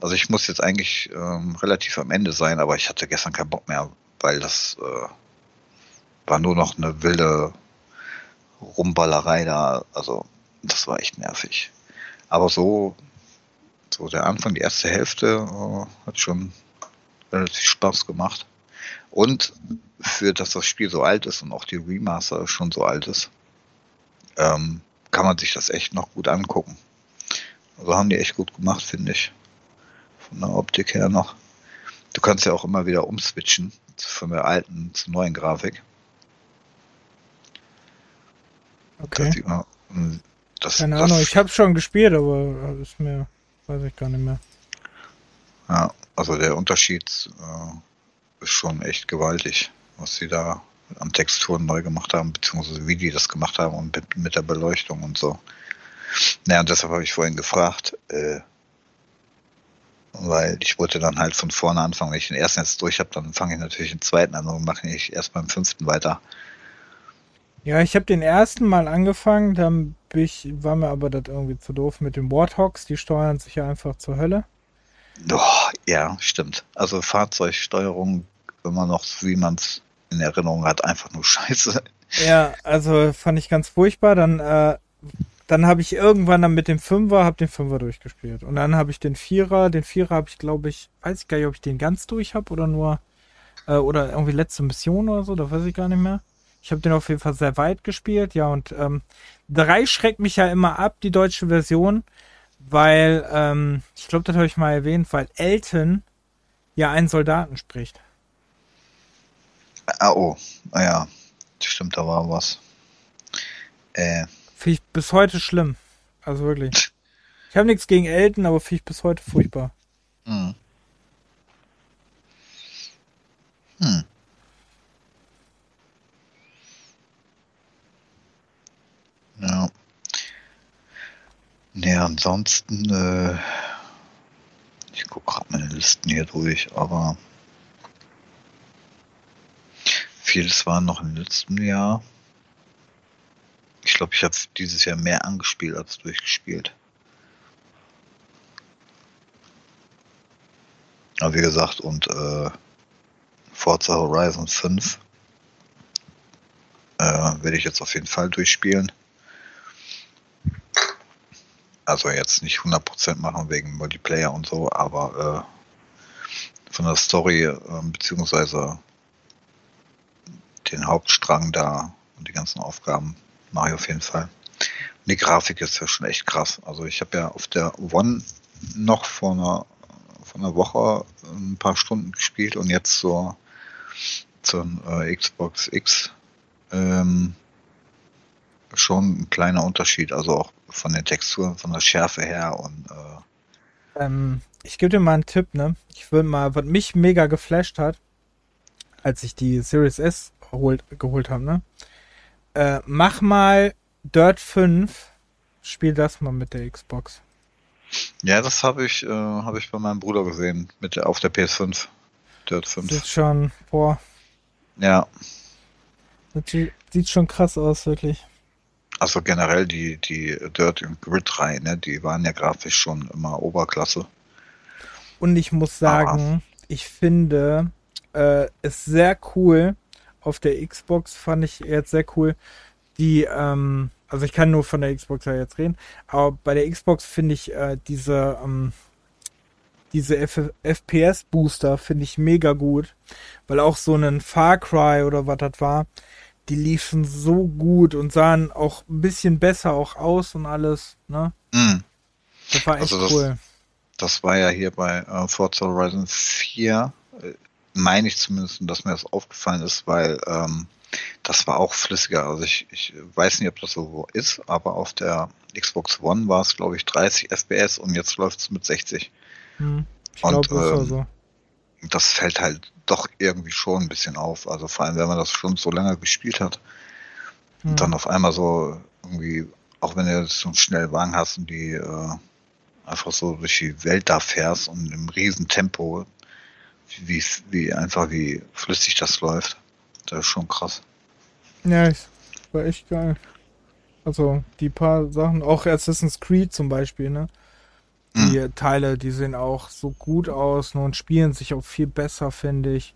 Also ich muss jetzt eigentlich ähm, relativ am Ende sein, aber ich hatte gestern keinen Bock mehr, weil das äh, war nur noch eine wilde Rumballerei da. Also das war echt nervig. Aber so, so der Anfang, die erste Hälfte äh, hat schon relativ Spaß gemacht. Und für dass das Spiel so alt ist und auch die Remaster schon so alt ist, ähm, kann man sich das echt noch gut angucken. Also haben die echt gut gemacht, finde ich. Von der Optik her noch. Du kannst ja auch immer wieder umswitchen von der alten zur neuen Grafik. Okay. Das, das, Keine das, Ahnung, ich habe schon gespielt, aber ist mir, weiß ich gar nicht mehr. Ja, also der Unterschied äh, ist schon echt gewaltig, was sie da an Texturen neu gemacht haben, beziehungsweise wie die das gemacht haben und mit, mit der Beleuchtung und so. Naja, und deshalb habe ich vorhin gefragt, äh, weil ich wollte dann halt von vorne anfangen. Wenn ich den ersten jetzt durch habe, dann fange ich natürlich den zweiten an und mache nicht erst beim fünften weiter. Ja, ich habe den ersten Mal angefangen, dann ich, war mir aber das irgendwie zu doof mit den Warthogs, die steuern sich ja einfach zur Hölle. Oh, ja, stimmt. Also Fahrzeugsteuerung immer noch, wie man es in Erinnerung hat, einfach nur scheiße. Ja, also fand ich ganz furchtbar. Dann äh, dann habe ich irgendwann dann mit dem Fünfer, habe den Fünfer durchgespielt. Und dann habe ich den Vierer, den Vierer habe ich, glaube ich, weiß ich gar nicht, ob ich den ganz durch habe oder nur, äh, oder irgendwie letzte Mission oder so, da weiß ich gar nicht mehr. Ich habe den auf jeden Fall sehr weit gespielt, ja, und ähm, drei schreckt mich ja immer ab, die deutsche Version, weil, ähm, ich glaube, das habe ich mal erwähnt, weil Elton ja einen Soldaten spricht. Ah, oh, naja, stimmt, da war was. Äh, Finde ich bis heute schlimm. Also wirklich. Ich habe nichts gegen Elton, aber finde ich bis heute furchtbar. Hm. Hm. Ja. Nee, ansonsten, äh, ich gucke gerade meine Listen hier durch, aber vieles war noch im letzten Jahr. Ich glaube, ich habe dieses Jahr mehr angespielt als durchgespielt. Aber wie gesagt, und äh, Forza Horizon 5 äh, werde ich jetzt auf jeden Fall durchspielen. Also jetzt nicht 100% machen wegen Multiplayer und so, aber äh, von der Story äh, beziehungsweise den Hauptstrang da und die ganzen Aufgaben mache ich auf jeden Fall. Und die Grafik ist ja schon echt krass. Also ich habe ja auf der One noch vor einer, vor einer Woche ein paar Stunden gespielt und jetzt zur, zur äh, Xbox X ähm, schon ein kleiner Unterschied. Also auch von den Texturen, von der Schärfe her und äh, ähm, ich gebe dir mal einen Tipp, ne? Ich will mal, was mich mega geflasht hat, als ich die Series S geholt, geholt habe, ne? Äh, mach mal Dirt 5. Spiel das mal mit der Xbox. Ja, das habe ich, äh, habe ich bei meinem Bruder gesehen, mit der, auf der PS5. Dirt 5. Sieht schon, boah, Ja, das sieht, sieht schon krass aus, wirklich. also generell die, die Dirt und Grid Reihe, ne, die waren ja grafisch schon immer Oberklasse. Und ich muss sagen, ich finde äh, es sehr cool. Auf der Xbox fand ich jetzt sehr cool. Die, ähm, also ich kann nur von der Xbox ja jetzt reden, aber bei der Xbox finde ich äh, diese, ähm, diese FPS-Booster finde ich mega gut. Weil auch so ein Far Cry oder was das war, die liefen so gut und sahen auch ein bisschen besser auch aus und alles, ne? Mhm. Das war echt Also das- cool. Das war ja hier bei äh, Forza Horizon 4, äh, meine ich zumindest, dass mir das aufgefallen ist, weil ähm, das war auch flüssiger. Also ich, ich weiß nicht, ob das so ist, aber auf der Xbox One war es, glaube ich, 30 FPS und jetzt läuft es mit 60. Hm. Ich Und, glaube, das ähm, so. Das fällt halt doch irgendwie schon ein bisschen auf. Also vor allem, wenn man das schon so lange gespielt hat Hm. und dann auf einmal so irgendwie, auch wenn du jetzt so einen schnellen Wagen hast und die äh, einfach so durch die Welt da fährst und im riesen Tempo, wie, wie einfach wie flüssig das läuft, das ist schon krass. Ja, ich, war echt geil. Also, die paar Sachen, auch Assassin's Creed zum Beispiel, ne? Die Teile, die sehen auch so gut aus ne, und spielen sich auch viel besser, finde ich.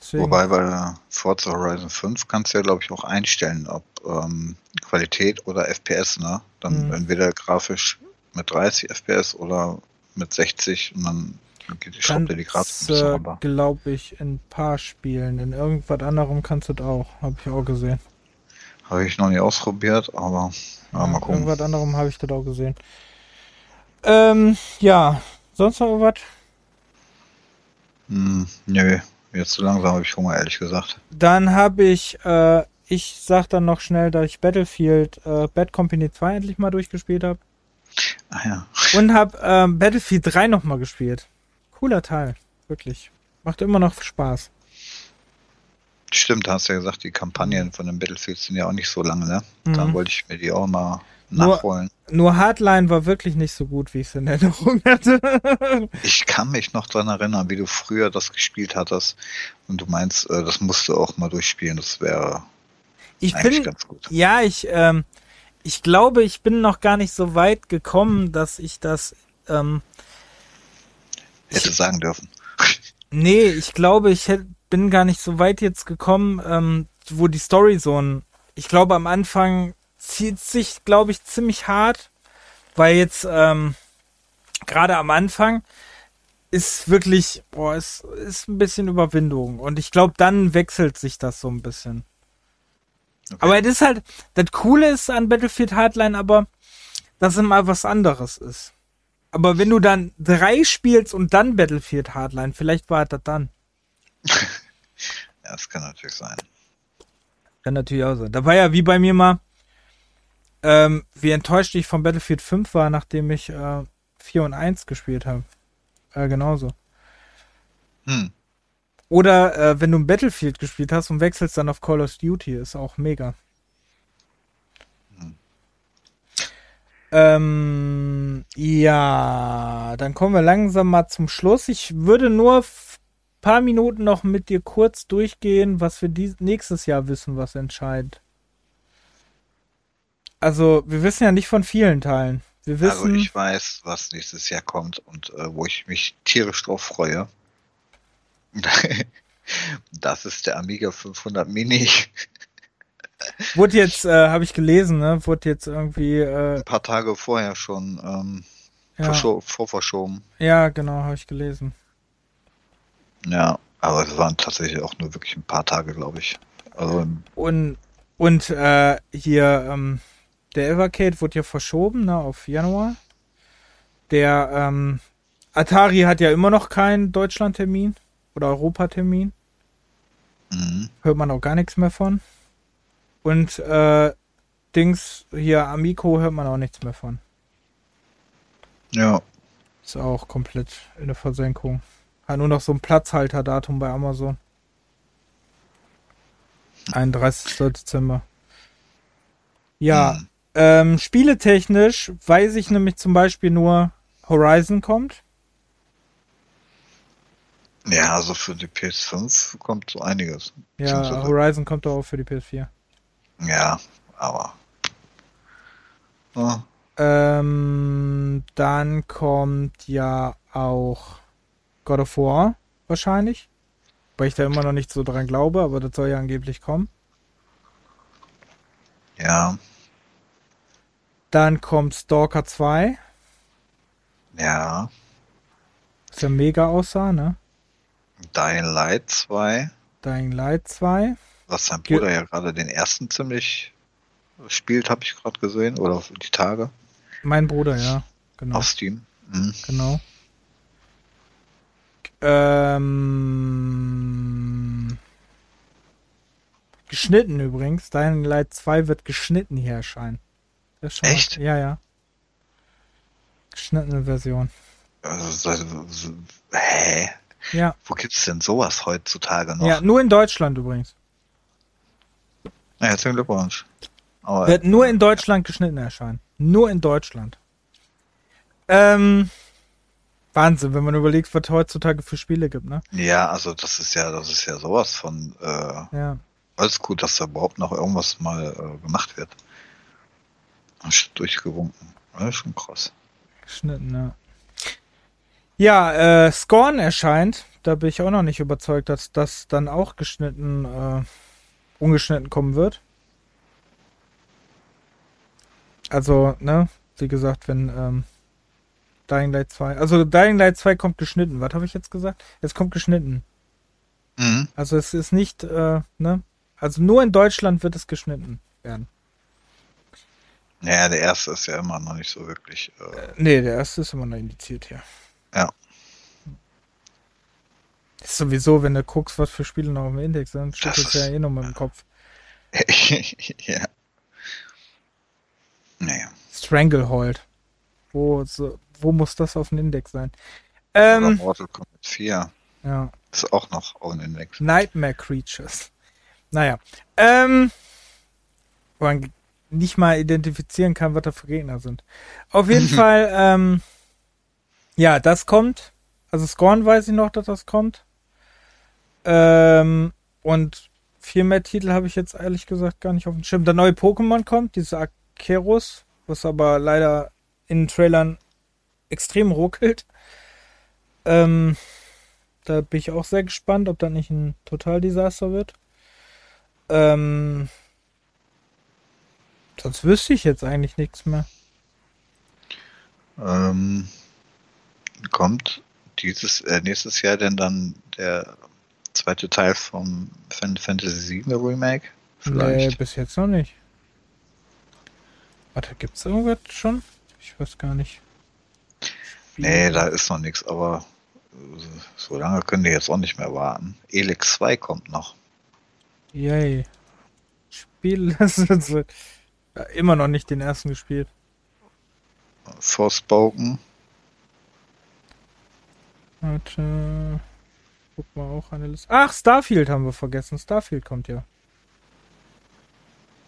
Deswegen, Wobei bei Forza Horizon 5 kannst du ja, glaube ich, auch einstellen, ob ähm, Qualität oder FPS, ne? Dann Mhm. entweder grafisch mit 30 FPS oder mit 60 und dann bisschen äh, glaube ich, in ein paar Spielen. In irgendwas anderem kannst du das auch. Habe ich auch gesehen. Habe ich noch nie ausprobiert, aber ja, mal gucken. Irgendwas anderem habe ich das auch gesehen. Ähm, ja. Sonst noch was? Hm, nö, jetzt so langsam habe ich Hunger, ehrlich gesagt. Dann habe ich, äh, ich sag dann noch schnell, dass ich Battlefield äh, Bad Company 2 endlich mal durchgespielt habe. Ah ja. Und habe ähm, Battlefield 3 nochmal gespielt. Cooler Teil, wirklich. Macht immer noch Spaß. Stimmt, hast ja gesagt, die Kampagnen von den Battlefield sind ja auch nicht so lange, ne? Mhm. Dann wollte ich mir die auch mal Nur- nachholen. Nur Hardline war wirklich nicht so gut, wie ich es in Erinnerung hatte. (laughs) Ich kann mich noch dran erinnern, wie du früher das gespielt hattest und du meinst, äh, das musst du auch mal durchspielen, das wäre ich eigentlich bin, ganz gut. ja, ich, ähm, ich glaube, ich bin noch gar nicht so weit gekommen, dass ich das, ähm, Hätte sagen dürfen. Nee, ich glaube, ich hätt, bin gar nicht so weit jetzt gekommen, ähm, wo die Story so ein. Ich glaube, am Anfang zieht sich, glaube ich, ziemlich hart, weil jetzt ähm, gerade am Anfang ist wirklich, boah, es ist ein bisschen Überwindung und ich glaube, dann wechselt sich das so ein bisschen. Okay. Aber das ist halt, das Coole ist an Battlefield Hardline, aber dass es mal was anderes ist. Aber wenn du dann drei spielst und dann Battlefield Hardline, vielleicht war das dann. (laughs) ja, das kann natürlich sein. Kann natürlich auch sein. Da war ja wie bei mir mal, ähm, wie enttäuscht ich von Battlefield 5 war, nachdem ich äh, 4 und 1 gespielt habe. Äh, genauso. Hm. Oder äh, wenn du ein Battlefield gespielt hast und wechselst dann auf Call of Duty, ist auch mega. Ähm, ja, dann kommen wir langsam mal zum Schluss. Ich würde nur f- paar Minuten noch mit dir kurz durchgehen, was wir dies nächstes Jahr wissen, was entscheidet. Also, wir wissen ja nicht von vielen Teilen. Wir Also wissen, ich weiß, was nächstes Jahr kommt und äh, wo ich mich tierisch drauf freue. (laughs) Das ist der Amiga 500 Mini. Wurde jetzt, äh, habe ich gelesen, ne, wurde jetzt irgendwie, äh, Ein paar Tage vorher schon ähm, ja, verscho vorverschoben. ja, genau, habe ich gelesen. Ja, aber es waren tatsächlich auch nur wirklich ein paar Tage, glaube ich. Also Und, und äh, hier, ähm, der Evercade wurde ja verschoben, ne, auf Januar. Der ähm, Atari hat ja immer noch keinen Deutschlandtermin oder Europatermin. mhm. Hört man auch gar nichts mehr von. Und äh, Dings, hier Amico hört man auch nichts mehr von. ja, Ist auch komplett in der Versenkung. Hat nur noch so ein Platzhalterdatum bei Amazon. 31. Dezember. Ja, Hm. ähm, spieletechnisch weiß ich nämlich zum Beispiel nur, Horizon kommt. Ja, also für die PS5 kommt so einiges. Ja, Horizon kommt auch für die PS4. Ja, aber. Ja, Ähm, dann kommt ja auch God of War wahrscheinlich. Weil ich da immer noch nicht so dran glaube, aber das soll ja angeblich kommen. ja, Dann kommt Stalker 2, ja. was ja mega aussah, ne? Dying Light 2, Dying Light 2. was sein Bruder ja gerade den ersten ziemlich spielt, habe ich gerade gesehen. Oder die Tage Mein Bruder, ja. Genau. auf Steam. Mhm. Genau. Ähm, geschnitten übrigens. Dying Light 2 wird geschnitten hier erscheinen. Schon mal- Echt? Ja, ja. Geschnittene Version. Also, so- so- hä? Ja. Wo gibt's denn sowas heutzutage noch? Ja, nur in Deutschland übrigens. Herzlichen Glückwunsch. Aber Wird nur in Deutschland geschnitten erscheinen. Nur in Deutschland. Ähm, Wahnsinn, wenn man überlegt, was heutzutage für Spiele gibt, ne? ja, also das ist ja, das ist ja sowas von äh, Ja. alles gut, dass da überhaupt noch irgendwas mal äh, gemacht wird. Durchgewunken. Ist schon krass. Geschnitten, ja. Ja, äh, Scorn erscheint. Da bin ich auch noch nicht überzeugt, dass das dann auch geschnitten, äh, ungeschnitten kommen wird. Also, ne, wie gesagt, wenn ähm, Dying Light 2. Also Dying Light 2 kommt geschnitten. Was habe ich jetzt gesagt? Es kommt geschnitten. Mhm. Also es ist nicht, äh, ne? Also nur in Deutschland wird es geschnitten werden. Naja, der erste ist ja immer noch nicht so wirklich. Äh, Nee, der erste ist immer noch indiziert hier. Ja. Ist sowieso, wenn du guckst, was für Spiele noch im Index sind, steht Das ja eh noch mal im Kopf. (laughs) ja. Naja. Stranglehold. Wo, so, wo muss das auf dem Index sein? Oder Ähm, Mortal Kombat 4 ja. ist auch noch on Index. Nightmare Creatures. Naja. Ähm, wo man nicht mal identifizieren kann, was da für Gegner sind. Auf jeden (laughs) Fall, ähm, ja, das kommt. Also Scorn weiß ich noch, dass das kommt. Ähm, und viel mehr Titel habe ich jetzt ehrlich gesagt gar nicht auf dem Schirm. Der neue Pokémon kommt, dieses Akeros, was aber leider in den Trailern extrem ruckelt. Ähm, da bin ich auch sehr gespannt, ob das nicht ein Totaldesaster wird. Ähm, sonst wüsste ich jetzt eigentlich nichts mehr. Ähm, kommt dieses äh, nächstes Jahr denn dann der zweite Teil vom Final Fantasy VII Remake? Nee, Vielleicht. bis jetzt noch nicht. Warte, gibt's irgendwas schon? Ich weiß gar nicht. Nee, da ist noch nichts, aber äh, so lange können die jetzt auch nicht mehr warten. Elix 2 kommt noch. Yay. Spiel, (laughs) ja, immer noch nicht den ersten gespielt. Forspoken. Warte. Guck mal auch eine Liste. Ach, Starfield haben wir vergessen. Starfield kommt ja.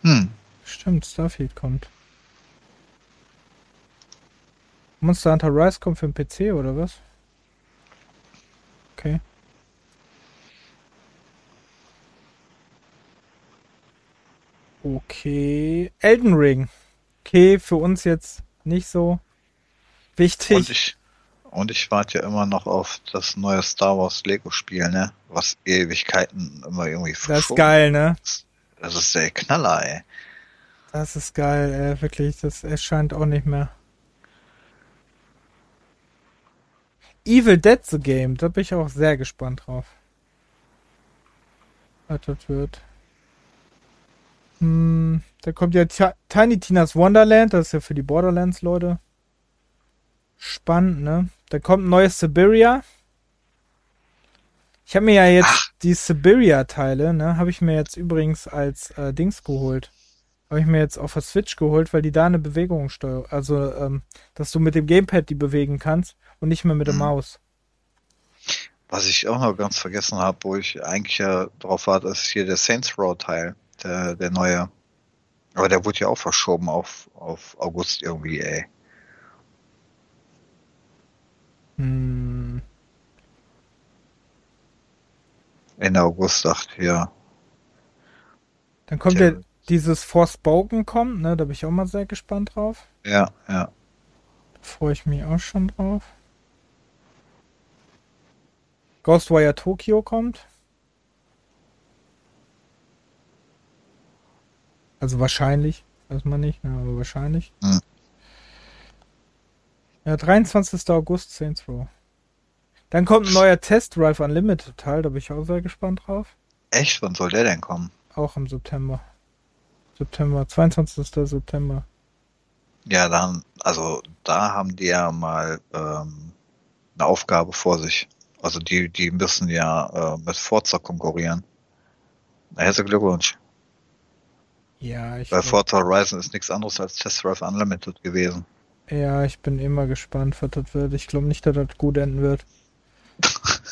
Hm. Stimmt, Starfield kommt. Monster Hunter Rise kommt für den PC oder was? Okay. Okay. Elden Ring. Okay, für uns jetzt nicht so wichtig. Und ich, warte ja immer noch auf das neue Star Wars Lego Spiel, ne? Was Ewigkeiten immer irgendwie das ist geil, ne? Das ist der Knaller, ey. Das ist geil, ey, wirklich. Das erscheint auch nicht mehr. Evil Dead the Game, da bin ich auch sehr gespannt drauf. Was das wird. Hm, da kommt ja Ti- Tiny Tina's Wonderland, das ist ja für die Borderlands-Leute. Spannend, ne? Da kommt ein neues Siberia. Ich habe mir ja jetzt Ach. die Siberia-Teile, ne, habe ich mir jetzt übrigens als äh, Dings geholt. Habe ich mir jetzt auf der Switch geholt, weil die da eine Bewegungssteuerung, also, ähm, dass du mit dem Gamepad die bewegen kannst und nicht mehr mit der Mhm. Maus. Was ich auch noch ganz vergessen habe, wo ich eigentlich ja drauf warte, ist hier der Saints Row Teil, der, der neue. Aber der wurde ja auch verschoben auf, auf August irgendwie, ey. Hm, Ende August dachte ja. dann kommt Tja. ja dieses Forspoken kommt, ne? Da bin ich auch mal sehr gespannt drauf. Ja, ja. Da freue ich mich auch schon drauf. Ghostwire Tokyo kommt. Also wahrscheinlich, weiß man nicht, ne, aber wahrscheinlich. Hm. Ja, 23. August Saints Row. Dann kommt ein neuer Test Drive Unlimited Teil, da bin ich auch sehr gespannt drauf. Echt? Wann soll der denn kommen? Auch im September. September, 22. September. Ja, dann, also da haben die ja mal ähm, eine Aufgabe vor sich. Also die, die müssen ja äh, mit Forza konkurrieren. Na, herzlichen Glückwunsch. Ja, ich, Weil Forza Horizon ist nichts anderes als Test Drive Unlimited gewesen. Ja, ich bin immer gespannt, was das wird. Ich glaube nicht, dass das gut enden wird. (laughs)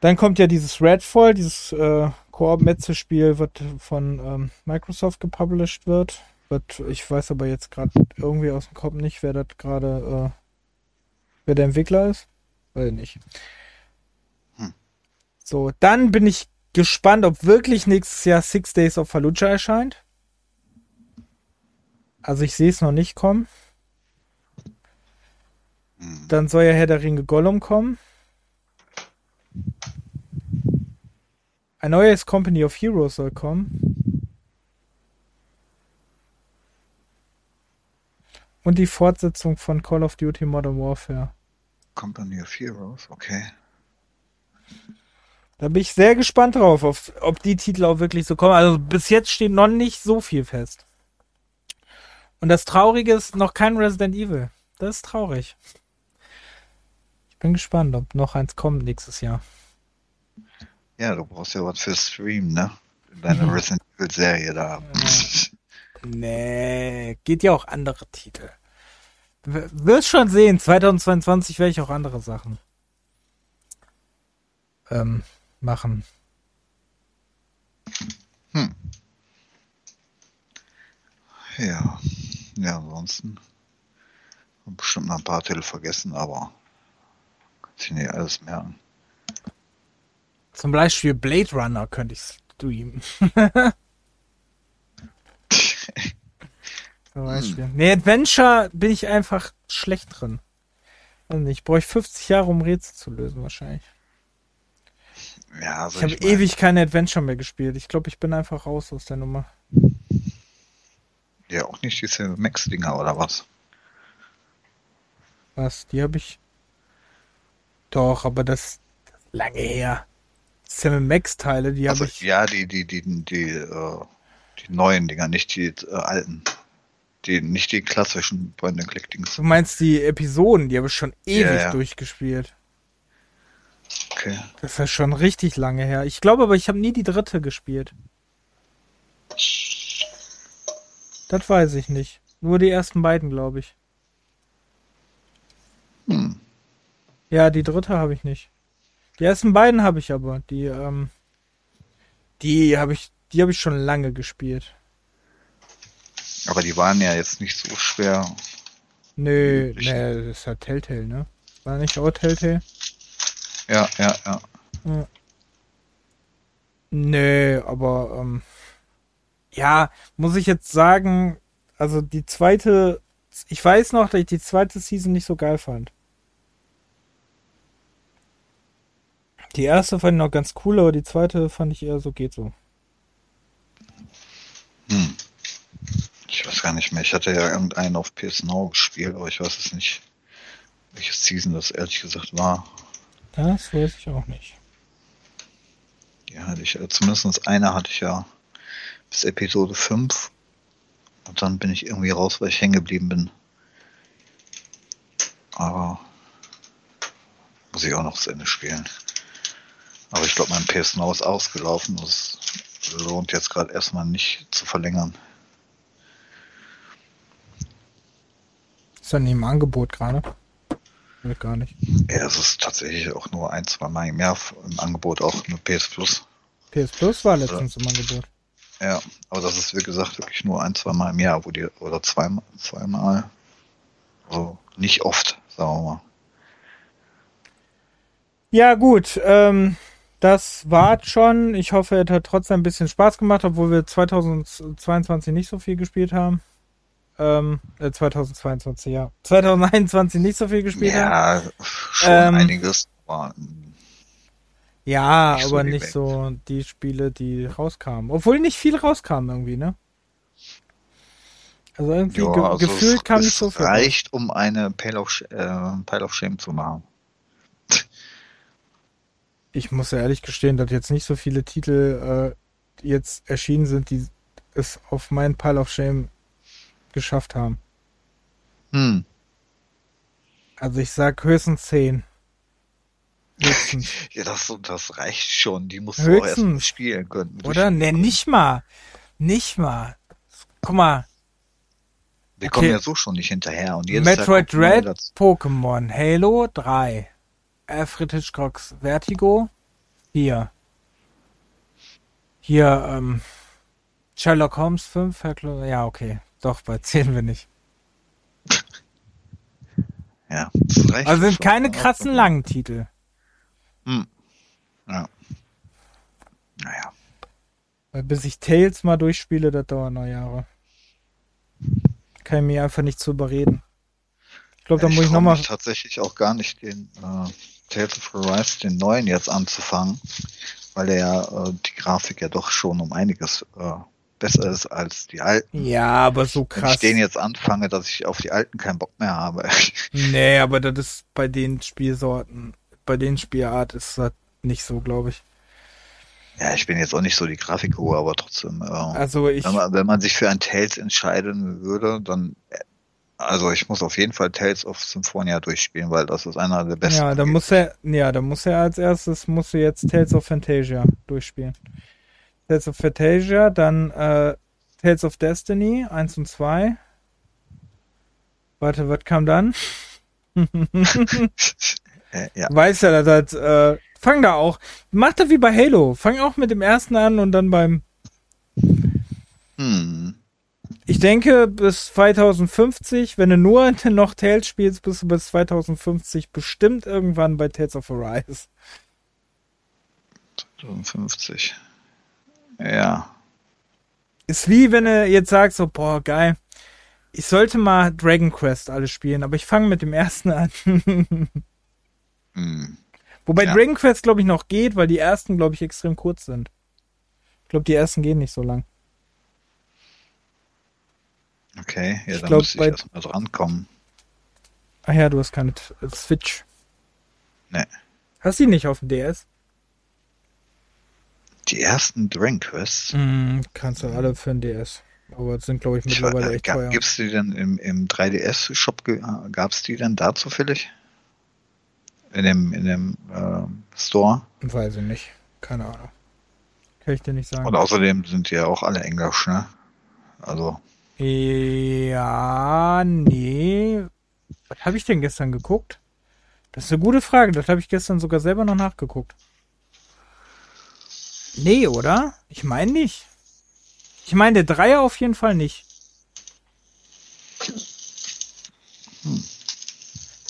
Dann kommt ja dieses Redfall, dieses äh, Koop-Metze-Spiel, was von ähm, Microsoft gepublished wird. Wird, ich weiß aber jetzt gerade irgendwie aus dem Kopf nicht, wer das gerade, äh, wer der Entwickler ist. Weiß ich nicht. Hm. So, dann bin ich gespannt, ob wirklich nächstes Jahr Six Days of Fallujah erscheint. Also ich sehe es noch nicht kommen. Dann soll ja Herr der Ringe Gollum kommen. Ein neues Company of Heroes soll kommen. Und die Fortsetzung von Call of Duty Modern Warfare. Company of Heroes, okay. Da bin ich sehr gespannt drauf, auf, ob die Titel auch wirklich so kommen. Also bis jetzt steht noch nicht so viel fest. Und das Traurige ist noch kein Resident Evil. Das ist traurig. Bin gespannt, ob noch eins kommt nächstes Jahr. Ja, du brauchst ja was für Stream, ne? Deine Mhm. Resident Evil Serie da. Nee, geht ja auch andere Titel. W- Wirst schon sehen, 2022 werde ich auch andere Sachen ähm, machen. Hm. Ja. Ja, ansonsten. Bestimmt noch ein paar Titel vergessen, aber kann sich nicht alles merken. Zum Beispiel Blade Runner könnte ich streamen. (laughs) Zum Beispiel. Nee, Adventure bin ich einfach schlecht drin. Also ich bräuchte 50 Jahre, um Rätsel zu lösen, wahrscheinlich. Ja, also Ich habe ewig keine Adventure mehr gespielt. Ich glaube, ich bin einfach raus aus der Nummer. Ja, auch nicht diese Max-Dinger oder was? Was? Die habe ich. Doch, aber das, das ist lange her. Sam Max-Teile, die habe Also, ich. ja, die, die, die, die, äh, die neuen Dinger, nicht die äh, alten. Die, nicht die klassischen Point-and-Click-Dings. Du meinst die Episoden, die habe ich schon ewig Ja, ja. durchgespielt. Okay. Das ist schon richtig lange her. Ich glaube aber, ich habe nie die dritte gespielt. Das weiß ich nicht. Nur die ersten beiden, glaube ich. Hm. Ja, die dritte habe ich nicht. Die ersten beiden habe ich aber. Die, ähm, die habe ich, die habe ich schon lange gespielt. Aber die waren ja jetzt nicht so schwer. Nö, Ich- nee, das ist ja Telltale, ne? War nicht auch Telltale? Ja, ja, ja. Nö, aber ähm, ja, muss ich jetzt sagen, also die zweite, ich weiß noch, dass ich die zweite Season nicht so geil fand. Die erste fand ich noch ganz cool, aber die zweite fand ich eher so geht so. Hm. Ich weiß gar nicht mehr. Ich hatte ja irgendeinen auf PS Now gespielt, aber ich weiß es nicht, welches Season das ehrlich gesagt war. Das weiß ich auch nicht. Die hatte ich, äh, zumindest eine hatte ich ja bis Episode 5. Und dann bin ich irgendwie raus, weil ich hängen geblieben bin. Aber muss ich auch noch zu Ende spielen. Aber ich glaube, mein PS Now ist ausgelaufen. Das lohnt jetzt gerade erstmal nicht zu verlängern. Ist nicht im Angebot gerade. Gar nicht. Ja, es ist tatsächlich auch nur ein, zwei Mal im Jahr im Angebot, auch mit PS Plus. PS Plus war letztens im Angebot. Ja, aber das ist wie gesagt wirklich nur ein, zwei Mal im Jahr, wo die, oder zweimal, zweimal. Also nicht oft, sagen wir mal. Ja, gut. Ähm, das war's schon. Ich hoffe, es hat trotzdem ein bisschen Spaß gemacht, obwohl wir 2022 nicht so viel gespielt haben. Ähm, äh, 2022, ja. 2021 nicht so viel gespielt haben. Ja, schon Ähm, einiges. War, Ja, nicht so aber die nicht Welt. so die Spiele, die rauskamen. Obwohl nicht viel rauskam irgendwie, ne? Also irgendwie ja, ge also gefühlt es, kam es nicht so viel. reicht, um eine Pile of, äh, Pile of Shame zu machen. Ich muss ja ehrlich gestehen, dass jetzt nicht so viele Titel äh, jetzt erschienen sind, die es auf meinen Pile of Shame geschafft haben. Hm. Also ich sag höchstens 10. Höchstens. (laughs) Ja, das, das reicht schon. Die musst du auch erst mal Höchstens. spielen können. Oder? Ne, nicht mal. Nicht mal. Guck mal. Wir okay. kommen ja so schon nicht hinterher. Und jedes Metroid Dread. Pokémon, Halo 3, Alfred Hitchcocks Vertigo 4. Hier, ähm, Sherlock Holmes 5, Hercule- ja, okay. Doch, bei 10 bin ich. (laughs) Ja, das reicht Also sind keine Ja, krassen okay. langen Titel. Hm. Ja. Naja. Weil bis ich Tales mal durchspiele, das dauert noch Jahre. Kann ich mir einfach nicht zu überreden. Ich glaube, da muss ich trau nochmal. tatsächlich auch gar nicht den äh, Tales of Arise, den neuen jetzt anzufangen, weil ja äh, die Grafik ja doch schon um einiges äh, besser ist als die alten. Ja, aber so Wenn krass. ich den jetzt anfange, dass ich auf die alten keinen Bock mehr habe. (laughs) Nee, aber das ist bei den Spielsorten, bei den Spielart ist das nicht so, glaube ich. ja, ich bin jetzt auch nicht so die Grafikruhe, aber trotzdem. Äh, Also ich, wenn, man, wenn man sich für ein Tales entscheiden würde, dann äh, also ich muss auf jeden Fall Tales of Symphonia durchspielen, weil das ist einer der besten. ja, da muss er, ja, da muss er als erstes, muss er jetzt Tales of Fantasia durchspielen. Tales of Fantasia, dann äh, Tales of Destiny 1 und 2. Warte, was kam dann? (laughs) äh, ja, Weiß ja, dass das, äh, fang da auch, mach das wie bei Halo, fang auch mit dem ersten an und dann beim hm. Ich denke, bis 2050, wenn du nur (laughs) noch Tales spielst, bist du bis 2050 bestimmt irgendwann bei Tales of Arise. 50. Ja. Ist wie wenn du jetzt sagst, so, boah, geil, ich sollte mal Dragon Quest alles spielen, aber ich fange mit dem ersten an. (laughs) Hm. Wobei Ja. Dragon Quest, glaube ich, noch geht, weil die ersten, glaube ich, extrem kurz sind. Ich glaube, die ersten gehen nicht so lang. Okay, ja, Ich dann glaub, müsste bei- ich erstmal drankommen. Ach ja, du hast keine äh, Switch. Nee. Hast du die nicht auf dem DS? Die ersten Dragon Quests. Mhm, kannst du alle für den DS. Aber das sind, glaube ich, Ich mittlerweile weiß, echt teuer. Gibt es die denn im, im 3DS-Shop? Gab es die denn da zufällig? In dem, in dem ähm, Store? Weiß ich nicht. Keine Ahnung. Kann ich dir nicht sagen. Und außerdem sind die ja auch alle Englisch, ne? Also, Ja, nee. Was habe ich denn gestern geguckt? Das ist eine gute Frage. Das habe ich gestern sogar selber noch nachgeguckt. Nee, oder? Ich meine nicht. Ich meine, der Dreier auf jeden Fall nicht.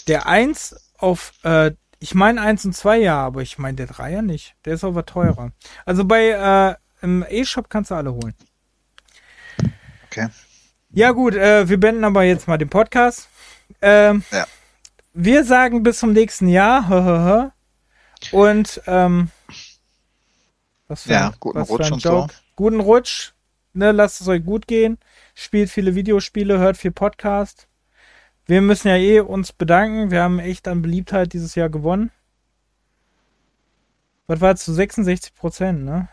Der Eins auf, äh, ich meine eins und zwei ja, aber ich meine der Dreier nicht. Der ist aber teurer. Also bei, äh, im E-Shop kannst du alle holen. okay. Ja, gut, äh, wir beenden aber jetzt mal den Podcast. Ähm, Ja. Wir sagen bis zum nächsten Jahr. Und ähm, was für Ja, ein, guten was Rutsch und so. Guten Rutsch. Ne, lasst es euch gut gehen. Spielt viele Videospiele, hört viel Podcast. Wir müssen ja eh uns bedanken. Wir haben echt an Beliebtheit dieses Jahr gewonnen. Was war zu 66 Prozent, ne?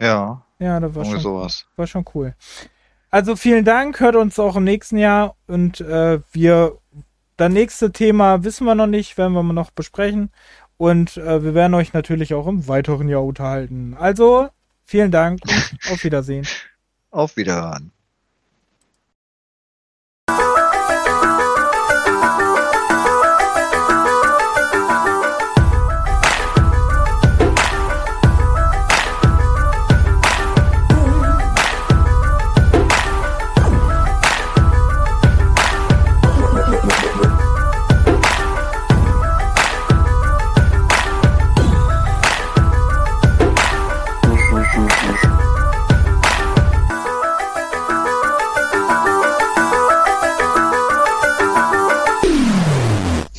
Ja, Ja, das war irgendwie schon sowas. war schon cool. Also vielen Dank, hört uns auch im nächsten Jahr und äh, wir das nächste Thema wissen wir noch nicht, werden wir noch besprechen und äh, wir werden euch natürlich auch im weiteren Jahr unterhalten. Also vielen Dank und auf Wiedersehen. Auf Wiederhören.